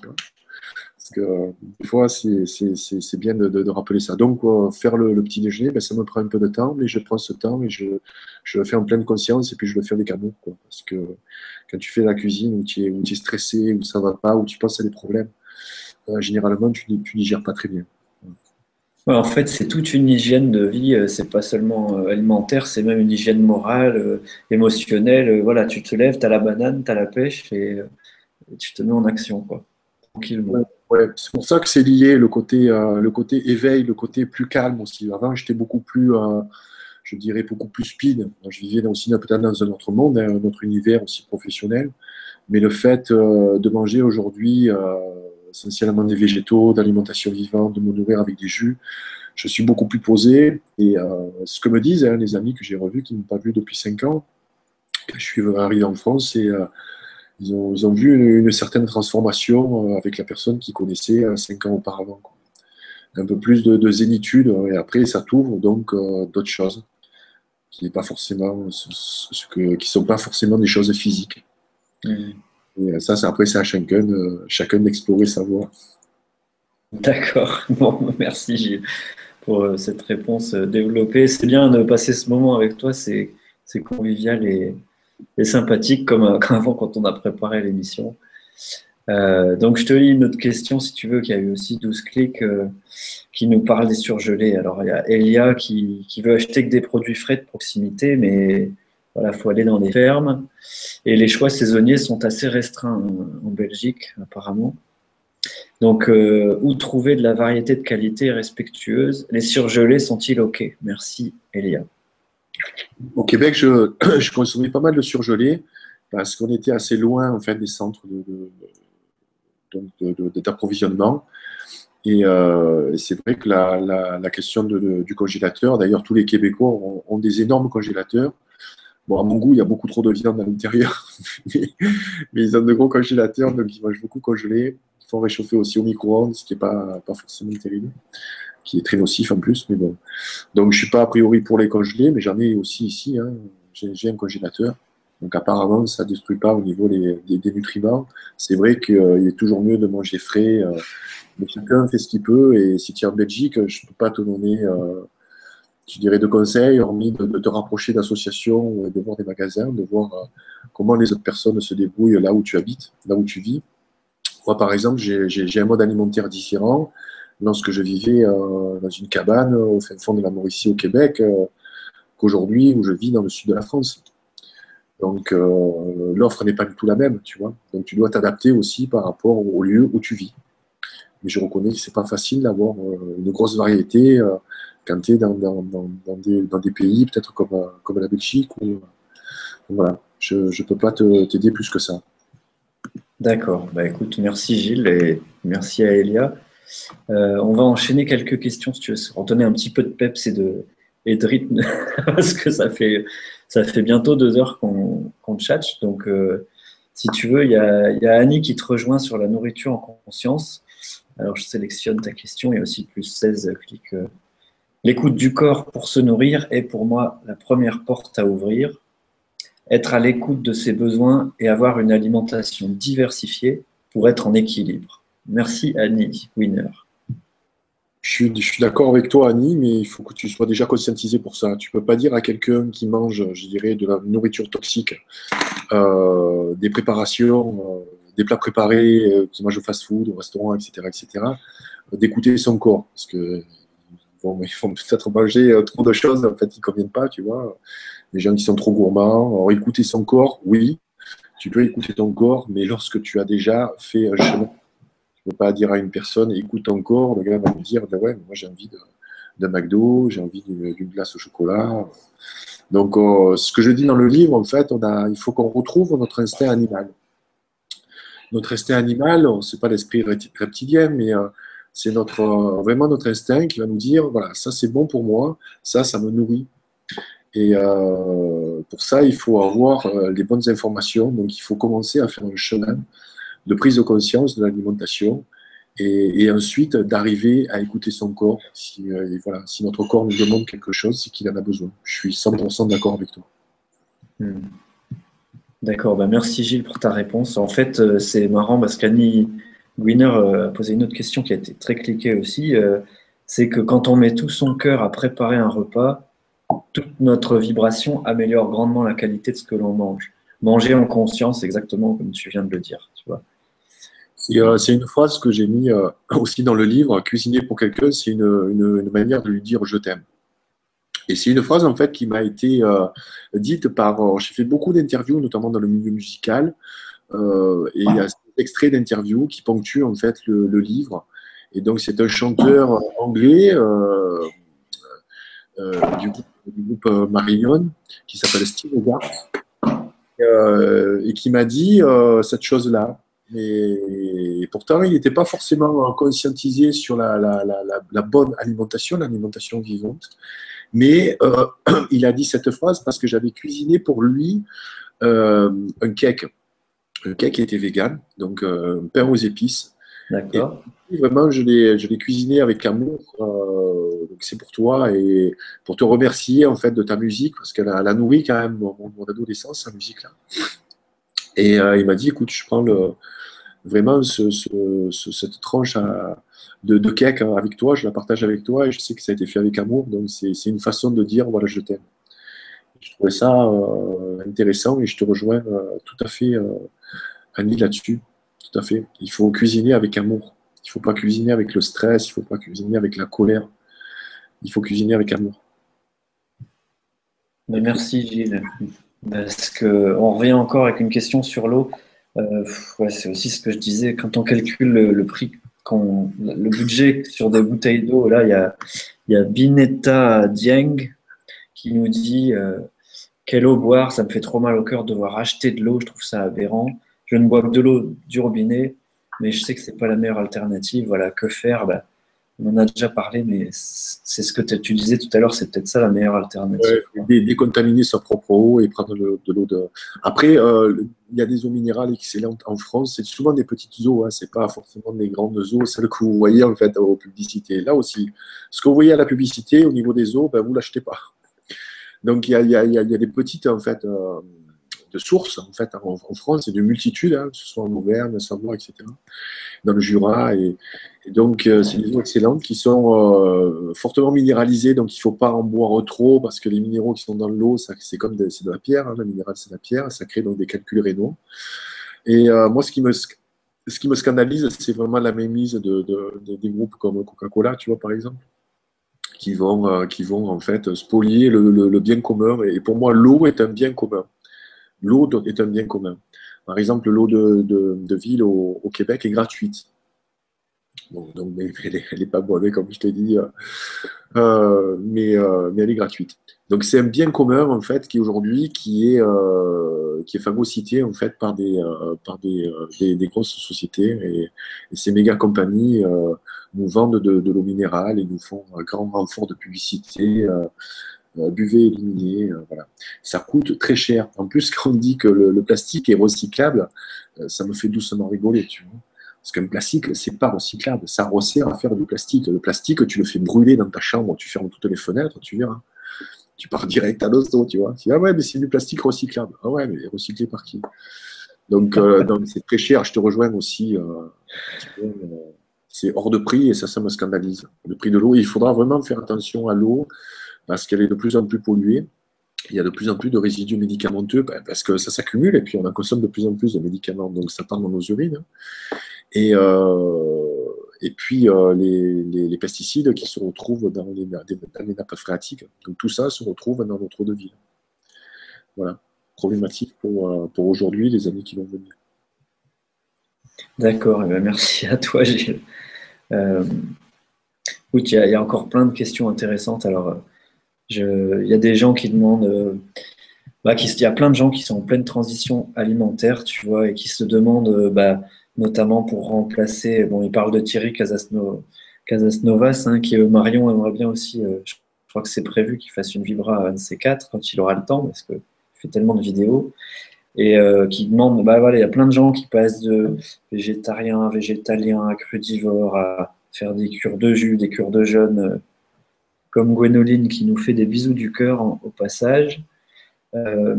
Parce que des fois, c'est bien de, rappeler ça. Donc, faire le, petit déjeuner, ben, ça me prend un peu de temps, mais je prends ce temps et je, je le fais en pleine conscience et puis je le fais avec amour. Parce que quand tu fais la cuisine où tu es, es stressé, où ça ne va pas, où tu penses à des problèmes, euh, généralement, tu ne digères pas très bien. en fait, c'est toute une hygiène de vie, euh, c'est pas seulement euh, alimentaire, c'est même une hygiène morale, émotionnelle. Voilà, tu te lèves, tu as la banane, tu as la pêche et tu te mets en action, quoi, tranquillement. Ouais, c'est pour ça que c'est lié, le côté, euh, le côté éveil, le côté plus calme aussi. Avant, j'étais beaucoup plus, euh, je dirais, beaucoup plus speed. Je vivais aussi peut-être dans un autre monde, un autre univers aussi professionnel. Mais le fait euh, de manger aujourd'hui essentiellement des végétaux, d'alimentation vivante, de me nourrir avec des jus, je suis beaucoup plus posé. Et ce que me disent hein, les amis que j'ai revus, qui ne m'ont pas vu depuis 5 ans, quand je suis arrivé en France, c'est ils ont, vu une, certaine transformation euh, avec la personne qu'ils connaissaient euh, cinq ans auparavant. Un peu plus de, zénitude, euh, et après ça t'ouvre donc d'autres choses qui n'est pas forcément ce, que, qui sont pas forcément des choses physiques. Mm. Et ça, après, c'est à chacun, chacun d'explorer sa voie. D'accord. Bon, merci Gilles pour cette réponse développée. C'est bien de passer ce moment avec toi, c'est convivial et, et sympathique comme, euh, comme, avant quand on a préparé l'émission. Euh, donc je te lis une autre question si tu veux, qui a eu aussi 12 clics, euh, qui nous parle des surgelés. Alors il y a Elia qui, veut acheter que des produits frais de proximité, mais voilà, il faut aller dans les fermes. Et les choix saisonniers sont assez restreints en, Belgique, apparemment. Donc, où trouver de la variété de qualité respectueuse? Les surgelés sont-ils OK? Merci, Elia. Au Québec, je, je, consommais pas mal de surgelés parce qu'on était assez loin en fait, des centres d'approvisionnement. Et, euh, c'est vrai que la, question du congélateur, d'ailleurs tous les Québécois ont, des énormes congélateurs. Bon, à mon goût, il y a beaucoup trop de viande à l'intérieur, mais, ils ont de gros congélateurs, donc ils mangent beaucoup congelé. Ils font réchauffer aussi au micro-ondes, ce qui n'est pas forcément terrible, qui est très nocif en plus, mais bon. Donc je suis pas a priori pour les congeler, mais j'en ai aussi ici. Hein. J'ai un congélateur. Donc apparemment, ça ne détruit pas au niveau des, nutriments. C'est vrai qu'il est toujours mieux de manger frais. Euh, mais chacun fait ce qu'il peut. Et si tu es en Belgique, je ne peux pas te donner, euh, dirais, de conseils, hormis de, te rapprocher d'associations, de voir des magasins, de voir euh, comment les autres personnes se débrouillent là où tu habites, là où tu vis. Moi, par exemple, j'ai un mode alimentaire différent. Lorsque je vivais dans une cabane au fin fond de la Mauricie au Québec, qu'aujourd'hui où je vis dans le sud de la France. Donc euh, l'offre n'est pas du tout la même, tu vois. Donc tu dois t'adapter aussi par rapport au lieu où tu vis. Mais je reconnais que c'est pas facile d'avoir euh, une grosse variété euh, quand tu es dans, des, pays peut-être comme, comme la Belgique. Voilà, je ne peux pas t'aider plus que ça. D'accord. Bah, écoute, merci Gilles et merci à Elia. On va enchaîner quelques questions si tu veux, pour donner un petit peu de peps et de, rythme, parce que ça fait, bientôt deux heures qu'on qu chatte. Donc, euh, si tu veux, il y a, Annie qui te rejoint sur la nourriture en conscience. Alors, je sélectionne ta question. Il y a aussi plus 16 clics. Euh, l'écoute du corps pour se nourrir est pour moi la première porte à ouvrir. Être à l'écoute de ses besoins et avoir une alimentation diversifiée pour être en équilibre. Merci Annie Winner. Je suis, d'accord avec toi, Annie, mais il faut que tu sois déjà conscientisé pour ça. Tu ne peux pas dire à quelqu'un qui mange, je dirais, de la nourriture toxique, euh, des préparations, euh, des plats préparés, euh, qui mange au fast-food, au restaurant, etc., etc., d'écouter son corps. Parce que ils vont peut-être manger trop de choses, en fait, qui ne conviennent pas, tu vois. Les gens qui sont trop gourmands. Alors, écouter son corps, oui, tu peux écouter ton corps, mais lorsque tu as déjà fait un chemin ne pas dire à une personne, écoute encore, le gars va me dire, ben ouais, moi j'ai envie d'un McDo, j'ai envie d'une glace au chocolat. Donc, euh, ce que je dis dans le livre, en fait, on a, il faut qu'on retrouve notre instinct animal. Notre instinct animal, ce n'est pas l'esprit reptilien, mais euh, c'est notre, euh, vraiment notre instinct qui va nous dire, voilà, ça c'est bon pour moi, ça, ça me nourrit. Et pour ça, il faut avoir les bonnes informations. Donc, il faut commencer à faire un chemin de prise de conscience de l'alimentation et, ensuite d'arriver à écouter son corps. Si, euh, voilà, si notre corps nous demande quelque chose, c'est qu'il en a besoin. Je suis 100% d'accord avec toi. Hmm. D'accord, bah merci Gilles pour ta réponse. En fait, euh, c'est marrant parce qu'Annie Winner euh, a posé une autre question qui a été très cliquée aussi. c'est que quand on met tout son cœur à préparer un repas, toute notre vibration améliore grandement la qualité de ce que l'on mange. Manger en conscience, exactement comme tu viens de le dire. Tu vois. Euh, c'est une phrase que j'ai mis euh, aussi dans le livre. Cuisiner pour quelqu'un, c'est une, manière de lui dire je t'aime. Et c'est une phrase en fait qui m'a été euh, dite par. J'ai fait beaucoup d'interviews, notamment dans le milieu musical, et il y a un extrait d'interviews qui ponctuent en fait le, livre. Et donc c'est un chanteur anglais du groupe, du Marion qui s'appelle Steve Hogarth et qui m'a dit cette chose-là. Mais pourtant, il n'était pas forcément conscientisé sur la, la, la, la bonne alimentation, l'alimentation vivante. Mais euh, il a dit cette phrase parce que j'avais cuisiné pour lui euh, un cake. Un cake qui était vegan, donc euh, un pain aux épices. D'accord. Vraiment, je l'ai cuisiné avec amour. donc c'est pour toi et pour te remercier en fait de ta musique parce qu'elle a, nourri quand même mon, mon adolescence, sa musique là. Et il m'a dit, écoute, je prends le, vraiment cette tranche de, cake avec toi, je la partage avec toi et je sais que ça a été fait avec amour. Donc c'est une façon de dire voilà, je t'aime. Je trouvais ça euh, intéressant et je te rejoins euh, tout à fait, euh, Annie, là-dessus. Tout à fait. Il faut cuisiner avec amour. Il ne faut pas cuisiner avec le stress, il ne faut pas cuisiner avec la colère. Il faut cuisiner avec amour. merci Gilles. Parce qu'on revient encore avec une question sur l'eau. Euh, c'est aussi ce que je disais, quand on calcule le, prix, quand le budget sur des bouteilles d'eau, là, il y a, y a Binetta Dieng qui nous dit euh, Quelle eau boire Ça me fait trop mal au cœur de devoir acheter de l'eau, je trouve ça aberrant. Je ne bois que de l'eau du robinet, mais je sais que ce n'est pas la meilleure alternative. Voilà, que faire? Bah, on en a déjà parlé, mais c'est ce que tu disais tout à l'heure, c'est peut-être ça la meilleure alternative. décontaminer sa propre eau et prendre de, l'eau de. Après, euh, il y a des eaux minérales excellentes en France. C'est souvent des petites eaux, hein. c'est pas forcément des grandes eaux, celles que vous voyez en fait aux publicités. Là aussi, ce que vous voyez à la publicité au niveau des eaux, ben, vous l'achetez pas. Donc il y a, des petites en fait. Euh, de sources en fait en, France et de multitudes, hein, que ce soit en Auvergne, Savoie, etc., dans le Jura. Et, donc, euh, c'est des eaux excellentes qui sont euh, fortement minéralisées, donc il ne faut pas en boire trop parce que les minéraux qui sont dans l'eau, c'est comme de, de la pierre, hein, le minéral c'est de la pierre, ça crée donc des calculs rénaux. Et euh, moi, ce qui me, ce qui me scandalise, c'est vraiment la mémise de, des groupes comme Coca-Cola, tu vois, par exemple qui vont, qui vont en fait spolier le bien commun. Et pour moi, l'eau est un bien commun l'eau est un bien commun. Par exemple, l'eau de, ville au, Québec est gratuite. donc, elle n'est pas bonne, comme je t'ai dit, euh, euh, mais, euh, mais, elle est gratuite. Donc, c'est un bien commun, en fait, qui aujourd'hui, qui est, qui est phagocyté, en fait, par des, par des, des, grosses sociétés. Et, ces méga compagnies nous vendent de, de l'eau minérale et nous font un grand renfort de publicité euh, buvez, éliminez, euh, voilà. Ça coûte très cher. En plus, quand on dit que le, plastique est recyclable, euh, ça me fait doucement rigoler, tu vois. Parce qu'un plastique, c'est pas recyclable. Ça resserre à faire du plastique. Le plastique, tu le fais brûler dans ta chambre, tu fermes toutes les fenêtres, tu verras. Tu pars direct à l'hosto, tu vois. Tu dis, ah ouais, mais c'est du plastique recyclable. Ah ouais, mais recyclé par qui? Donc, c'est très cher. Je te rejoins aussi. c'est hors de prix et ça, ça me scandalise. Le prix de l'eau, il faudra vraiment faire attention à l'eau parce qu'elle est de plus en plus polluée. Il y a de plus en plus de résidus médicamenteux ben, parce que ça s'accumule et puis on en consomme de plus en plus de médicaments, donc ça part dans nos urines. Et, euh, puis euh, les, pesticides qui se retrouvent dans les, nappes phréatiques. Donc tout ça se retrouve dans notre eau de vie. Voilà, problématique pour, euh, pour aujourd'hui, les années qui vont venir. D'accord, eh ben, merci à toi Gilles. oui, il y, a encore plein de questions intéressantes. Alors, il y a des gens qui demandent. Euh, bah, il y a plein de gens qui sont en pleine transition alimentaire, tu vois, et qui se demandent, euh, bah, notamment pour remplacer. Bon, il parle de Thierry Casasnovas, hein, qui euh, Marion aimerait bien aussi. je crois que c'est prévu qu'il fasse une Vibra à un de ces quatre quand il aura le temps, parce qu'il fait tellement de vidéos. Et qui demande, bah voilà, il y a plein de gens qui passent de végétarien à végétalien à crudivore à faire des cures de jus, des cures de jeûne comme Gwénoline qui nous fait des bisous du cœur au passage. Euh,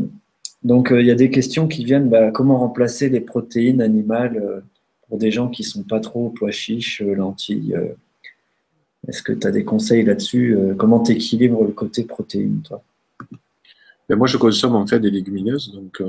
donc euh, il y a des questions qui viennent, bah, comment remplacer les protéines animales euh, pour des gens qui ne sont pas trop pois chiches, lentilles Est-ce que tu as des conseils là-dessus Comment tu équilibres le côté protéines, toi? Ben, Moi, je consomme en fait des légumineuses, donc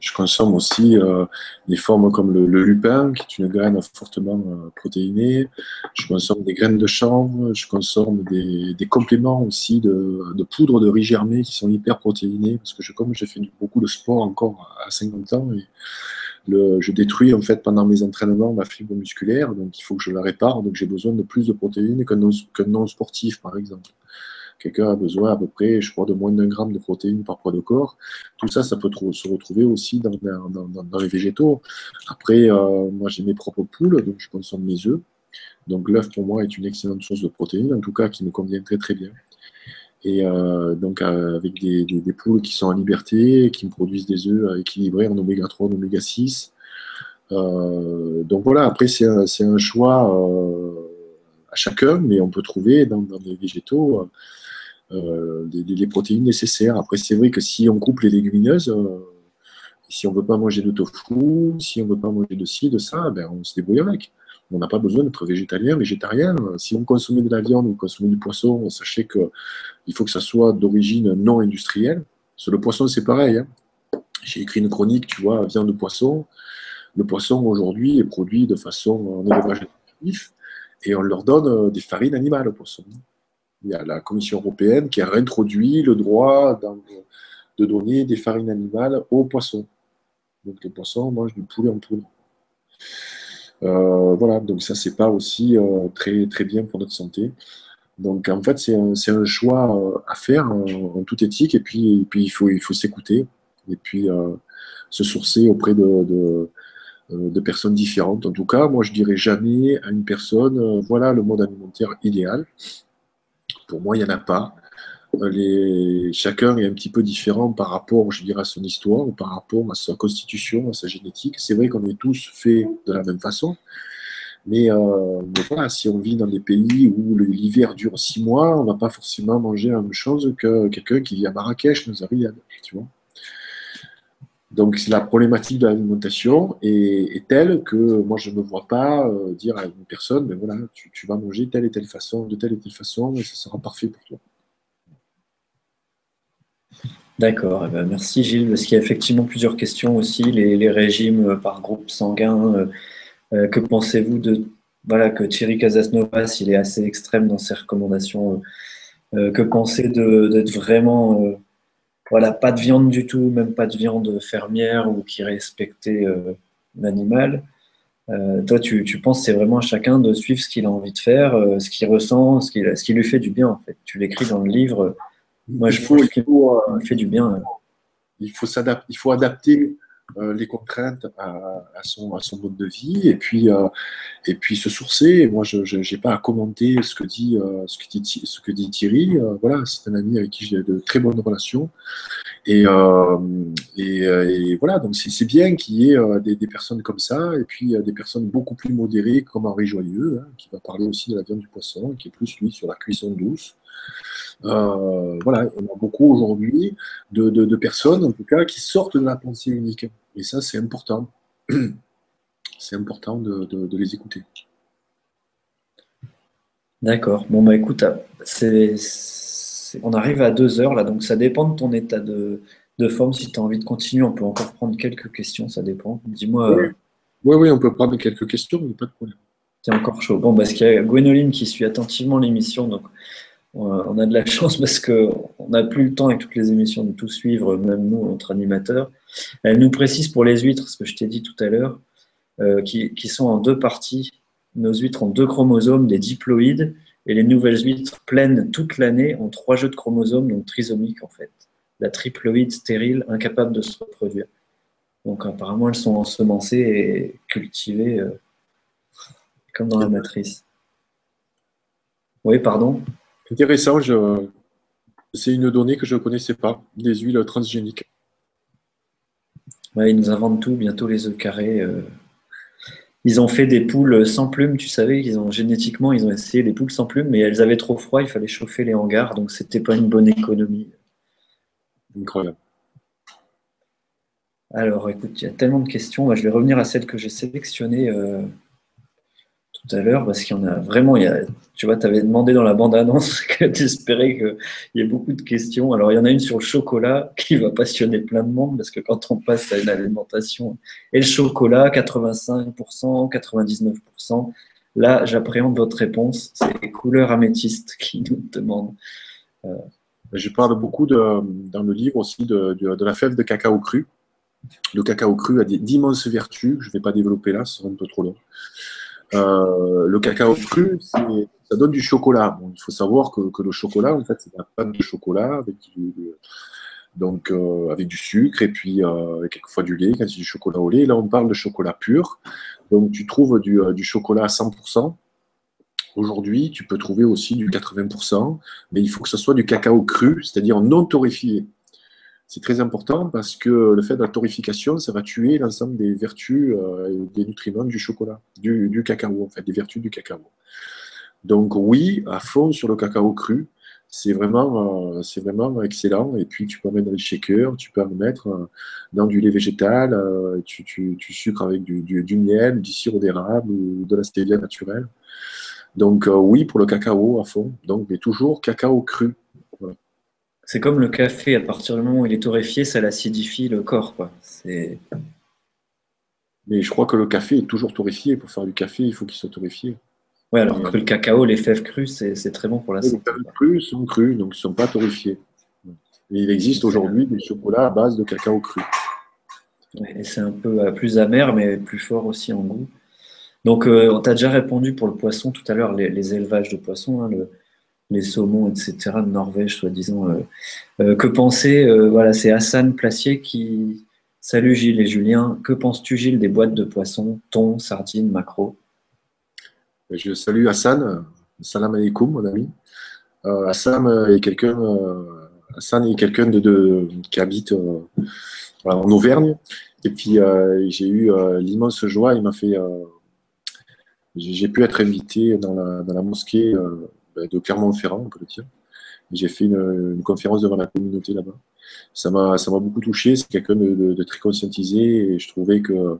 je consomme aussi euh, des formes comme le, lupin, qui est une graine fortement euh, protéinée. Je consomme des graines de chanvre. Je consomme des, compléments aussi de, poudre de riz germé qui sont hyper protéinés. Parce que comme j'ai fait beaucoup de sport encore à 50 ans, je détruis en fait pendant mes entraînements ma fibre musculaire. Donc il faut que je la répare. Donc j'ai besoin de plus de protéines qu'un non-sportif, par exemple. Quelqu'un a besoin à peu près, je crois, de moins d'un gramme de protéines par poids de corps. Tout ça, ça peut se retrouver aussi dans, les végétaux. Après, euh, moi, j'ai mes propres poules, donc je consomme mes œufs. Donc l'œuf, pour moi, est une excellente source de protéines, en tout cas, qui me convient très très bien. Et euh, donc euh, avec des, poules qui sont en liberté, qui me produisent des œufs équilibrés en oméga 3, en oméga 6. donc voilà, après c'est un, un, choix à chacun, mais on peut trouver dans, dans les végétaux euh, les, protéines nécessaires. Après, c'est vrai que si on coupe les légumineuses, euh, si on ne veut pas manger de tofu, si on ne veut pas manger de ci, de ça, ben, on se débrouille avec. On n'a pas besoin d'être végétalien, végétarien. Si on consommait de la viande ou consommait du poisson, sachez qu'il faut que ça soit d'origine non industrielle. Sur le poisson, c'est pareil. Hein. J'ai écrit une chronique, tu vois, viande de poisson. Le poisson, aujourd'hui, est produit de façon en élevage intensif et on leur donne euh, des farines animales au poisson il y a la Commission européenne qui a réintroduit le droit de donner des farines animales aux poissons. Donc les poissons mangent du poulet en poudre. Euh, voilà, donc ça, c'est pas aussi euh, très, très bien pour notre santé. Donc en fait, c'est un, choix euh, à faire en, toute éthique, et puis, puis il faut, il faut s'écouter, et puis se sourcer auprès de, de personnes différentes. En tout cas, moi, je dirais jamais à une personne, voilà le mode alimentaire idéal. Pour moi, il n'y en a pas. Les... Chacun est un petit peu différent par rapport, je dirais, à son histoire, ou par rapport à sa constitution, à sa génétique. C'est vrai qu'on est tous faits de la même façon, mais, euh, voilà, si on vit dans des pays où l'hiver dure six mois, on ne va pas forcément manger la même chose que quelqu'un qui vit à Marrakech, dans un tu vois. Donc la problématique de l'alimentation est, telle que moi je ne vois pas euh, dire à une personne, mais voilà, tu, vas manger telle et telle façon, de telle et telle façon, et ça sera parfait pour toi. D'accord, eh ben, merci Gilles, parce qu'il y a effectivement plusieurs questions aussi, les, régimes euh, par groupe sanguin. Euh, que pensez-vous de voilà que Thierry Casasnovas, il est assez extrême dans ses recommandations. que pensez d'être vraiment voilà pas de viande du tout, même pas de viande fermière ou qui respectait l'animal. toi, tu, tu penses c'est vraiment à chacun de suivre ce qu'il a envie de faire, ce qu'il ressent, ce qui, ce qui lui fait du bien en fait. Tu l'écris dans le livre moi, je trouve qu'il euh, fait du bien. Il faut, il faut adapter euh, les contraintes à, son, mode de vie et puis, euh, et puis se sourcer. Moi, je n'ai pas à commenter ce que dit, ce que dit, ce que dit Thierry. voilà, c'est un ami avec qui j'ai de très bonnes relations. Et, et, voilà, donc c'est bien qu'il y ait des, des, personnes comme ça et puis des personnes beaucoup plus modérées comme Henri Joyeux, hein, qui va parler aussi de la viande du poisson, qui est plus lui sur la cuisson douce. Euh, voilà, on a beaucoup aujourd'hui de, personnes, en tout cas, qui sortent de la pensée unique. Et ça, c'est important. c'est important de, les écouter. D'accord. Bon, bah écoute, c'est, on arrive à deux heures là, donc ça dépend de ton état de, forme. Si tu as envie de continuer, on peut encore prendre quelques questions, ça dépend. Dis-moi. Oui. oui, on peut prendre quelques questions, mais pas de problème. C'est encore chaud. Bon, parce qu'il y a Gwénoline qui suit attentivement l'émission, donc on a de la chance parce qu'on n'a plus le temps avec toutes les émissions de tout suivre, même nous, entre animateurs. Elle nous précise pour les huîtres, ce que je t'ai dit tout à l'heure, euh, qui, sont en deux parties. Nos huîtres ont deux chromosomes, des diploïdes, et les nouvelles huîtres pleines toute l'année ont trois jeux de chromosomes, donc trisomiques en fait. La triploïde stérile, incapable de se reproduire. Donc apparemment, elles sont ensemencées et cultivées euh, comme dans la matrice. Oui, pardon Intéressant, c'est une donnée que je ne connaissais pas, des huiles transgéniques. ils nous inventent tout, bientôt les œufs carrés. Euh. Ils ont fait des poules sans plumes, tu savais ont génétiquement, ils ont essayé les poules sans plumes, mais elles avaient trop froid, il fallait chauffer les hangars, donc c'était pas une bonne économie. Incroyable. Alors, écoute, il y a tellement de questions. je vais revenir à celles que j'ai sélectionnées. Euh, tout à l'heure, parce qu'il y en a vraiment, tu vois, tu avais demandé dans la bande-annonce que tu espérais qu'il y ait beaucoup de questions. Alors, il y en a une sur le chocolat qui va passionner plein de monde, parce que quand on passe à une alimentation, et le chocolat, 85%, 99%, là, j'appréhende votre réponse, c'est les couleurs améthystes qui nous demandent. Euh, je parle beaucoup dans le livre aussi de, de, la fève de cacao cru. Le cacao cru a d'immenses vertus, je ne vais pas développer là, ce sera un peu trop long. Euh, le cacao cru, ça donne du chocolat. il faut savoir que, le chocolat, en fait, c'est la pâte de chocolat avec du, donc, euh, avec du sucre et puis euh, quelquefois du lait, quand du chocolat au lait. Là, on parle de chocolat pur. Donc, tu trouves du, du chocolat à 100%. Aujourd'hui, tu peux trouver aussi du 80%, mais il faut que ce soit du cacao cru, c'est-à-dire non torréfié. C'est très important parce que le fait de la torréfication, ça va tuer l'ensemble des vertus euh, des nutriments du chocolat, du, cacao, en fait, des vertus du cacao. Donc oui, à fond sur le cacao cru, c'est vraiment, euh, vraiment excellent. Et puis tu peux en mettre dans les shakers, tu peux en mettre euh, dans du lait végétal, tu, tu, sucres avec du, du, miel, du sirop d'érable ou de la stevia naturelle. Donc oui, pour le cacao à fond. Donc, mais toujours cacao cru. C'est comme le café, à partir du moment où il est torréfié, ça l'acidifie le corps. Quoi. Mais je crois que le café est toujours torréfié. Pour faire du café, il faut qu'il soit torréfié. Oui, alors que le cacao, les fèves crues, c'est très bon pour la santé. Les fèves crues sont crues, donc ils ne sont pas torréfiés. il existe aujourd'hui des chocolats à base de cacao cru. Et c'est un peu euh, plus amer, mais plus fort aussi en goût. Donc, euh, on t'a déjà répondu pour le poisson tout à l'heure, les, élevages de poissons. Hein, le, les saumons, etc., de Norvège, soi-disant. Euh, euh, que penser euh, Voilà, c'est Hassan Placier qui. Salut Gilles et Julien. Que penses-tu, Gilles, des boîtes de poissons, thon, sardines, macro? Je salue Hassan. Salam alaikum, mon ami. Hassan est quelqu'un euh, de, qui habite en Auvergne. Et puis, j'ai eu l'immense joie. Il m'a fait. j'ai pu être invité dans la mosquée de Clermont-Ferrand, on peut le dire. J'ai fait une, conférence devant la communauté là-bas. Ça m'a, beaucoup touché. C'est quelqu'un de, très conscientisé et je trouvais que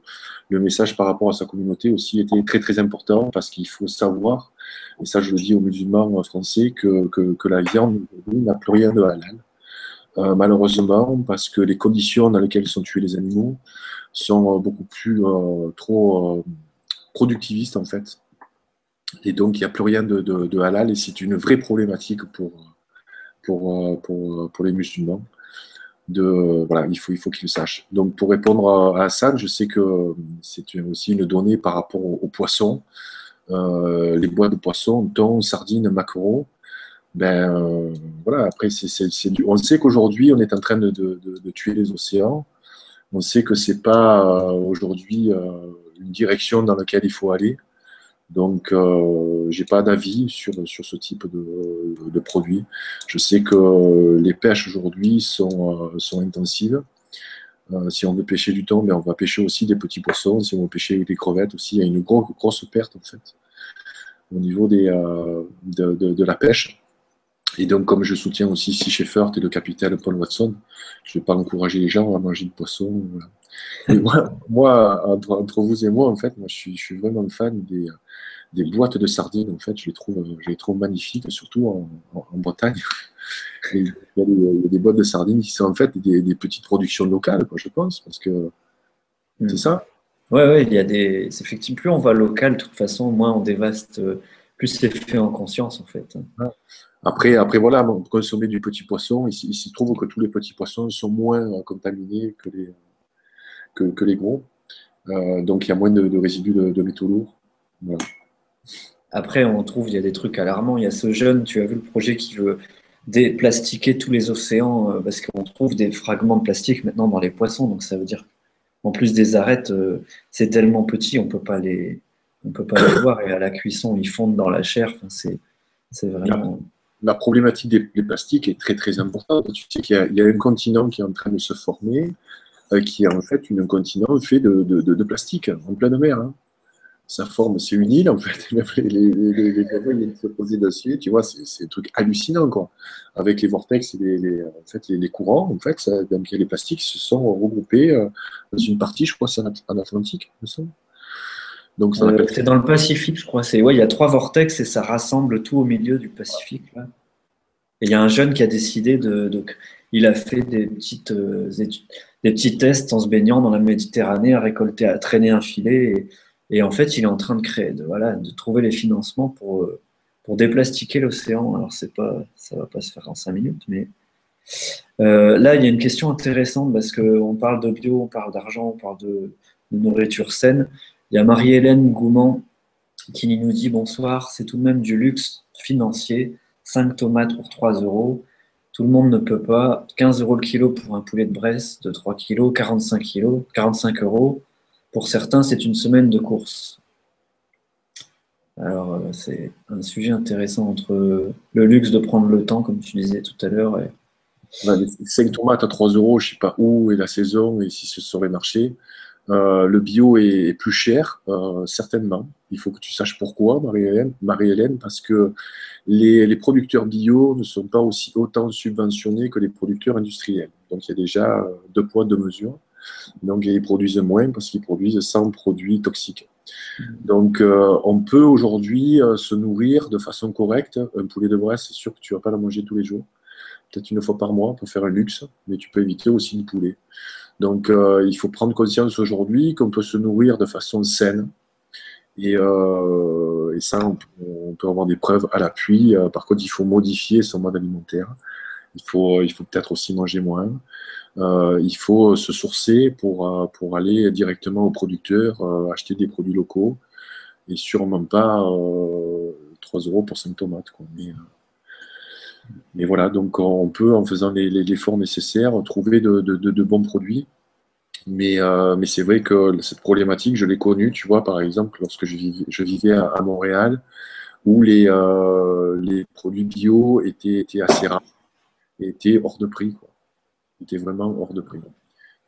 le message par rapport à sa communauté aussi était très très important parce qu'il faut savoir, et ça je le dis aux musulmans français, que, que, la viande n'a plus rien de halal. Euh, malheureusement, parce que les conditions dans lesquelles sont tués les animaux sont beaucoup plus euh, trop euh, productivistes en fait. Et donc, il n'y a plus rien de, halal et c'est une vraie problématique pour, pour, euh, euh, pour les musulmans. De, voilà, il faut, il faut qu'ils le sachent. Donc, pour répondre à Hassan, je sais que c'est aussi une donnée par rapport aux, poissons. Euh, les bois de poissons, thon, sardines, maquereaux. Ben, voilà, après, on sait qu'aujourd'hui, on est en train de, de, tuer les océans. On sait que c'est pas aujourd'hui une direction dans laquelle il faut aller. Donc, euh, j'ai pas d'avis sur, sur ce type de, de, produit. Je sais que les pêches aujourd'hui sont, euh, sont intensives. Euh, si on veut pêcher du mais ben, on va pêcher aussi des petits poissons. Si on veut pêcher des crevettes aussi, il y a une grosse, grosse perte en fait au niveau des, euh, de, la pêche. Et donc, comme je soutiens aussi Sea Shepherd et le capitaine Paul Watson, je ne vais pas encourager les gens à manger du poisson. moi, moi entre, vous et moi, en fait, moi, je suis, je suis vraiment fan des, des boîtes de sardines, en fait, je les trouve, je les trouve magnifiques, surtout en, Bretagne. il, y a des, boîtes de sardines qui sont en fait des, petites productions locales, quoi, je pense, parce que c'est hmm. ça. Oui, ouais, il y a des. Effectivement, plus on va local, de toute façon, moins on dévaste, plus c'est fait en conscience, en fait. Après, après voilà, consommer du petit poisson, il, se trouve que tous les petits poissons sont moins contaminés que les, que, les gros. Euh, donc il y a moins de, résidus de, de métaux lourds. Voilà. Après, on trouve, il y a des trucs alarmants. Il y a ce jeune, tu as vu le projet qui veut déplastiquer tous les océans euh, parce qu'on trouve des fragments de plastique maintenant dans les poissons. Donc ça veut dire en plus des arêtes, euh, c'est tellement petit, on peut pas les, on peut pas les voir. Et à la cuisson, ils fondent dans la chair. Enfin, c'est, c'est vraiment. La, problématique des, plastiques est très très importante. Tu sais qu'il y, a, un continent qui est en train de se former, euh, qui est en fait un continent fait de, de, de plastique en pleine mer. Hein sa forme, c'est une île, en fait. Les, les, les, viennent se poser dessus, tu vois, c'est un truc hallucinant, quoi. Avec les vortex et les, en fait, les, courants, en fait, ça, les plastiques se sont regroupés euh, dans une partie, je crois, c'est en Atlantique, me semble. Donc, euh, c'est dans le Pacifique, je crois. C'est ouais, il y a trois vortex et ça rassemble tout au milieu du Pacifique. Là. Et il y a un jeune qui a décidé de, donc, il a fait des petites euh, des petits tests en se baignant dans la Méditerranée, à récolter, à traîner un filet. Et, et en fait, il est en train de créer, de, voilà, de trouver les financements pour, euh, pour déplastiquer l'océan. Alors, c'est pas, ça va pas se faire en cinq minutes, mais euh, là, il y a une question intéressante parce qu'on parle de bio, on parle d'argent, on parle de, nourriture saine. Il y a Marie-Hélène Gouman qui nous dit bonsoir, c'est tout de même du luxe financier. 5 tomates pour 3 euros. Tout le monde ne peut pas. 15 euros le kilo pour un poulet de Bresse de 3 kilos, 45 kilos, 45 euros. Pour certains, c'est une semaine de course. Alors, euh, c'est un sujet intéressant entre le luxe de prendre le temps, comme tu disais tout à l'heure. Et... 5 tomates à 3 euros, je ne sais pas où est la saison et si ce serait marché. Euh, le bio est, plus cher, euh, certainement. Il faut que tu saches pourquoi, Marie-Hélène, Marie parce que les, producteurs bio ne sont pas aussi autant subventionnés que les producteurs industriels. Donc il y a déjà deux poids, deux mesures. Donc, ils produisent moins parce qu'ils produisent 100 produits toxiques. Donc, euh, on peut aujourd'hui euh, se nourrir de façon correcte. Un poulet de Bresse, c'est sûr que tu ne vas pas le manger tous les jours. Peut-être une fois par mois pour faire un luxe, mais tu peux éviter aussi le poulet. Donc, euh, il faut prendre conscience aujourd'hui qu'on peut se nourrir de façon saine. Et, et ça, on peut, avoir des preuves à l'appui. par contre, il faut modifier son mode alimentaire. Il faut, peut-être aussi manger moins. Euh, il faut se sourcer pour, euh, aller directement au producteur, euh, acheter des produits locaux et sûrement pas 3 euros pour 5 tomates. Mais, voilà, donc on peut, en faisant l'effort nécessaire, trouver de, bons produits. Mais, euh, mais c'est vrai que cette problématique, je l'ai connue, tu vois, par exemple, lorsque je vivais, à, Montréal, où les, euh, les produits bio étaient, étaient assez rares, étaient hors de prix, quoi. étaient vraiment hors de prix.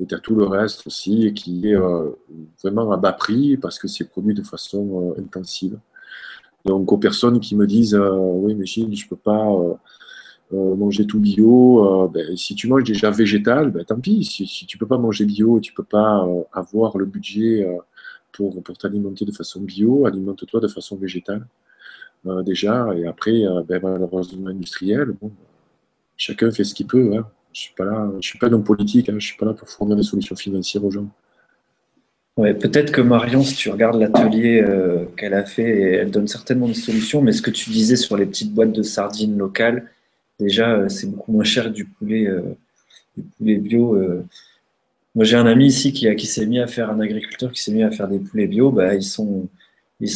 Et tu as tout le reste aussi qui est euh, vraiment à bas prix parce que c'est produit de façon intensive. Donc aux personnes qui me disent oui mais je peux pas euh, manger tout bio. Euh, ben, si tu manges déjà végétal, ben, tant pis. Si, tu peux pas manger bio tu peux pas euh, avoir le budget pour, pour t'alimenter de façon bio, alimente-toi de façon végétale déjà. Et après, ben, malheureusement industriel, bon, chacun fait ce qu'il peut. Hein. Je suis pas là, je suis pas dans politique. Hein. Je suis pas là pour fournir des solutions financières aux gens. Ouais, peut-être que Marion, si tu regardes l'atelier qu'elle a fait, elle donne certainement des solutions, mais ce que tu disais sur les petites boîtes de sardines locales, déjà, euh, c'est beaucoup moins cher du poulet, euh, du poulet bio. Euh. Moi, j'ai un ami ici qui, s'est mis à faire un agriculteur qui s'est mis à faire des poulets bio. Bah, ils sont,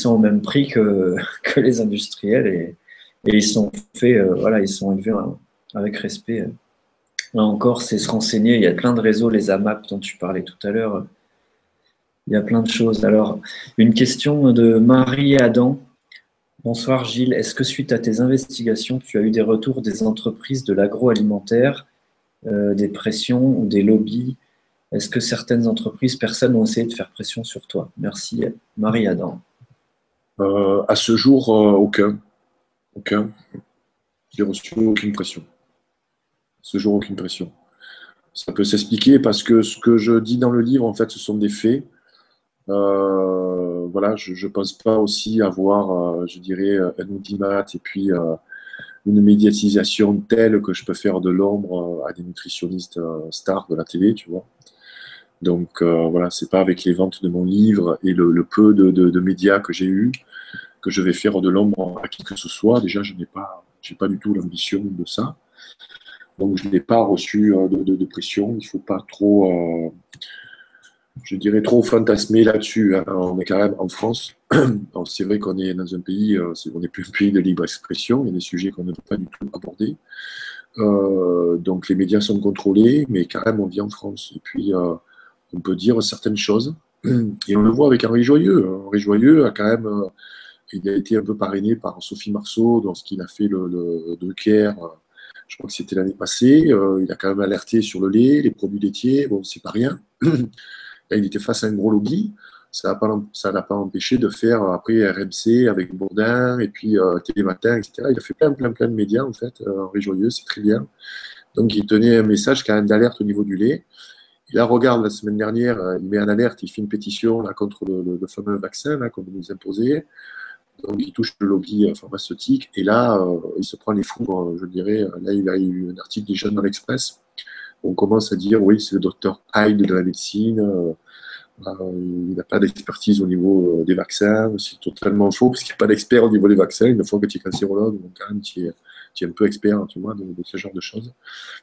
au même prix que, les industriels et, ils sont faits, voilà, ils sont élevés avec respect. Là encore, c'est se renseigner. Il y a plein de réseaux, les AMAP dont tu parlais tout à l'heure. Il y a plein de choses. Alors, une question de Marie Adam. Bonsoir Gilles. Est-ce que suite à tes investigations, tu as eu des retours des entreprises de l'agroalimentaire, euh, des pressions ou des lobbies? Est-ce que certaines entreprises, personnes ont essayé de faire pression sur toi? Merci Marie-Adam. Euh, à ce jour, euh, aucun. Aucun. J'ai reçu aucune pression. À ce jour, aucune pression. Ça peut s'expliquer parce que ce que je dis dans le livre, en fait, ce sont des faits. Euh, voilà, je ne pense pas aussi avoir, euh, je dirais, un audimat et puis euh, une médiatisation telle que je peux faire de l'ombre à des nutritionnistes stars de la télé, tu vois. Donc voilà, c'est pas avec les ventes de mon livre et le, peu de, médias que j'ai eu que je vais faire de l'ombre à qui que ce soit. Déjà, je n'ai pas, j'ai pas du tout l'ambition de ça. Donc je n'ai pas reçu de, pression. Il faut pas trop je dirais, trop fantasmé là-dessus. Hein. On est quand même en France. C'est vrai qu'on est dans un pays, euh, on n'est plus un pays de libre expression. Il y a des sujets qu'on ne peut pas du tout aborder. Euh, donc les médias sont contrôlés, mais quand même on vit en France. Et puis euh, on peut dire certaines choses. Et on le voit avec Henri Joyeux. Henri Joyeux a quand même, il a été un peu parrainé par Sophie Marceau dans ce qu'il a fait le, le Drucker. Je crois que c'était l'année passée. il a quand même alerté sur le lait, les produits laitiers. Bon, c'est pas rien. il était face à un gros lobby. Ça n'a pas, empêché de faire après RMC avec Bourdin et puis euh, Télématin, etc. Il a fait plein, plein, plein de médias en fait. Euh, Henri Joyeux, c'est très bien. Donc il tenait un message quand même d'alerte au niveau du lait. Et là, regarde, la semaine dernière, euh, il met en alerte, il fait une pétition là, contre le, fameux vaccin qu'on nous imposer. Donc il touche le lobby euh, pharmaceutique. Et là, il se prend les foudres, je dirais. Là, il a eu un article des jeunes dans l'Express on commence à dire oui, c'est le docteur Hyde de la médecine, euh, euh, il n'a pas d'expertise au niveau euh, des vaccins, c'est totalement faux parce qu'il n'y a pas d'expert au niveau des vaccins. Une fois que tu es cancérologue, donc quand même tu es, un peu expert, tu vois, de, ce genre de choses.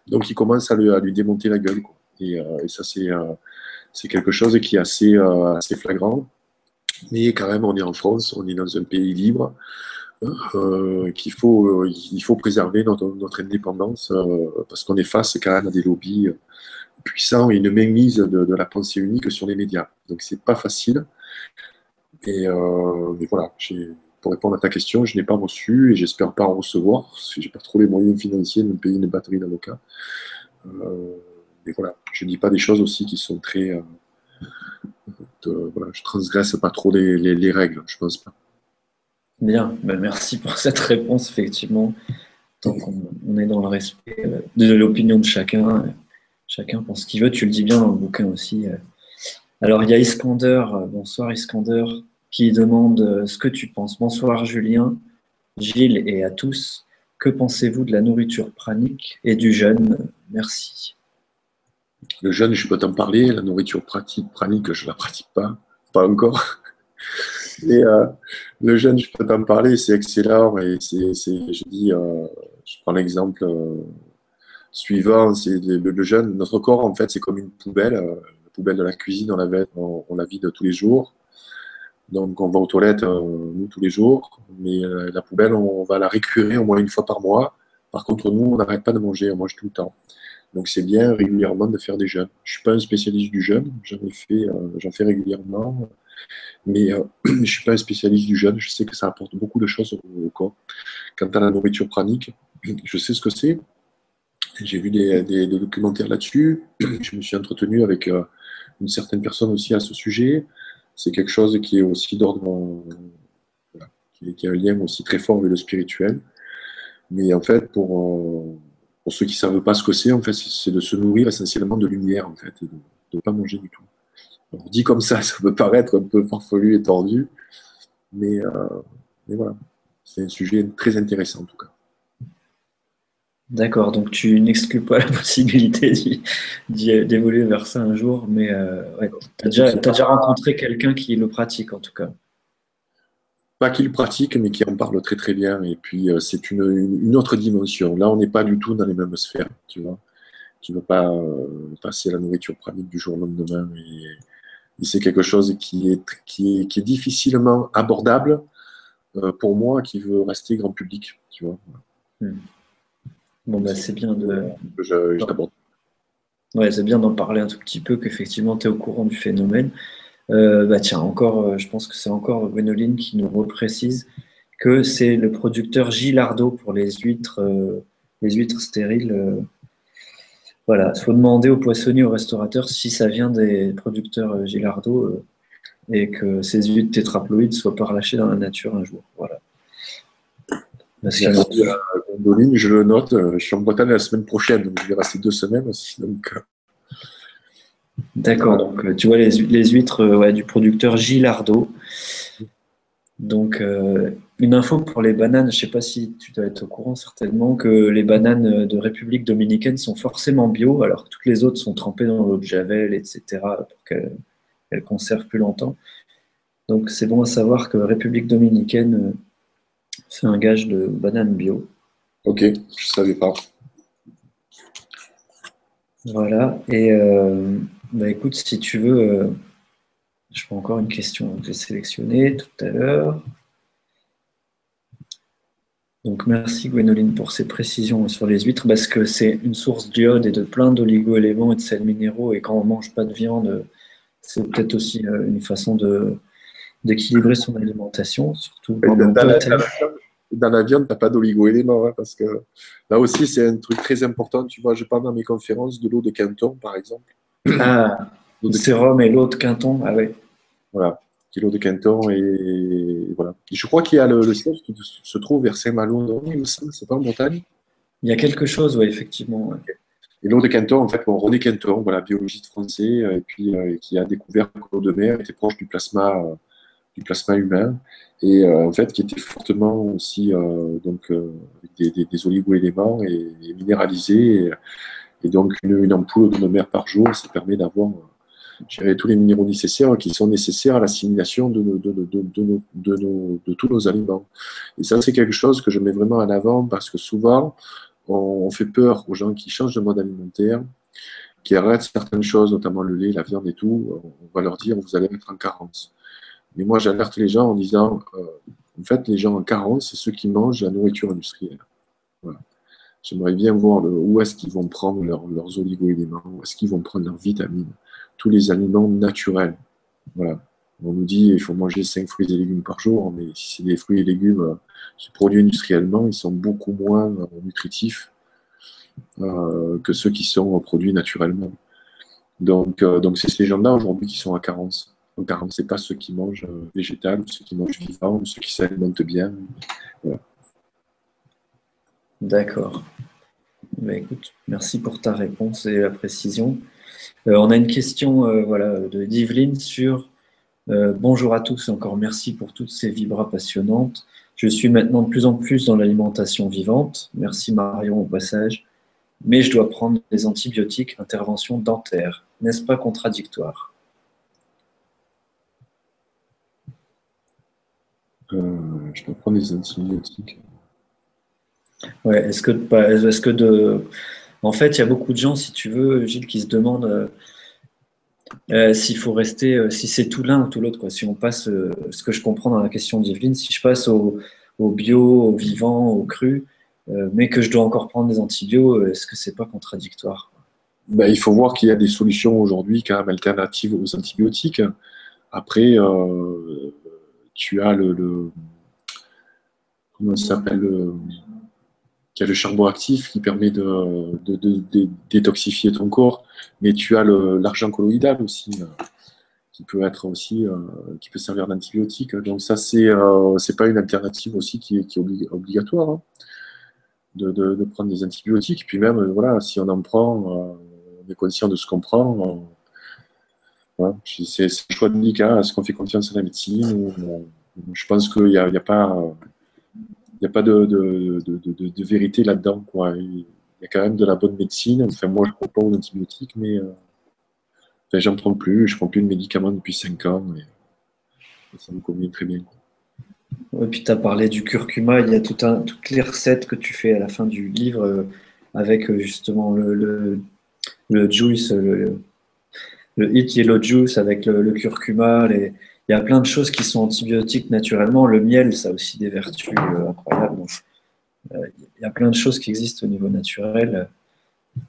Donc il commence à, lui démonter la gueule. Et, ça, c'est quelque chose qui est assez, assez flagrant. Mais quand même, on est en France, on est dans un pays libre. Euh, qu'il faut, euh, il faut préserver notre, indépendance euh, parce qu'on est face quand même à des lobbies puissants et une mainmise de, la pensée unique sur les médias. Donc c'est pas facile. Et, mais voilà, pour répondre à ta question, je n'ai pas reçu et j'espère pas en recevoir parce que j'ai pas trop les moyens financiers de me payer une batterie d'avocats. mais voilà, je dis pas des choses aussi qui sont très. De, voilà, je transgresse pas trop les, les règles, je pense pas. Bien, ben, merci pour cette réponse, effectivement. Tant qu'on est dans le respect euh, de l'opinion de chacun, euh, chacun pense ce qu'il veut, tu le dis bien dans le bouquin aussi. Euh. Alors, il y a Iskander, bonsoir Iskander, qui demande ce que tu penses. Bonsoir Julien, Gilles et à tous. Que pensez-vous de la nourriture pranique et du jeûne? Merci. Le jeûne, je peux t'en parler. La nourriture pratique, pranique, je ne la pratique pas. Pas encore. Euh, le jeûne, je peux t'en parler, c'est excellent. Je dis, euh, je prends l'exemple euh, suivant, c'est le, jeûne. Notre corps, en fait, c'est comme une poubelle. la poubelle de la cuisine, on la, vide tous les jours. Donc, on va aux toilettes, nous, tous les jours. Mais la poubelle, on va la récurer au moins une fois par mois. Par contre, nous, on n'arrête pas de manger, on mange tout le temps. Donc c'est bien régulièrement de faire des jeûnes. Je ne suis pas un spécialiste du jeûne, j'en fais, j'en fais régulièrement, mais je ne suis pas un spécialiste du jeûne. Je sais que ça apporte beaucoup de choses au corps. Quant à la nourriture pranique, je sais ce que c'est. J'ai vu des, documentaires là-dessus. Je me suis entretenu avec une certaine personne aussi à ce sujet. C'est quelque chose qui est aussi d'ordre, qui, a un lien aussi très fort avec le spirituel. Mais en fait, pour, pour ceux qui ne savent pas ce que c'est, en fait, c'est de se nourrir essentiellement de lumière, en fait, et de ne pas manger du tout. On dit comme ça, ça peut paraître un peu farfelu et tordu, mais, euh, mais voilà, c'est un sujet très intéressant en tout cas. D'accord, donc tu n'exclus pas la possibilité d'évoluer vers ça un jour, mais euh, tu as, déjà rencontré quelqu'un qui le pratique en tout cas. Pas qui le pratique, mais qui en parle très très bien. Et puis euh, c'est une, autre dimension. Là, on n'est pas du tout dans les mêmes sphères, tu vois. Tu ne veux pas euh, passer la nourriture pratique du jour au lendemain. Et, c'est quelque chose qui est, qui est, difficilement abordable pour moi qui veux rester grand public, tu vois. Hmm. Bon, bah, c'est bien de. Ouais, c'est bien d'en parler un tout petit peu, qu'effectivement, tu es au courant du phénomène. Euh, bah tiens, encore, euh, je pense que c'est encore Gwenoline qui nous reprécise que c'est le producteur Gilardo pour les huîtres, euh, les huîtres stériles. Voilà, il faut demander aux poissonniers, aux restaurateurs si ça vient des producteurs Gilardo et que ces huîtres tétraploïdes soient pas relâchées dans la nature un jour. Voilà. Merci à je le note. Euh, je suis en Bretagne la semaine prochaine, donc je vais rester deux semaines aussi. Donc... Euh. D'accord, donc euh, tu vois les, huîtres du producteur Gilardo. Donc, une info pour les bananes, je ne sais pas si tu dois être au courant certainement que les bananes de République dominicaine sont forcément bio, alors que toutes les autres sont trempées dans l'eau de Javel, etc., pour qu'elles conservent plus longtemps. Donc, c'est bon à savoir que République dominicaine c'est un gage de banane bio. Ok, je ne savais pas. Voilà. Et euh, bah écoute, si tu veux, euh, je prends encore une question que j'ai sélectionnée tout à l'heure. Donc merci Gwénoline pour ces précisions sur les huîtres parce que c'est une source d'iode et de plein d'oligo-éléments et de sels minéraux et quand on ne mange pas de viande, c'est peut-être aussi euh, une façon de, d'équilibrer son alimentation, surtout dans, la, dans, la, viande, tu n'as pas d'oligo-éléments, hein, parce que là aussi, c'est un truc très important. Tu vois, je parle dans mes conférences de l'eau de Quinton, par exemple. Ah, le sérum et l'eau de Quinton, ah oui. Voilà, l'eau de Quinton, et, voilà. je crois qu'il y a le, le, siège qui se trouve vers Saint-Malo, c'est pas en montagne? Il y a quelque chose, oui, effectivement. Et l'eau de Quinton, en fait, bon, René Quinton, voilà, biologiste français, euh, et puis euh, qui a découvert que l'eau de mer était proche du plasma euh, du plasma humain et euh, en fait qui était fortement aussi donc des, des, des oligo-éléments et, minéralisé et, donc une, ampoule de mer par jour ça permet d'avoir tous les minéraux nécessaires qui sont nécessaires à l'assimilation de, tous nos aliments. Et ça, c'est quelque chose que je mets vraiment en avant parce que souvent, on, fait peur aux gens qui changent de mode alimentaire, qui arrêtent certaines choses, notamment le lait, la viande et tout. On va leur dire, vous allez être en carence. Mais moi, j'alerte les gens en disant, euh, en fait, les gens en carence, c'est ceux qui mangent la nourriture industrielle. J'aimerais bien voir où est-ce qu'ils vont prendre leurs oligo-éléments, où est-ce qu'ils vont prendre leurs vitamines, tous les aliments naturels. Voilà. On nous dit qu'il faut manger 5 fruits et légumes par jour, mais si c'est des fruits et légumes euh, produits industriellement, ils sont beaucoup moins euh, nutritifs que ceux qui sont produits naturellement. Donc, donc c'est ces gens-là aujourd'hui qui sont à carence. Donc, ce n'est pas ceux qui mangent euh, végétal, ceux qui mangent vivant, ou ceux qui s'alimentent bien. D'accord. Bah, écoute, merci pour ta réponse et la précision. Euh, on a une question euh, voilà, de Divline sur Bonjour à tous et encore merci pour toutes ces vibras passionnantes. Je suis maintenant de plus en plus dans l'alimentation vivante. Merci Marion au passage. Mais je dois prendre des antibiotiques, intervention dentaire. N'est-ce pas contradictoire? Je peux prendre des antibiotiques. Ouais, est-ce que, est-ce que de. En fait, il y a beaucoup de gens, si tu veux, Gilles, qui se demandent euh, euh, s'il faut rester, euh, si c'est tout l'un ou tout l'autre. Si on passe, ce que je comprends dans la question d'Yveline, si je passe au, bio, au vivant, au cru, mais que je dois encore prendre des antibiotiques, est-ce que c'est pas contradictoire ben, il faut voir qu'il y a des solutions aujourd'hui quand même alternatives aux antibiotiques. Après, tu as le, comment ça s'appelle y a le charbon actif qui permet de, détoxifier ton corps, mais tu as l'argent colloïdal aussi, euh, qui peut être aussi, euh, qui peut servir d'antibiotique. Donc ça, c'est euh, pas une alternative aussi qui est, obligatoire hein, de, prendre des antibiotiques. Puis même, voilà, si on en prend, on est conscient de ce qu'on prend. c'est un choix délicat. Est-ce qu'on fait confiance à la médecine Je pense qu'il n'y a, pas n'y a pas de, de, vérité là-dedans. Il y a quand même de la bonne médecine. Enfin, moi, je ne prends pas d'antibiotiques, mais euh, enfin, j'en prends plus. Je ne prends plus de médicaments depuis 5 ans. ça me convient très bien. Et puis, tu as parlé du curcuma. Il y a tout un, toutes les recettes que tu fais à la fin du livre euh, avec euh, justement le, le, juice, le, le Hit Yellow Juice avec le, curcuma, les, il y a plein de choses qui sont antibiotiques naturellement. Le miel, ça a aussi des vertus euh, incroyables. Euh, il y a plein de choses qui existent au niveau naturel.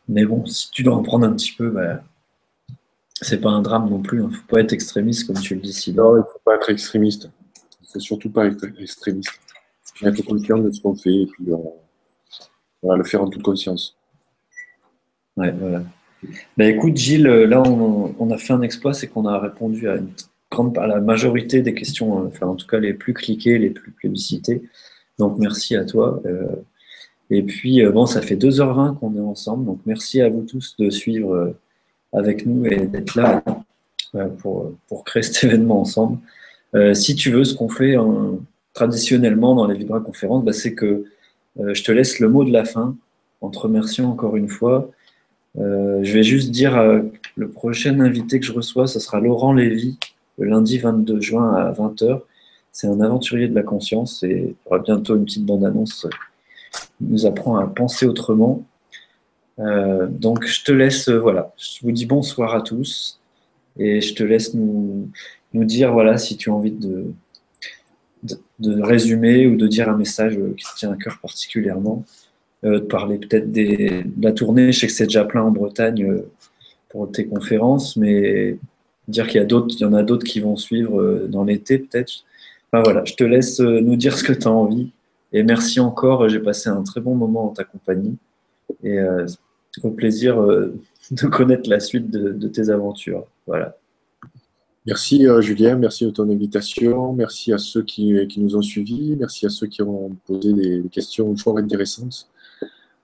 Mais bon, si tu dois en prendre un petit peu, bah, c'est pas un drame non plus. Il hein. ne faut pas être extrémiste, comme tu le dis si Non, il ne faut pas être extrémiste. Il ne faut surtout pas être extrémiste. Il faut être conscient de ce qu'on fait et puis euh, le faire en toute conscience. Ouais, voilà. Bah, écoute, Gilles, là, on, on, a fait un exploit, c'est qu'on a répondu à une à la majorité des questions, euh, enfin en tout cas les plus cliquées, les plus plébiscitées. Donc merci à toi. Euh, et puis euh, bon, ça fait 2h20 qu'on est ensemble, donc merci à vous tous de suivre avec nous et d'être là pour, pour, créer cet événement ensemble. si tu veux, ce qu'on fait traditionnellement dans les Vibra conférences, bah, c'est que je te laisse le mot de la fin en te remerciant encore une fois. je vais juste dire le prochain invité que je reçois, ce sera Laurent Lévy, le lundi 22 juin à 20h. C'est un aventurier de la conscience et il y aura bientôt une petite bande-annonce qui nous apprend à penser autrement. Euh, donc je te laisse, euh, voilà, je vous dis bonsoir à tous et je te laisse nous, dire, voilà, si tu as envie de, de, résumer ou de dire un message qui te tient à cœur particulièrement, euh, de parler peut-être de la tournée. Je sais que c'est déjà plein en Bretagne pour tes conférences, mais dire qu'il y, y en a d'autres qui vont suivre euh, dans l'été peut-être. Enfin, voilà, je te laisse euh, nous dire ce que tu as envie. Et merci encore, j'ai passé un très bon moment en ta compagnie. Et euh, au plaisir euh, de connaître la suite de, tes aventures. Voilà. Merci Julien, merci de ton invitation, merci à ceux qui, nous ont suivis, merci à ceux qui ont posé des questions fort intéressantes.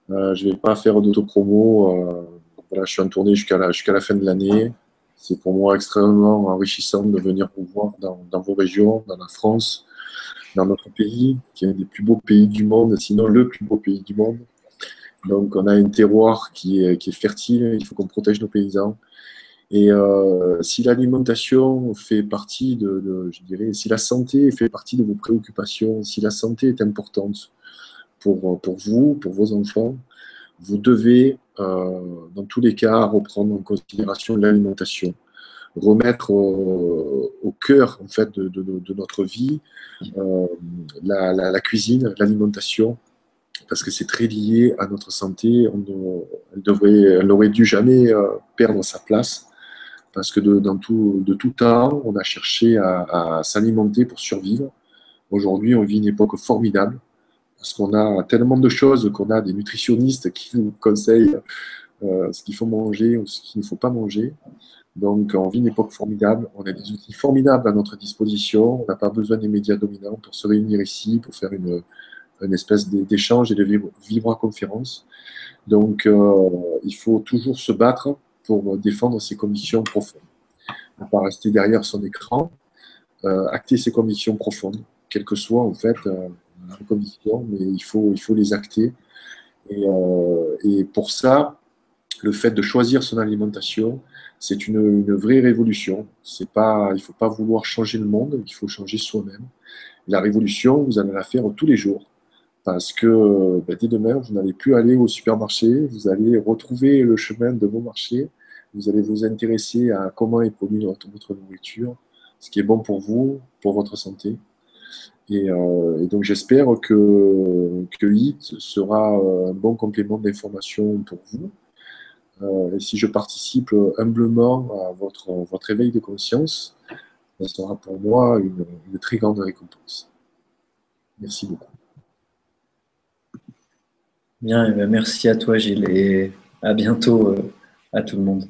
je ne vais pas faire d'autopromo, voilà, je suis en tournée jusqu'à la fin de l'année. C'est pour moi extrêmement enrichissant de venir vous voir dans, vos régions, dans la France, dans notre pays, qui est un des plus beaux pays du monde, sinon le plus beau pays du monde. Donc on a un terroir qui est, fertile, il faut qu'on protège nos paysans. Et euh, si l'alimentation fait partie de, je dirais, si la santé fait partie de vos préoccupations, si la santé est importante pour vous, pour vos enfants, vous devez, euh, dans tous les cas, reprendre en considération l'alimentation, remettre au cœur en fait de, notre vie euh, la, cuisine, l'alimentation, parce que c'est très lié à notre santé. Elle, devrait, elle n'aurait dû jamais euh, perdre sa place, parce que de, dans tout, de temps, on a cherché à s'alimenter pour survivre. Aujourd'hui, on vit une époque formidable parce qu'on a tellement de choses qu'on a des nutritionnistes qui nous conseillent euh, ce qu'il faut manger ou ce qu'il ne faut pas manger. Donc, on vit une époque formidable. On a des outils formidables à notre disposition. On n'a pas besoin des médias dominants pour se réunir ici, pour faire une, espèce d'échange et de vivre, à conférence. Donc, euh, il faut toujours se battre pour défendre ses conditions profondes. Ne pas rester derrière son écran, euh, acter ses conditions profondes, quelles que soient en fait conditions, mais il faut, il faut les acter. Euh, et, pour ça, le fait de choisir son alimentation, c'est une, une, vraie révolution. C'est pas, il ne faut pas vouloir changer le monde, il faut changer soi-même. La révolution, vous allez la faire tous les jours. Parce que ben, dès demain, vous n'allez plus aller au supermarché, vous allez retrouver le chemin de vos marchés, vous allez vous intéresser à comment est produite votre nourriture, ce qui est bon pour vous, pour votre santé. Euh, et, donc j'espère que, que sera euh, un bon complément d'information pour vous. et si je participe humblement à votre, votre éveil de conscience, ça sera pour moi une, une très grande récompense. Merci beaucoup. Bien, eh ben, merci à toi Gilles et à bientôt à tout le monde.